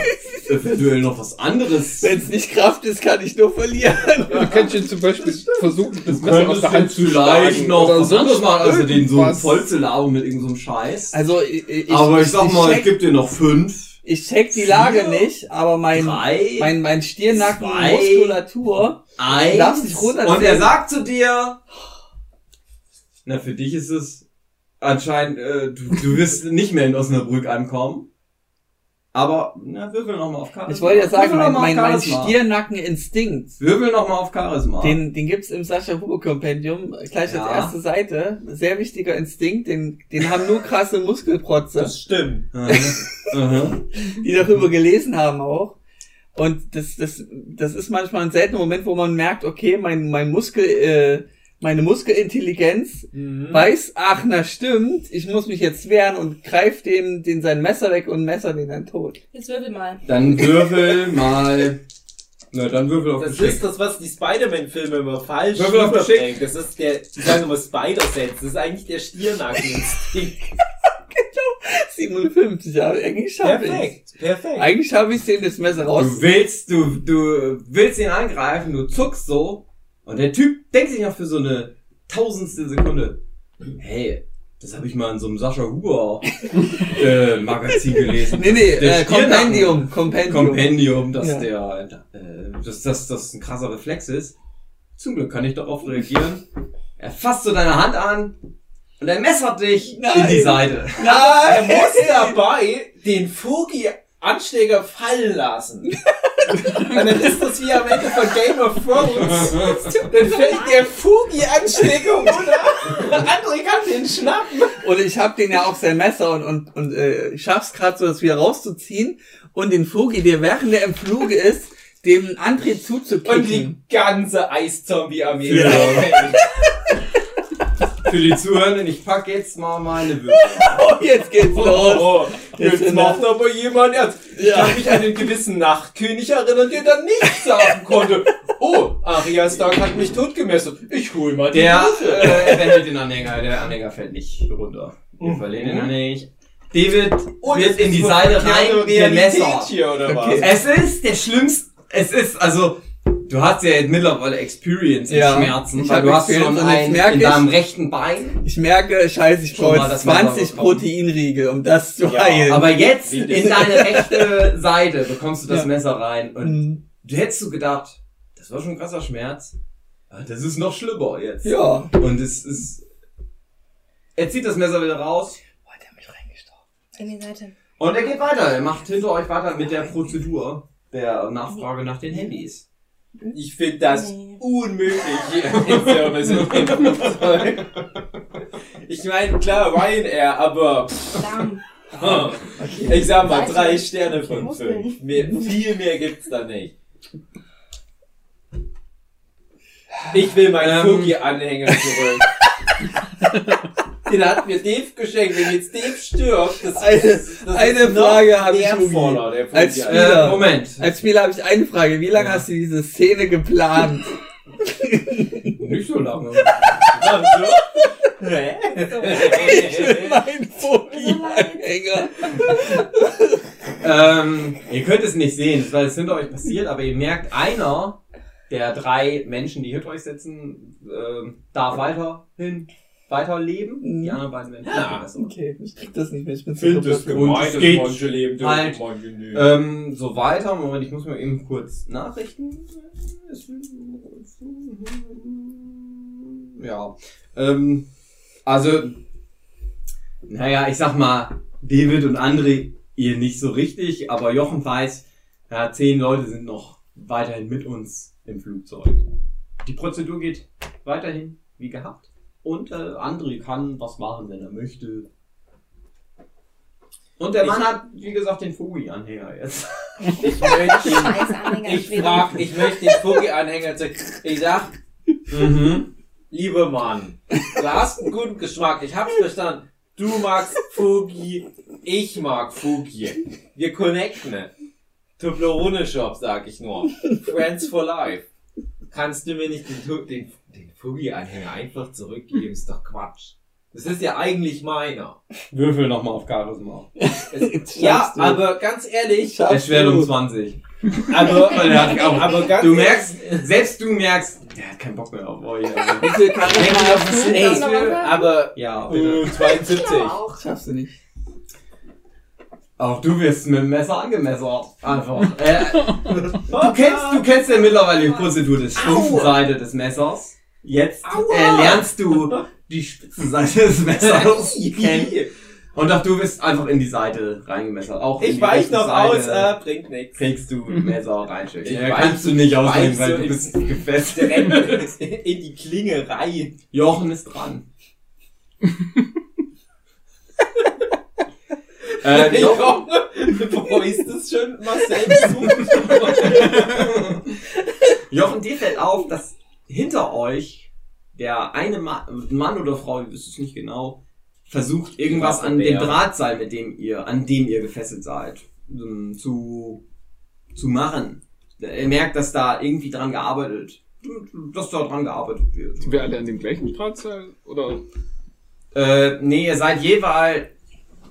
eventuell noch was anderes. Wenn es nicht Kraft ist, kann ich nur verlieren. Du kannst ihn zum Beispiel versuchen, das Du Messer aus könntest der Hand jetzt zu vielleicht schlagen noch oder was sonst anderes machen, als den so voll zu labern mit irgendeinem Scheiß. Also ich, ich, aber ich sag mal, ich check, gebe dir noch fünf, ich check die Lage vier, nicht, aber mein, drei, mein, mein Stirnacken, zwei, Muskulatur, eins. darfst nicht runterzählen. Und er sagt zu dir, na, für dich ist es anscheinend, äh, du, du wirst nicht mehr in Osnabrück ankommen. Aber, na, würfel noch mal auf Charisma. ich wollte ja sagen, mein, mein, mein Charisma. Stirnackeninstinkt, Würfel noch mal auf Charisma. den, den gibt's im Sascha Hugo Kompendium, gleich Ja. als erste Seite. Sehr wichtiger Instinkt, den, den haben nur krasse Muskelprotze, Das stimmt. Aha. *laughs* Aha. die darüber gelesen haben auch. Und das, das, das ist manchmal ein seltener Moment, wo man merkt, okay, mein, mein Muskel, äh, meine Muskelintelligenz Mhm. weiß, ach, na stimmt, ich muss mich jetzt wehren und greift dem, den sein Messer weg und messer den dann tot. Jetzt würfel mal. Dann würfel mal. Na, dann würfel auf Das Geschick. ist das, was die Spider-Man-Filme immer falsch Würfel auf Geschick. Das ist der, die sagen immer Spider-Sense. Das ist eigentlich der Stirnackeninstinkt. *laughs* 57, ja, eigentlich schaffe ich Perfekt, perfekt. Eigentlich schaffe ich den das Messer raus. Du willst, du, du willst ihn angreifen, du zuckst so, und der Typ denkt sich noch für so eine tausendstel Sekunde, hey, das habe ich mal in so einem Sascha Huber *laughs* äh, Magazin gelesen. Nee, nee, äh, Kompendium, Kompendium. Kompendium, dass Ja. der, äh, dass, dass das ein krasser Reflex ist. Zum Glück kann ich darauf reagieren. Er fasst so deine Hand an und er messert dich in Nein. die Seite. Er Nein! muss dabei den Fugi-Anstecker fallen lassen. *laughs* *laughs* Und dann ist das wie am Ende von Game of Thrones. Dann fällt der Fugi-Anstecker runter. André kann den schnappen. Und ich hab den ja auch sein Messer und, und, und äh, ich schaff's gerade so, das wieder rauszuziehen und den Fugi, der während er im Fluge ist, dem André Und die zuzukicken. ganze Eiszombie-Armee. Ja. *laughs* Für die Zuhörenden, ich pack jetzt mal meine Würfel. *laughs* Oh, jetzt geht's Oh, los. oh, Jetzt jetzt macht aber jemand ernst. Ich Ja. kann mich an den gewissen Nachtkönig erinnern, der dann nicht sagen konnte. Oh, Arya Stark hat mich totgemessen. Ich hol mal die Der äh, behält den Anhänger, der Anhänger fällt nicht runter. Wir verlieren den Anhänger nicht. David Oh, wird in die Seite rein gemessert. hier, Okay. Es ist der schlimmste, es ist, also, du hast ja jetzt mittlerweile Experience in Ja, Schmerzen, ich weil du hast Experience schon einen merk in ich- deinem rechten Bein. Ich merke, scheiße, ich Schon brauche mal jetzt das Messer 20 bekommen. Proteinriegel, um das zu Ja, heilen. Aber jetzt in deine rechte *laughs* Seite bekommst du das Ja. Messer rein und Mhm. du hättest du gedacht, das war schon ein krasser Schmerz. Das ist noch schlimmer jetzt. Ja. Und es ist, er zieht das Messer wieder raus Boah, der hat mich reingestochen. In die Seite. und er geht weiter. Er macht hinter euch weiter mit der Prozedur der Nachfrage nach den Handys. Ich finde das Nee. unmöglich hier im Service in dem Flugzeug. Ich meine, klar, Ryanair, aber Lahm. ah, ich sag mal drei Sterne von fünf. Mehr, viel mehr gibt's da nicht. Ich will meinen Ähm. Fugi-Anhänger zurück. *laughs* Den hat mir Dave geschenkt. Wenn jetzt Dave stirbt, das Eine- ist, das eine ist Frage habe ich, wertvoller, der Als. Spieler. Äh, Moment. Als Spieler habe ich eine Frage. Wie lange hast du diese Szene geplant? Nicht so lange. mein Vogel-Anhänger. Ähm, ihr könnt es nicht sehen, weil es hinter euch passiert, aber ihr merkt, einer der drei Menschen, die hinter euch sitzen, ähm, darf weiterhin weiterleben. Mhm. Die anderen beiden Menschen Ja. Okay, ich krieg das nicht mehr. Ich bin zu Find es gemein, es dass geht manche leben dürfen, halt, manche nicht. Ähm, so weiter. Moment, ich muss mir eben kurz Nachrichten. Ja. Ähm, also, naja, ich sag mal, David und André, ihr nicht so richtig, aber Jochen weiß, ja, zehn Leute sind noch weiterhin mit uns im Flugzeug. Die Prozedur geht weiterhin wie gehabt. Und äh, André kann was machen, wenn er möchte. Und der Ich- Mann hat, wie gesagt, den Fogi-Anhänger jetzt. *laughs* Ich möchte, Anhänger. ich frag, ich möchte den Vogel-Anhänger zurück. Ich sag, Mhm. lieber Mann, du hast einen guten Geschmack, ich hab's verstanden. Du magst Fugi, ich mag Fugi. Wir connecten. Toblerone Shop, sag ich nur. Friends for life. Kannst du mir nicht den, den, den Fugi-Anhänger einfach zurückgeben? Ist doch Quatsch. Das ist ja eigentlich meiner. Würfel nochmal auf Charisma. *laughs* Es, ja, du. aber ganz ehrlich, Er um du. 20. aber, Weil er hat auch- aber ganz Du merkst, selbst du merkst, der hat keinen Bock mehr auf euch. Also. *laughs* Wie viel Charisma hast du? Ey, aber Ja, bitte. *laughs* äh, 72. auch. Schaffst du nicht. Auch du wirst mit dem Messer angemessert. Einfach. Äh, du kennst, du kennst ja mittlerweile die Prozedur des Spitzenseite des Messers. Jetzt äh, lernst du die Spitzenseite des *laughs* Messers kennen. *laughs* Und auch du wirst einfach in die Seite reingemessert. Auch Ich weich noch Seite aus, äh, bringt nichts. kriegst du *laughs* Messer reinstecken. Ich Ja, kannst du nicht ausnehmen, weil du bist gefesselt. Direkt in die Klinge rein. Jochen ist dran. äh, Ich Jochen, hoffe, Bevor ist das schon Marcel. Jochen, dir fällt auf, dass hinter euch der eine Ma Mann oder Frau, ihr wisst es nicht genau, versucht irgendwas an dem. Drahtseil, mit dem ihr, an dem ihr gefesselt seid, ähm, zu, zu machen. Er merkt, dass da irgendwie dran gearbeitet, dass da dran gearbeitet wird. Sind wir alle an dem gleichen Drahtseil? Oder? Äh, nee, ihr seid jeweils,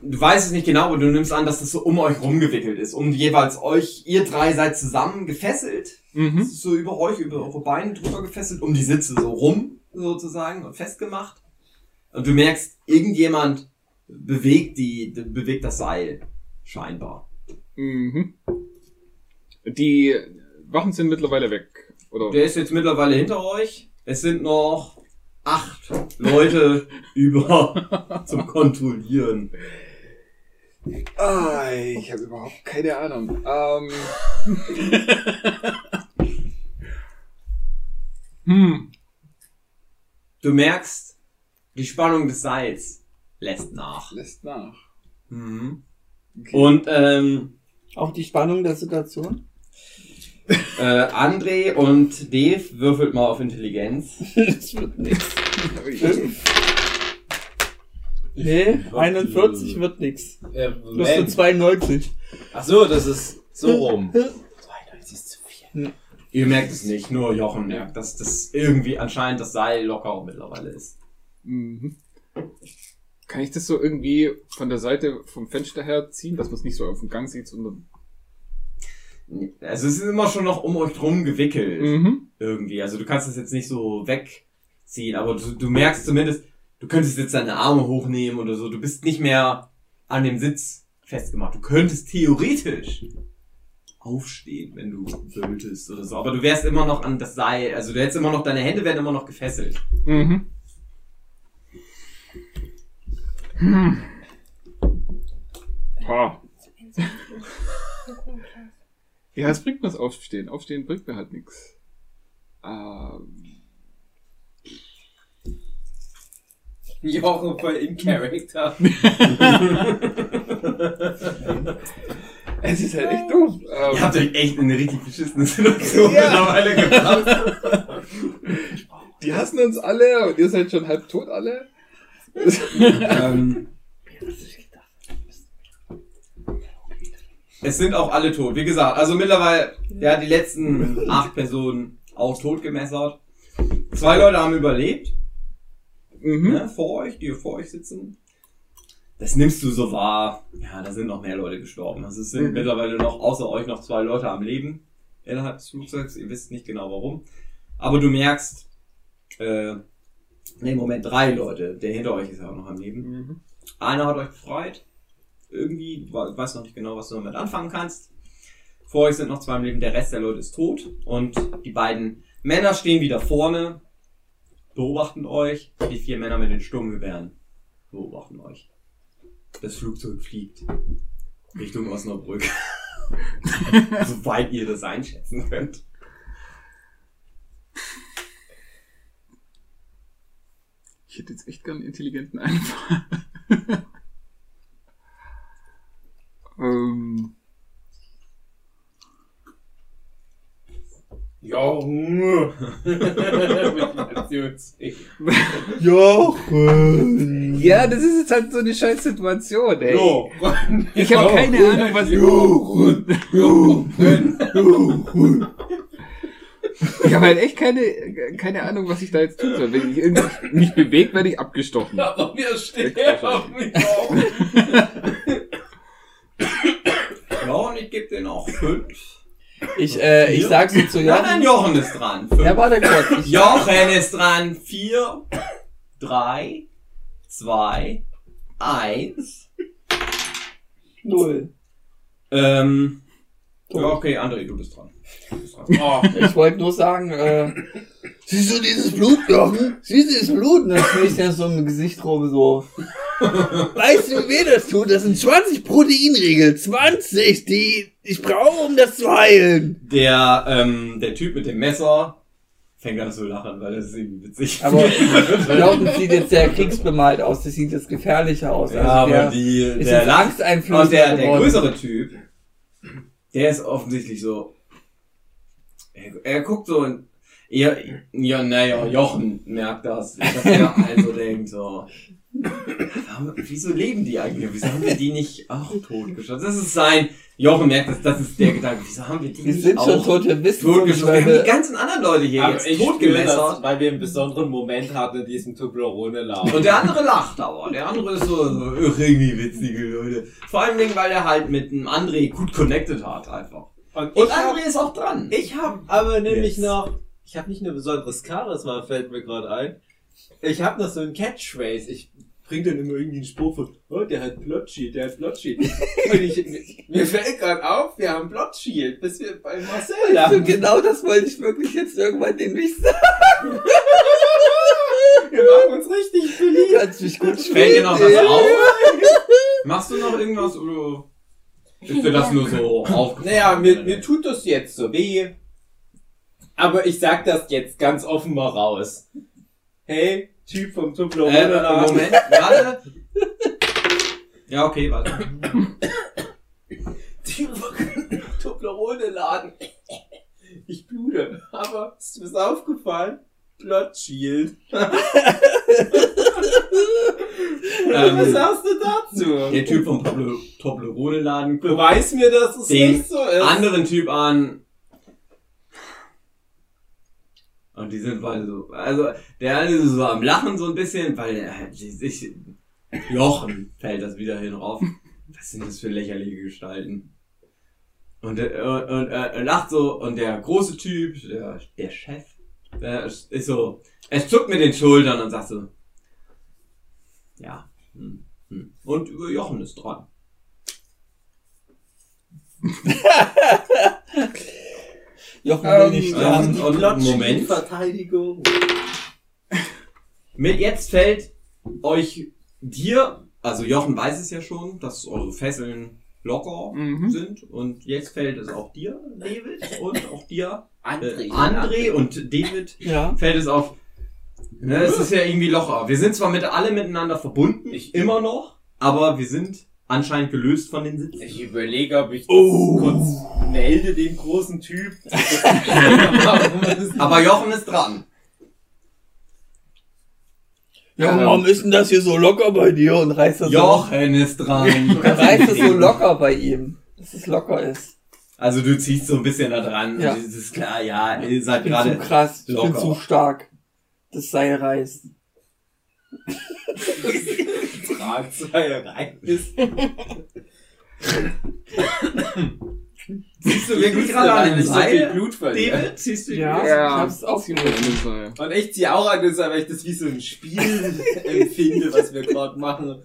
du weißt es nicht genau, aber du nimmst an, dass das so um euch rumgewickelt ist. Um jeweils euch, ihr drei seid zusammen gefesselt. Das Mhm. ist so über euch, über eure Beine drüber gefesselt, um die Sitze so rum, sozusagen, und festgemacht. Und du merkst, irgendjemand bewegt die, bewegt das Seil. Scheinbar. Mhm. Die Wachen sind mittlerweile weg. Oder? Der ist jetzt mittlerweile hinter euch. Es sind noch acht Leute *laughs* über zum Kontrollieren. Ah, ich habe überhaupt keine Ahnung. Ähm. *laughs* hm. Du merkst, die Spannung des Seils lässt nach. Lässt nach. Mhm. Okay. Und ähm, Auch die Spannung der Situation? äh, André und Dave würfelt mal auf Intelligenz. *laughs* das wird nichts. Nee, 41 wird nichts. Äh, Du hast nur 92. Ach so, das ist so rum. *laughs* 92 ist zu viel. Ihr merkt es nicht, nur Jochen merkt, dass das irgendwie anscheinend das Seil locker mittlerweile ist. Mhm. Kann ich das so irgendwie von der Seite vom Fenster her ziehen, dass man es nicht so auf dem Gang sieht, sondern. Also es ist immer schon noch um euch drum gewickelt. Mhm. Irgendwie. Also du kannst es jetzt nicht so wegziehen, aber du, du merkst zumindest, du könntest jetzt deine Arme hochnehmen oder so. Du bist nicht mehr an dem Sitz festgemacht. Du könntest theoretisch aufstehen, wenn du wolltest oder so. Aber du wärst immer noch an das Seil. Also du hättest immer noch, deine Hände werden immer noch gefesselt. Mhm. Hm. Ha. *laughs* Ja, es bringt mir das Aufstehen. Aufstehen bringt mir halt nichts. Ähm, Jochen voll in Character. *laughs* *laughs* es ist halt echt doof. Ähm, Ihr habt euch echt in eine richtig beschissene Situation Ja. mittlerweile gebracht. die hassen uns alle und ihr seid schon halb tot alle. ähm, es sind auch alle tot. Wie gesagt, also mittlerweile, ja, die letzten acht Personen auch tot gemessert. Zwei Leute haben überlebt. Mhm. ne, vor euch, die vor euch sitzen. Das nimmst du so wahr. Ja, da sind noch mehr Leute gestorben. Also es sind Mhm. mittlerweile noch außer euch noch zwei Leute am Leben innerhalb des Flugzeugs. Ihr wisst nicht genau warum. Aber du merkst, äh, nee, Moment, drei Leute. Der hinter euch ist ja auch noch am Leben. Mhm. Einer hat euch befreit. Irgendwie, ich weiß noch nicht genau, was du damit anfangen kannst. Vor euch sind noch zwei am Leben, der Rest der Leute ist tot. Und die beiden Männer stehen wieder vorne, beobachten euch. Die vier Männer mit den Sturmgewehren beobachten euch. Das Flugzeug fliegt Richtung Osnabrück. *laughs* Soweit ihr das einschätzen könnt. Ich hätte jetzt echt gern einen intelligenten Einfall. *laughs* ähm, Motivationssieg. Jochen! *laughs* ja, das ist jetzt halt so eine scheiß Situation, ey. Jo. Ich habe keine Ahnung, was Ich habe halt echt keine, keine Ahnung, was ich da jetzt tun soll. Wenn ich mich bewege, werde ich abgestochen. Aber stehen Weggestochen. auf mich auf. Ja, und ich gebe denen auch fünf. Ich, äh, ich sag so zu Ja, dann Jochen. Jochen ist dran. Fünf. Ja, warte kurz. Ich, Jochen ist dran. Vier, drei, zwei, eins. Null. Ähm, ja, okay, André, du bist dran. Oh. Ich wollte nur sagen, äh, siehst du dieses Blut, Jochen? Siehst du dieses Blut? Und dann schmiert er so im Gesicht rum, so. Weißt du, wie weh das tut? Das sind 20 Proteinregel. 20, die ich brauche, um das zu heilen. Der, ähm, der Typ mit dem Messer fängt an zu lachen, weil das ist irgendwie witzig. Aber *laughs* Jochen sieht jetzt sehr kriegsbemalt aus. Das sieht jetzt gefährlicher aus. ja, Also aber der die, ist der Und der, der geworden. größere Typ, der ist offensichtlich so, er, er guckt so und, ja, ja, naja, Jochen merkt das, dass er also denkt so, warum, wieso leben die eigentlich? Wieso haben wir die nicht auch totgeschossen? Das ist sein, Jochen merkt das, das ist der Gedanke, wieso haben wir die Wir nicht sind schon auch tot, wir wissen schon, totgeschossen? Wir haben die ganzen anderen Leute hier Aber jetzt totgemessert. weil wir einen besonderen Moment hatten in diesem Toblerone-Laden. Und der andere lacht aber. Der andere ist so, so "Ach, irgendwie witzige Leute. Vor allem, Dingen, weil er halt mit einem André gut connected hat einfach. Und Und hab, André ist auch dran. ich hab aber nämlich Yes. noch, ich habe nicht nur besonderes Charisma, fällt mir gerade ein. Ich habe noch so ein Catchphrase. Ich bring dann immer irgendwie einen Spruch von, oh, der hat Blotschild, der hat Blotschild. *laughs* Und ich, mir, mir fällt gerade auf, wir haben Blotschild, bis wir bei Marcel So, lachen. genau das wollte ich wirklich jetzt irgendwann den nicht sagen. *laughs* Wir machen uns richtig Du beliebt. kannst mich gut spielen. Fällt dir noch was auf? Machst du noch irgendwas oder ist dir das nur so *laughs* aufgefallen? Naja, mir, mir tut das jetzt so weh. Aber ich sag das jetzt ganz offen mal raus. Hey, Typ vom äh, Toblerone-Laden. Moment, *laughs* warte. Ja, okay, warte. Typ vom Toblerone-Laden. Ich blute. Aber ist dir was aufgefallen? Blood Shield. *laughs* Was Ähm, sagst du dazu? der Typ vom Tobler- Toblerone-Laden Beweis mir, dass es Den nicht so ist. anderen Typ an. Und die sind beide so, also der eine ist so am Lachen so ein bisschen, weil er halt sich, Jochen fällt das wieder hin rauf. Was sind das für lächerliche Gestalten? Und, er- und, und er, er lacht so und der große Typ, der, der Chef, der ist so, er zuckt mit den Schultern und sagt so, ja, hm, hm. und Jochen ist dran. *laughs* Jochen will Ähm, nicht ähm, sterben. und Blood Shield Moment. Verteidigung. Mit jetzt fällt euch dir, also Jochen weiß es ja schon, dass eure Fesseln locker Mhm. sind und jetzt fällt es auch dir, David, und auch dir, André. äh, André und David *laughs* Ja. fällt es auf. Ne, es ist ja irgendwie locker. Wir sind zwar mit alle miteinander verbunden, Ich- immer noch, aber wir sind anscheinend gelöst von den Sitzen. Ich überlege, ob ich das Oh. kurz melde, den großen Typ. *laughs* Aber Jochen ist dran. Jochen, warum ist denn das hier so locker bei dir? Und reißt das so, Jochen ist dran. und *laughs* reißt es so locker bei ihm. Dass es locker ist. Also du ziehst so ein bisschen da dran. Ja. Und es ist klar, ja, ihr Ich seid bin zu gerade krass. Ich bin locker. zu stark. Das Seil reißt. Drahtseil rein ist. Siehst du wirklich gerade an dem nicht so viel Seil, Blut verlieren? David, siehst du Ja. ihn? ich hab's aufgenommen. Und ich zieh auch an, weil ich das wie so ein Spiel empfinde, was wir gerade machen.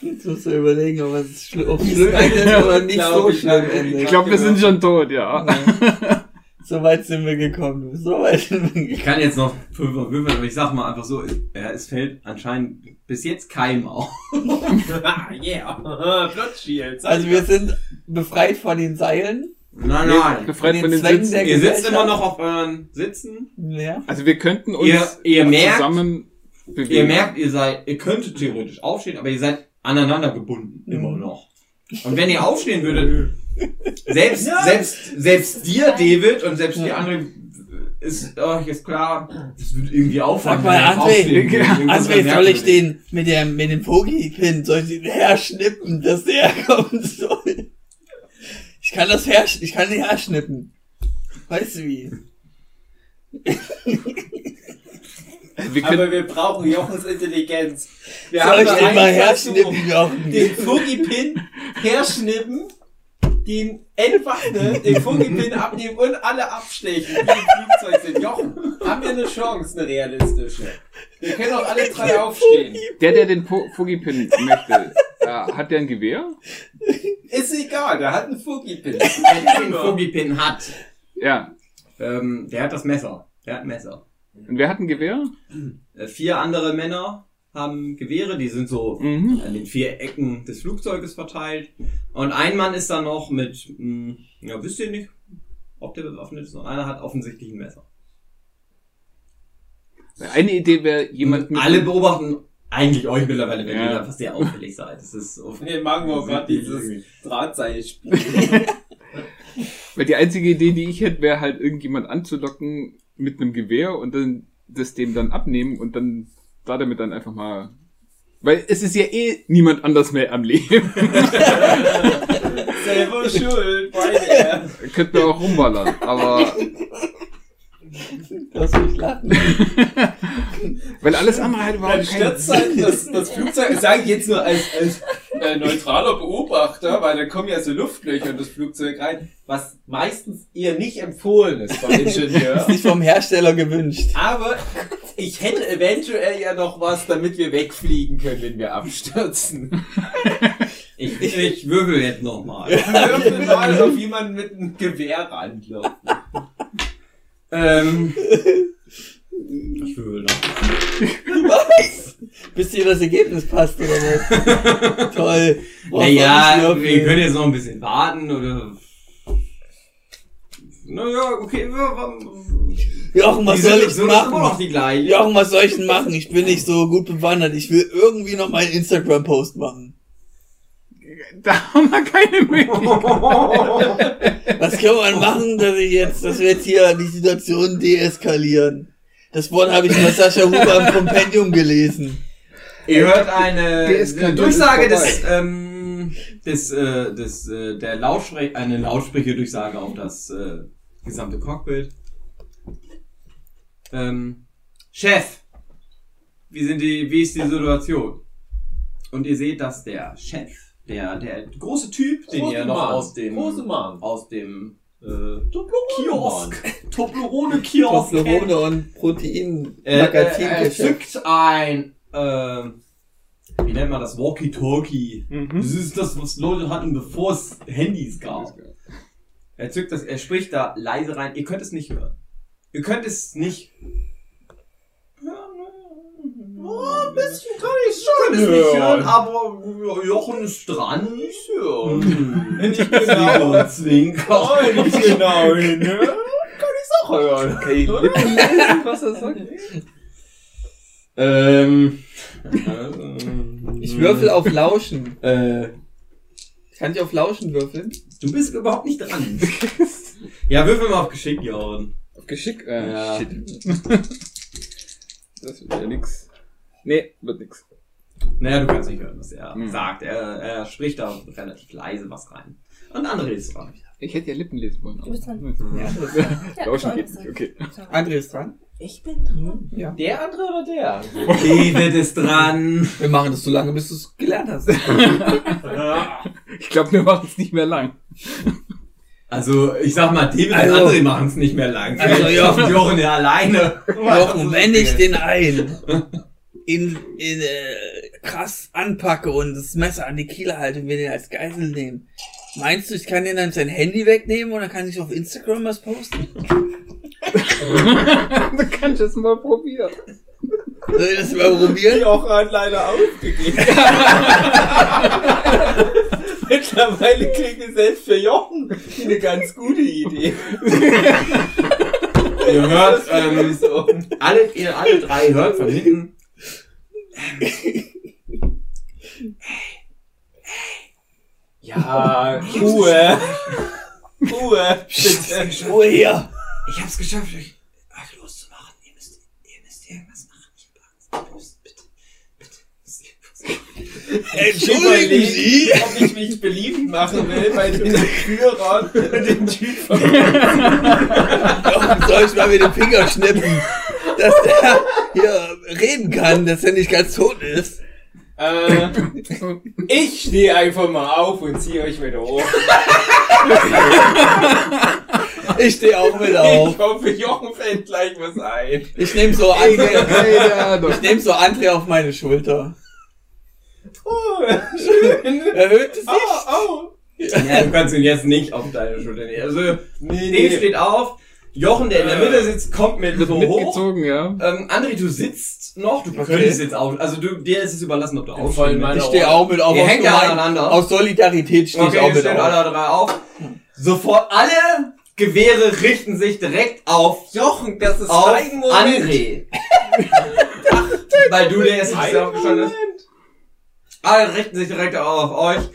Jetzt musst du überlegen, ob es schli- ob schlimm endet oder nicht Glaub so ich schlimm endet. Ich glaube, wir sind schon tot, ja. So weit sind wir gekommen. So weit sind wir gekommen. Ich kann jetzt noch fünfmal würfeln, aber ich sag mal einfach so, ja, es fällt anscheinend bis jetzt keinem auf. *laughs* yeah. *laughs* Plot Shields. Also wir sind befreit von den Seilen. Nein, nein. Befreit von den Zwängen Sitzen. der Ihr sitzt immer noch auf euren Sitzen. Ja. Also wir könnten uns Ihr- ihr merkt- zusammen bewegen. Ihr merkt, ihr seid, ihr könntet theoretisch aufstehen, aber ihr seid aneinander gebunden. Immer noch. Und wenn ihr aufstehen würdet, selbst, selbst, selbst dir, David, und selbst die anderen, ist euch ist klar, das wird irgendwie auffallen. Sag mal, André. Irgendwas André, soll ich den mit dem mit dem Pogi-Pin, soll ich den herschnippen, dass der *laughs* kommen soll? Ich kann das her, ich kann den herschnippen. Weißt du wie? *laughs* wir können, Aber wir brauchen Jochens Intelligenz. Wir Soll ich nur den einen mal herschnippen, Jochen? Den Fugi-Pin herschnippen, den entwaffnen, den Fugi-Pin abnehmen und alle abstechen, die im Flugzeug sind. Jochen, haben wir eine Chance, eine realistische? Wir können auch alle drei aufstehen. der, der den Fugipin möchte, äh, hat der ein Gewehr? Ist egal, der hat einen Fugi-Pin. Wer den Fogipin hat, Ja. ähm, der hat das Messer. Der hat ein Messer. Und wer hat ein Gewehr? Äh, vier andere Männer haben Gewehre, die sind so Mhm. an den vier Ecken des Flugzeuges verteilt. Und ein Mann ist da noch mit, mh, ja, wisst ihr nicht, ob der bewaffnet ist. Und einer hat offensichtlich ein Messer. Eine Idee wäre, jemand Und alle beobachten eigentlich euch mittlerweile, wenn Ja. ihr einfach sehr auffällig seid. Das ist so. Wir machen auch gerade dieses Drahtseilspiel. *laughs* Weil die einzige Idee, die ich hätte, wäre halt irgendjemand anzulocken mit einem Gewehr und dann das dem dann abnehmen und dann da damit dann einfach mal. Weil es ist ja eh niemand anders mehr am Leben. *laughs* Selber schuld, beide. Könnten wir auch rumballern, aber *laughs* *laughs* Lass mich lachen. *laughs* weil alles andere halt überhaupt keinen stürzt halt das, das Flugzeug, das sage ich jetzt nur als, als äh, neutraler Beobachter, weil da kommen ja so Luftlöcher in das Flugzeug rein, was meistens eher nicht empfohlen ist vom *laughs* Ingenieur. Ist nicht vom Hersteller gewünscht. Aber ich hätte eventuell ja noch was, damit wir wegfliegen können, wenn wir abstürzen. Ich, ich würfel jetzt nochmal. Würfel mal auf jemanden mit einem Gewehr ranlocken. Ähm, noch. Bis dir das Ergebnis passt, oder was? *laughs* Toll. Du Naja, wir können jetzt noch ein bisschen warten oder. Naja, okay. Jochen, was Die soll ich noch machen? die gleiche. Jochen, was soll ich denn machen? Ich bin nicht so gut bewandert. Ich will irgendwie noch meinen Instagram-Post machen. Da haben wir keine Möglichkeit. Was kann man machen, dass ich jetzt, dass wir jetzt hier die Situation deeskalieren? Das Wort habe ich bei Sascha Huber im Kompendium gelesen. Ihr hört eine, eine Durchsage des, ähm, des, äh, des, äh, der Lautsprech eine Lautsprecherdurchsage auf das äh, gesamte Cockpit. Ähm, Chef, wie sind die, wie ist die Situation? Und ihr seht, dass der Chef, der, der große Typ, den ihr noch aus dem, Große Mann. aus dem äh, Kiosk, *laughs* Toblerone-Kiosk kennt, Toblerone und Protein äh, äh, er Magazingeschäft. zückt ein, äh, wie nennt man das, Walkie-Talkie. Mhm. Das ist das, was Leute hatten, bevor es Handys gab. Er zückt das, er spricht da leise rein. Ihr könnt es nicht hören. Ihr könnt es nicht Oh, ein bisschen kann ich schon es nicht hören, hören. aber Jochen ist dran. Ich höre. Hm. Nicht genau. Zwinker. Oh, nicht genau hin, ne? Kann ich's auch hören. Kann ich lesen, was er sagt? Ähm. Ich würfel auf Lauschen. Äh, Kann ich auf Lauschen würfeln? du bist überhaupt nicht dran. *laughs* ja, würfel mal auf Geschick, Jochen. Auf Geschick? Äh, Ja. shit. *laughs* Das wird ja nix. Nee, wird nix. Naja, du kannst nicht hören, was er Hm. sagt. Er, er spricht da relativ leise was rein. Und andere ist dran. Ich hätte ja Lippen lesen wollen. Du bist dran. Ja, dran. Ja, Lauschen geht nicht, okay. André ist dran. Ich bin dran. Ja. Der andere oder der? David ist dran. Wir machen das so lange, bis du es gelernt hast. *laughs* Ich glaube, wir machen es nicht mehr lang. Also, ich sag mal, David Also- und André machen es nicht mehr lang. Also, schaffen Jochen ja alleine. Doch, und wenn ich den einen in, in äh, krass anpacke und das Messer an die Kiele halte und wir den als Geisel nehmen, meinst du, ich kann den dann sein Handy wegnehmen und dann kann ich auf Instagram was posten? *laughs* du kannst es mal probieren. Soll ich das mal probieren? Jochen hat leider aufgegeben. *laughs* Mittlerweile klingt es selbst für Jochen eine ganz gute Idee. Ihr hört, ähm, alle, ihr alle drei hört von hinten. Ja, Ruhe. Ruhe. Bitte. Ruhe hier! Ich hab's geschafft, euch, loszumachen. Ihr müsst, ihr müsst irgendwas machen. Ich hab Angst. Ihr müsst, bitte, bitte. Entschuldigen Sie! ob ich mich beliebt machen will bei den Führern und *laughs* den Typen. Doch, soll ich mal mit dem Finger schnippen, dass der hier reden kann, dass er nicht ganz tot ist? Äh, ich stehe einfach mal auf und ziehe euch wieder hoch. Ich stehe auch mit auf. Ich hoffe, Jochen fällt gleich was ein. Ich nehme so André, ich so André auf meine Schulter. Oh, schön. *laughs* Erhöht sich. Au, au. Ja, du kannst ihn jetzt nicht auf deine Schulter nehmen. Also, Nee, Dave steht auf. Jochen, der in der Mitte sitzt, kommt mit wird so hoch. mitgezogen, ja. Ähm, André, du sitzt noch. Du könntest jetzt auf. Also, du, dir ist es überlassen, ob du willst. Ich stehe auch mit auf. Ihr aus hängt ja aneinander. Aus Solidarität stehe ich Okay, auch wir mit stehen auf. alle drei auf. Sofort alle Gewehre richten sich direkt auf Jochen, das ist auf dein Moment. André. Weil du der erste bist, der aufgestanden ist. Alle richten sich direkt auf euch.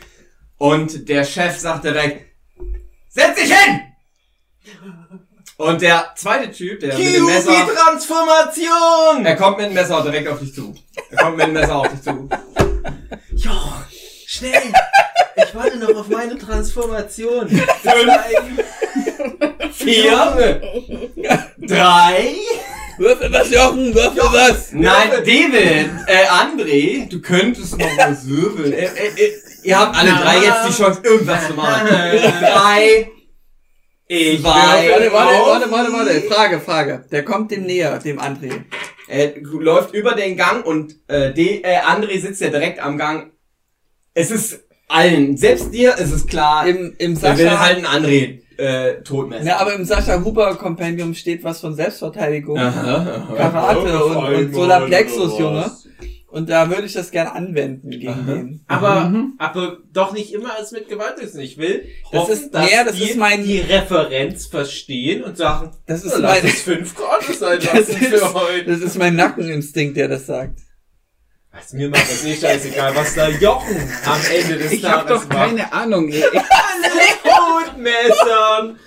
Und der Chef sagt direkt, setz dich hin! Und der zweite Typ, der mit dem Messer, transformation er kommt mit dem Messer direkt auf dich zu. Er kommt mit dem Messer auf dich zu. Jochen, schnell. Ich warte noch auf meine Transformation. Vier, drei, Würfel was, Jochen, würfel was. Nein, David, äh, André, du könntest noch was wirbeln. Äh, äh, äh, ihr habt alle drei jetzt die Chance, irgendwas zu machen. *laughs* Drei, Ich Warte, warte, warte, warte, warte. Frage, Frage. Der kommt dem näher, dem André. Er läuft über den Gang und äh, De, äh, André sitzt ja direkt am Gang. Es ist allen, selbst dir ist es klar, Im, im er will Sascha, halt einen André äh, totmessen. ja, aber im Sascha Huber Kompendium steht was von Selbstverteidigung, Aha, aha. Karate und, und Solarplexus, Junge. Und da würde ich das gerne anwenden gegen Aha. den. Aber, aber doch nicht immer als mit Gewalt ist. Ich will Das hoffen, ist- dass ja, das die ist mein- die Referenz verstehen und sagen, Das ist "Ja, lass mein, es fünf Grad sein *laughs* das lassen ist, für heute. das ist mein Nackeninstinkt, der das sagt. Was, mir macht das nicht scheißegal, was da Jochen am Ende des Ich hab Tages doch keine Ahnung. ey. macht. Messern.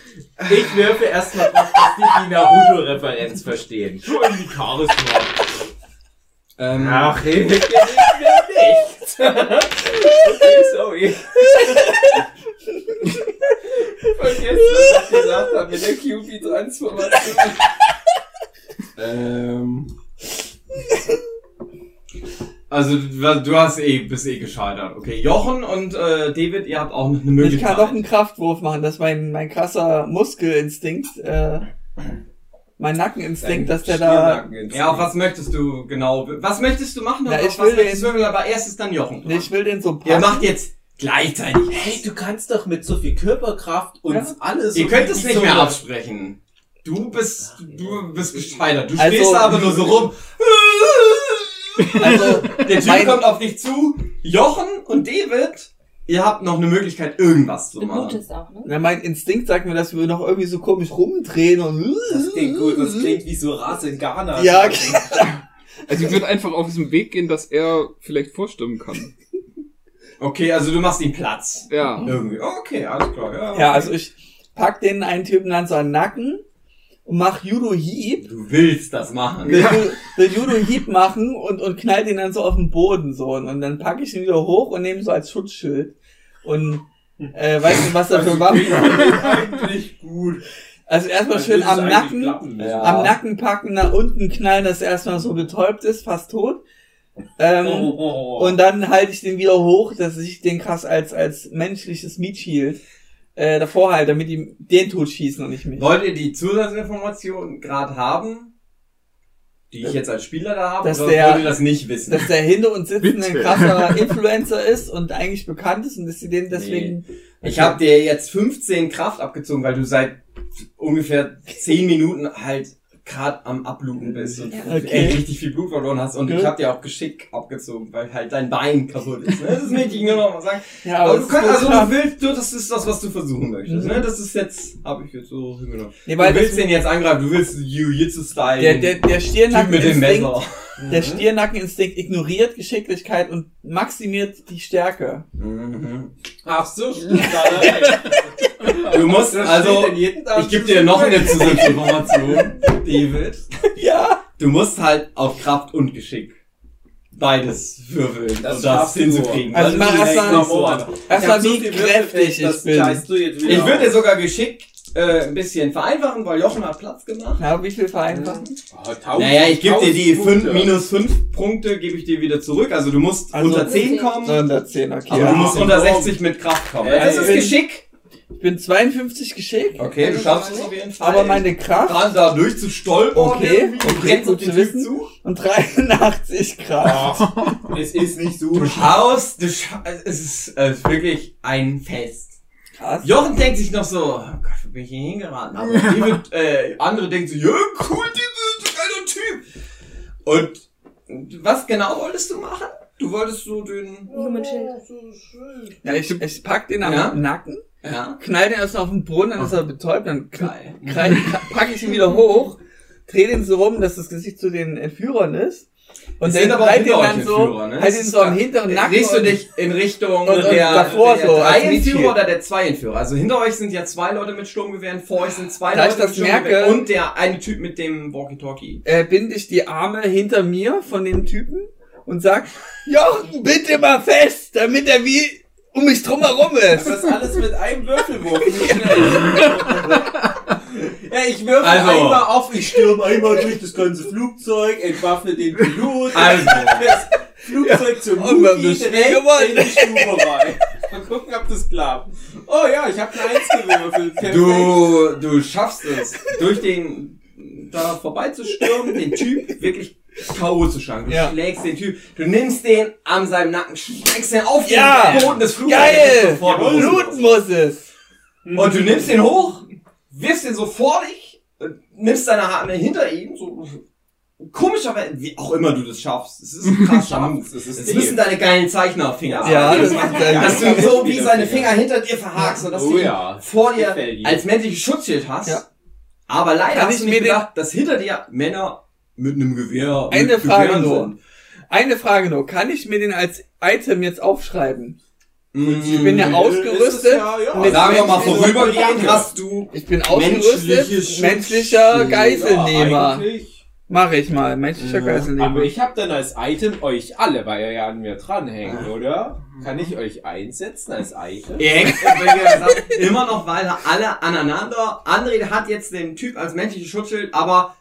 Ich *laughs* würfe erstmal drauf, dass die die Naruto-Referenz verstehen. Schon die Charisma. Ähm, Ach, *laughs* ich gelingt mir nicht. okay, sorry. Vergesst, was ich gesagt habe mit der QB-Transformation. ähm, also du, hast eh, bist eh gescheitert. Okay, Jochen und äh, David, ihr habt auch noch eine Ich Möglichkeit. kann doch einen Kraftwurf machen, das ist mein, mein krasser Muskelinstinkt, äh, mein Nackeninstinkt, dass der da, Ja, auf was möchtest du genau? Was möchtest du machen? Auf ich was will möchtest den- du aber erstes dann Jochen. nee, ich will den so packen. macht jetzt gleichzeitig. Hey, du kannst doch mit so viel Körperkraft uns Ja. alles. Ihr könnt es nicht mehr ab. absprechen. Du bist, du bist gescheitert. Du Also- stehst da aber nur so rum. Also, Der Typ kommt auf dich zu. Jochen und David, ihr habt noch eine Möglichkeit, irgendwas zu machen. blutest auch, ne? na, mein Instinkt sagt mir, dass wir noch irgendwie so komisch rumdrehen und, Das klingt gut, das klingt wie so Rasse in Ghana. Ja, *laughs* Also ich würde einfach auf diesen Weg gehen, dass er vielleicht vorstimmen kann. Okay, also du machst ihm Platz. Ja. Irgendwie. Okay, alles klar. Ja, ja, also ich pack den einen Typen dann so an den Nacken und mach Judo-Hieb, Du willst das machen. will, Ju- will Judo-Hieb machen und, und knall den dann so auf den Boden so und, und dann pack ich ihn wieder hoch und nehme ihn so als Schutzschild und äh, weiß nicht, was dafür war. *laughs* eigentlich gut. Also erstmal schön am Nacken. Ja. am Nacken packen, nach unten knallen, dass er erstmal so betäubt ist, fast tot. Ähm, Oh. Und dann halte ich den wieder hoch, dass ich den krass als, als menschliches Meat Shield äh, davor halte, damit die den tot schießen und nicht mich. Wollt ihr die Zusatzinformation gerade haben? Die ich jetzt als Spieler da habe? Dass oder der- wollt ihr das nicht wissen? Dass der hinter uns sitzende ein krasser Influencer ist und eigentlich bekannt ist und dass sie den deswegen. Ich habe dir jetzt 15 Kraft abgezogen, weil du seit ungefähr 10 Minuten halt gerade am Abluten bist und Ja. Okay. echt richtig viel Blut verloren hast. Und Gut. ich habe dir auch Geschick abgezogen, weil halt dein Bein kaputt ist. Ne? Das ist möchte ich nur noch mal sagen. Ja, Aber, es du ist kannst, also du willst, du, das ist das, was du versuchen möchtest. Mhm. Ne? Das ist jetzt, habe ich jetzt so hingenommen. Nee, weil du willst den jetzt angreifen, du willst Jiu-Jitsu-Style. der, der, der Typ Stirnnackeninstinkt, mit dem Messer. Der Stirnnackeninstinkt ignoriert Geschicklichkeit und maximiert die Stärke. Mhm. Ach so, *laughs* stimmt. Du musst, also, ich gebe dir noch eine Zusatzinformation, *laughs* David. Ja. Du musst halt auf Kraft und Geschick beides würfeln, Das um das hinzukriegen. Also mach einfach. Erstmal Ich hab wie kräftig ich das bin. scheißt du jetzt wieder Ich würde dir sogar Geschick äh, ein bisschen vereinfachen, weil Jochen hat Platz gemacht. Ja, wie viel vereinfachen? Oh, tausend- Naja, ich gebe dir die fünf, minus 5 Punkte, gebe ich dir wieder zurück. Also du musst Also- unter 10 kommen, 110, okay. aber du Ja. musst unter 60 mit Kraft kommen. Ja, das ich ist Geschick. Ich bin 52 geschickt, Okay, du schaffst es auf jeden Fall. aber meine Kraft dran da durchzustolpern. Okay, irgendwie, du okay, rennst auf den zu wissen. zu. und 83 Kraft. Es ist nicht so. Du schaust, du scha es ist, äh, es ist wirklich ein Fest. Krass. Jochen denkt sich noch so, oh Gott, wo bin ich hier hingeraten? Aber *laughs* David, äh, andere denken so, ja, cool, David, geiler Typ. Und was genau wolltest du machen? Du wolltest so den, Human Shield. Ja, ich, ich pack den am Ja. Nacken, ja, knall den erst auf den Boden, dann ist er betäubt, dann kn- geil. krall- pack ich ihn wieder hoch, dreh den so rum, dass das Gesicht zu den Entführern ist. Und dann aber den hinter dann euch so, Entführer, ne? halt so am hinteren Nacken. Drehst du dich in Richtung und- und der, davor der so, als drei Entführer Mietschild. oder der zwei Entführer? Also hinter euch sind ja zwei Leute mit Sturmgewehren, vor euch sind zwei Da Leute mit Sturmgewehren merke- und der eine Typ mit dem Walkie-Talkie. äh, binde ich die Arme hinter mir von dem Typen und sag, Jochen, bitte mal fest, damit er wie um mich drumherum ist. Das alles mit einem Würfelwurf. *laughs* Ja, ich würfel Also. einmal auf, ich stürme einmal durch das ganze Flugzeug, entwaffne den Pilot, Also. *laughs* das Flugzeug zum Und wir haben Mugi direkt in die Stube rein. Mal gucken, ob das klappt. Oh ja, ich habe eine Eins gewürfelt. Perfekt. Du, du schaffst es, durch den da vorbeizustürmen, den Typ wirklich K.O. zu schlagen. Du Ja. schlägst den Typ, du nimmst den an seinem Nacken, schlägst den auf den Ja. Boden des Flugzeugs. Geil! Bluten muss es. Und du nimmst den hoch, wirfst den so vor dich, äh, nimmst deine Hand hinter ihm, so komischerweise, wie auch immer du das schaffst. Es ist ein krasser *laughs* Move. Das ist Es müssen deine geilen Zeichnerfinger sein. Ja, das macht dass du so wie seine Finger hinter dir verhakst und dass Oh du ihn ja. vor dir als männliches Schutzschild hast. Ja. Aber leider Kann hast ich du mir nicht gedacht, dass hinter dir Männer mit einem Gewehr Eine mit Frage Gewehren nur. sind. Eine Frage nur. Kann ich mir den als Item jetzt aufschreiben? Ich Mm, bin ja Ist ausgerüstet. ja, ja. Sagen wir mal, vorübergehend hast du Ich bin ausgerüstet. Menschlicher Geiselnehmer. Ja. Mache ich mal. Menschlicher Ja. Geiselnehmer. Aber ich habe dann als Item euch alle, weil ihr ja an mir dranhängt, oder? Kann ich euch einsetzen als Item? Ihr hängt immer noch weiter alle aneinander. André hat jetzt den Typ als menschliches Schutzschild, aber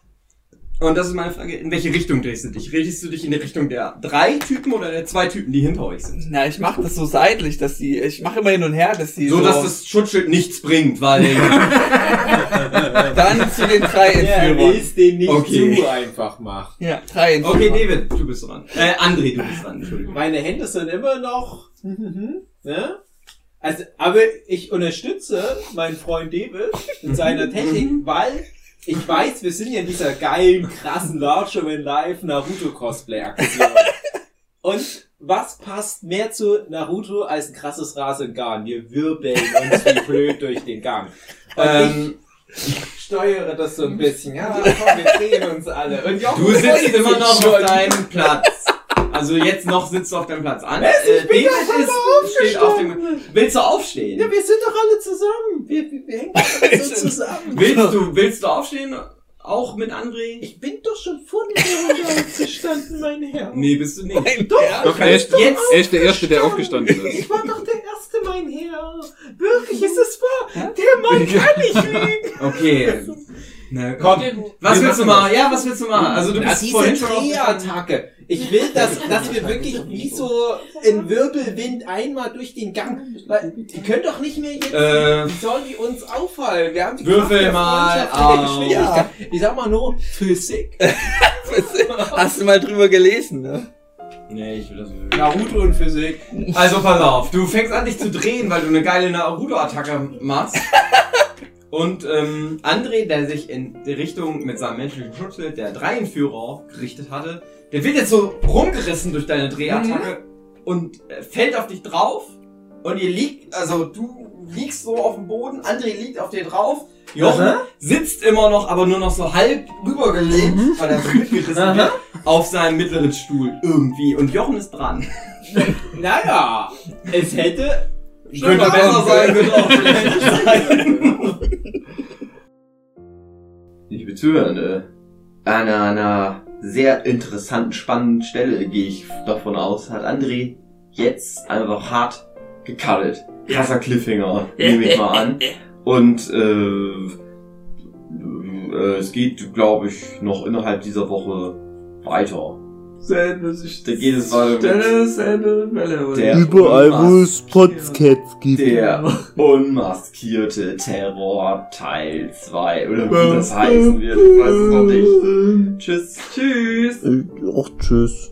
und das ist meine Frage, in welche Richtung drehst du dich? Richtest du dich in die Richtung der drei Typen oder der zwei Typen, die hinter euch sind? Na, ich mache das so seitlich, dass die, ich mache immer hin und her, dass die So, so, dass das Schutzschild nichts bringt, weil *laughs* dann zu den drei Ja, er Entführern. will's den nicht Okay. zu einfach machen. Ja, drei Entführer. Okay, David, du bist dran. Äh, André, du bist dran, Entschuldigung. Meine Hände sind immer noch, ne? Also, aber ich unterstütze meinen Freund David in seiner Technik, weil ich weiß, wir sind ja in dieser geilen, krassen Larger When Live Naruto Cosplay Aktion. Und was passt mehr zu Naruto als ein krasses Rasengarn? Wir wirbeln uns wie blöd durch den Gang. Und Ähm, ich steuere das so ein bisschen. Ja, komm, wir drehen uns alle. Und Jochen du sitzt immer noch auf deinem Platz. Also jetzt noch sitzt du auf deinem Platz. An, Was? Ich äh, bin David doch ist, steht auf dem. Willst du aufstehen? Ja, wir sind doch alle zusammen. Wir, wir, wir hängen doch alle so *laughs* zusammen. Willst du, willst du aufstehen? Auch mit André? Ich bin doch schon vor der Runde aufgestanden, mein Herr. Nee, bist du nicht. Doch, Doch, er ist, Jetzt- er ist der Erste, der aufgestanden ist. Ich war doch der Erste, mein Herr. Wirklich ist es wahr. Der Mann kann nicht lügen. *laughs* Okay. Na, Komm, Was wir willst du machen? Ja, was willst du machen? Also du Na, bist diese vorhin schon Drehattacke. Ich will, dass, dass wir wirklich wie so ein Wirbelwind einmal durch den Gang. Weil die können doch nicht mehr jetzt. Äh, wie sollen die uns auffallen? Wir haben die Würfel mal auf. Geschwindigkeit. Ich sag mal nur *laughs* Physik. Hast du mal drüber gelesen, ne? Nee, ich will das nicht. Naruto und Physik. Also pass auf, du fängst an dich zu drehen, weil du eine geile Naruto-Attacke machst. *laughs* Und ähm, André, der sich in die Richtung mit seinem menschlichen Schutzschild der Dreienführer gerichtet hatte, der wird jetzt so rumgerissen durch deine Drehattacke und äh, fällt auf dich drauf. Und ihr liegt, also du liegst so auf dem Boden, André liegt auf dir drauf, Jochen Aha. sitzt immer noch, aber nur noch so halb rübergelegt, weil er so mitgerissen Aha. wird, auf seinem mittleren Stuhl irgendwie. Und Jochen ist dran. *laughs* Naja, es hätte. Könnte besser sein, könnte auch sein. Liebe Zuhörende, an einer sehr interessanten, spannenden Stelle gehe ich davon aus, hat André jetzt einfach hart gecuttet. Krasser Cliffhanger, nehme ich mal an. Und äh, äh, es geht, glaube ich, noch innerhalb dieser Woche weiter. Da geht es weiter mit Stelle, Welle, der Überall, wo es Podcasts gibt. Der unmaskierte Terror Teil 2 oder wie das heißen wird, ich weiß es noch nicht. Tschüss. Tschüss. Äh, Ach, tschüss.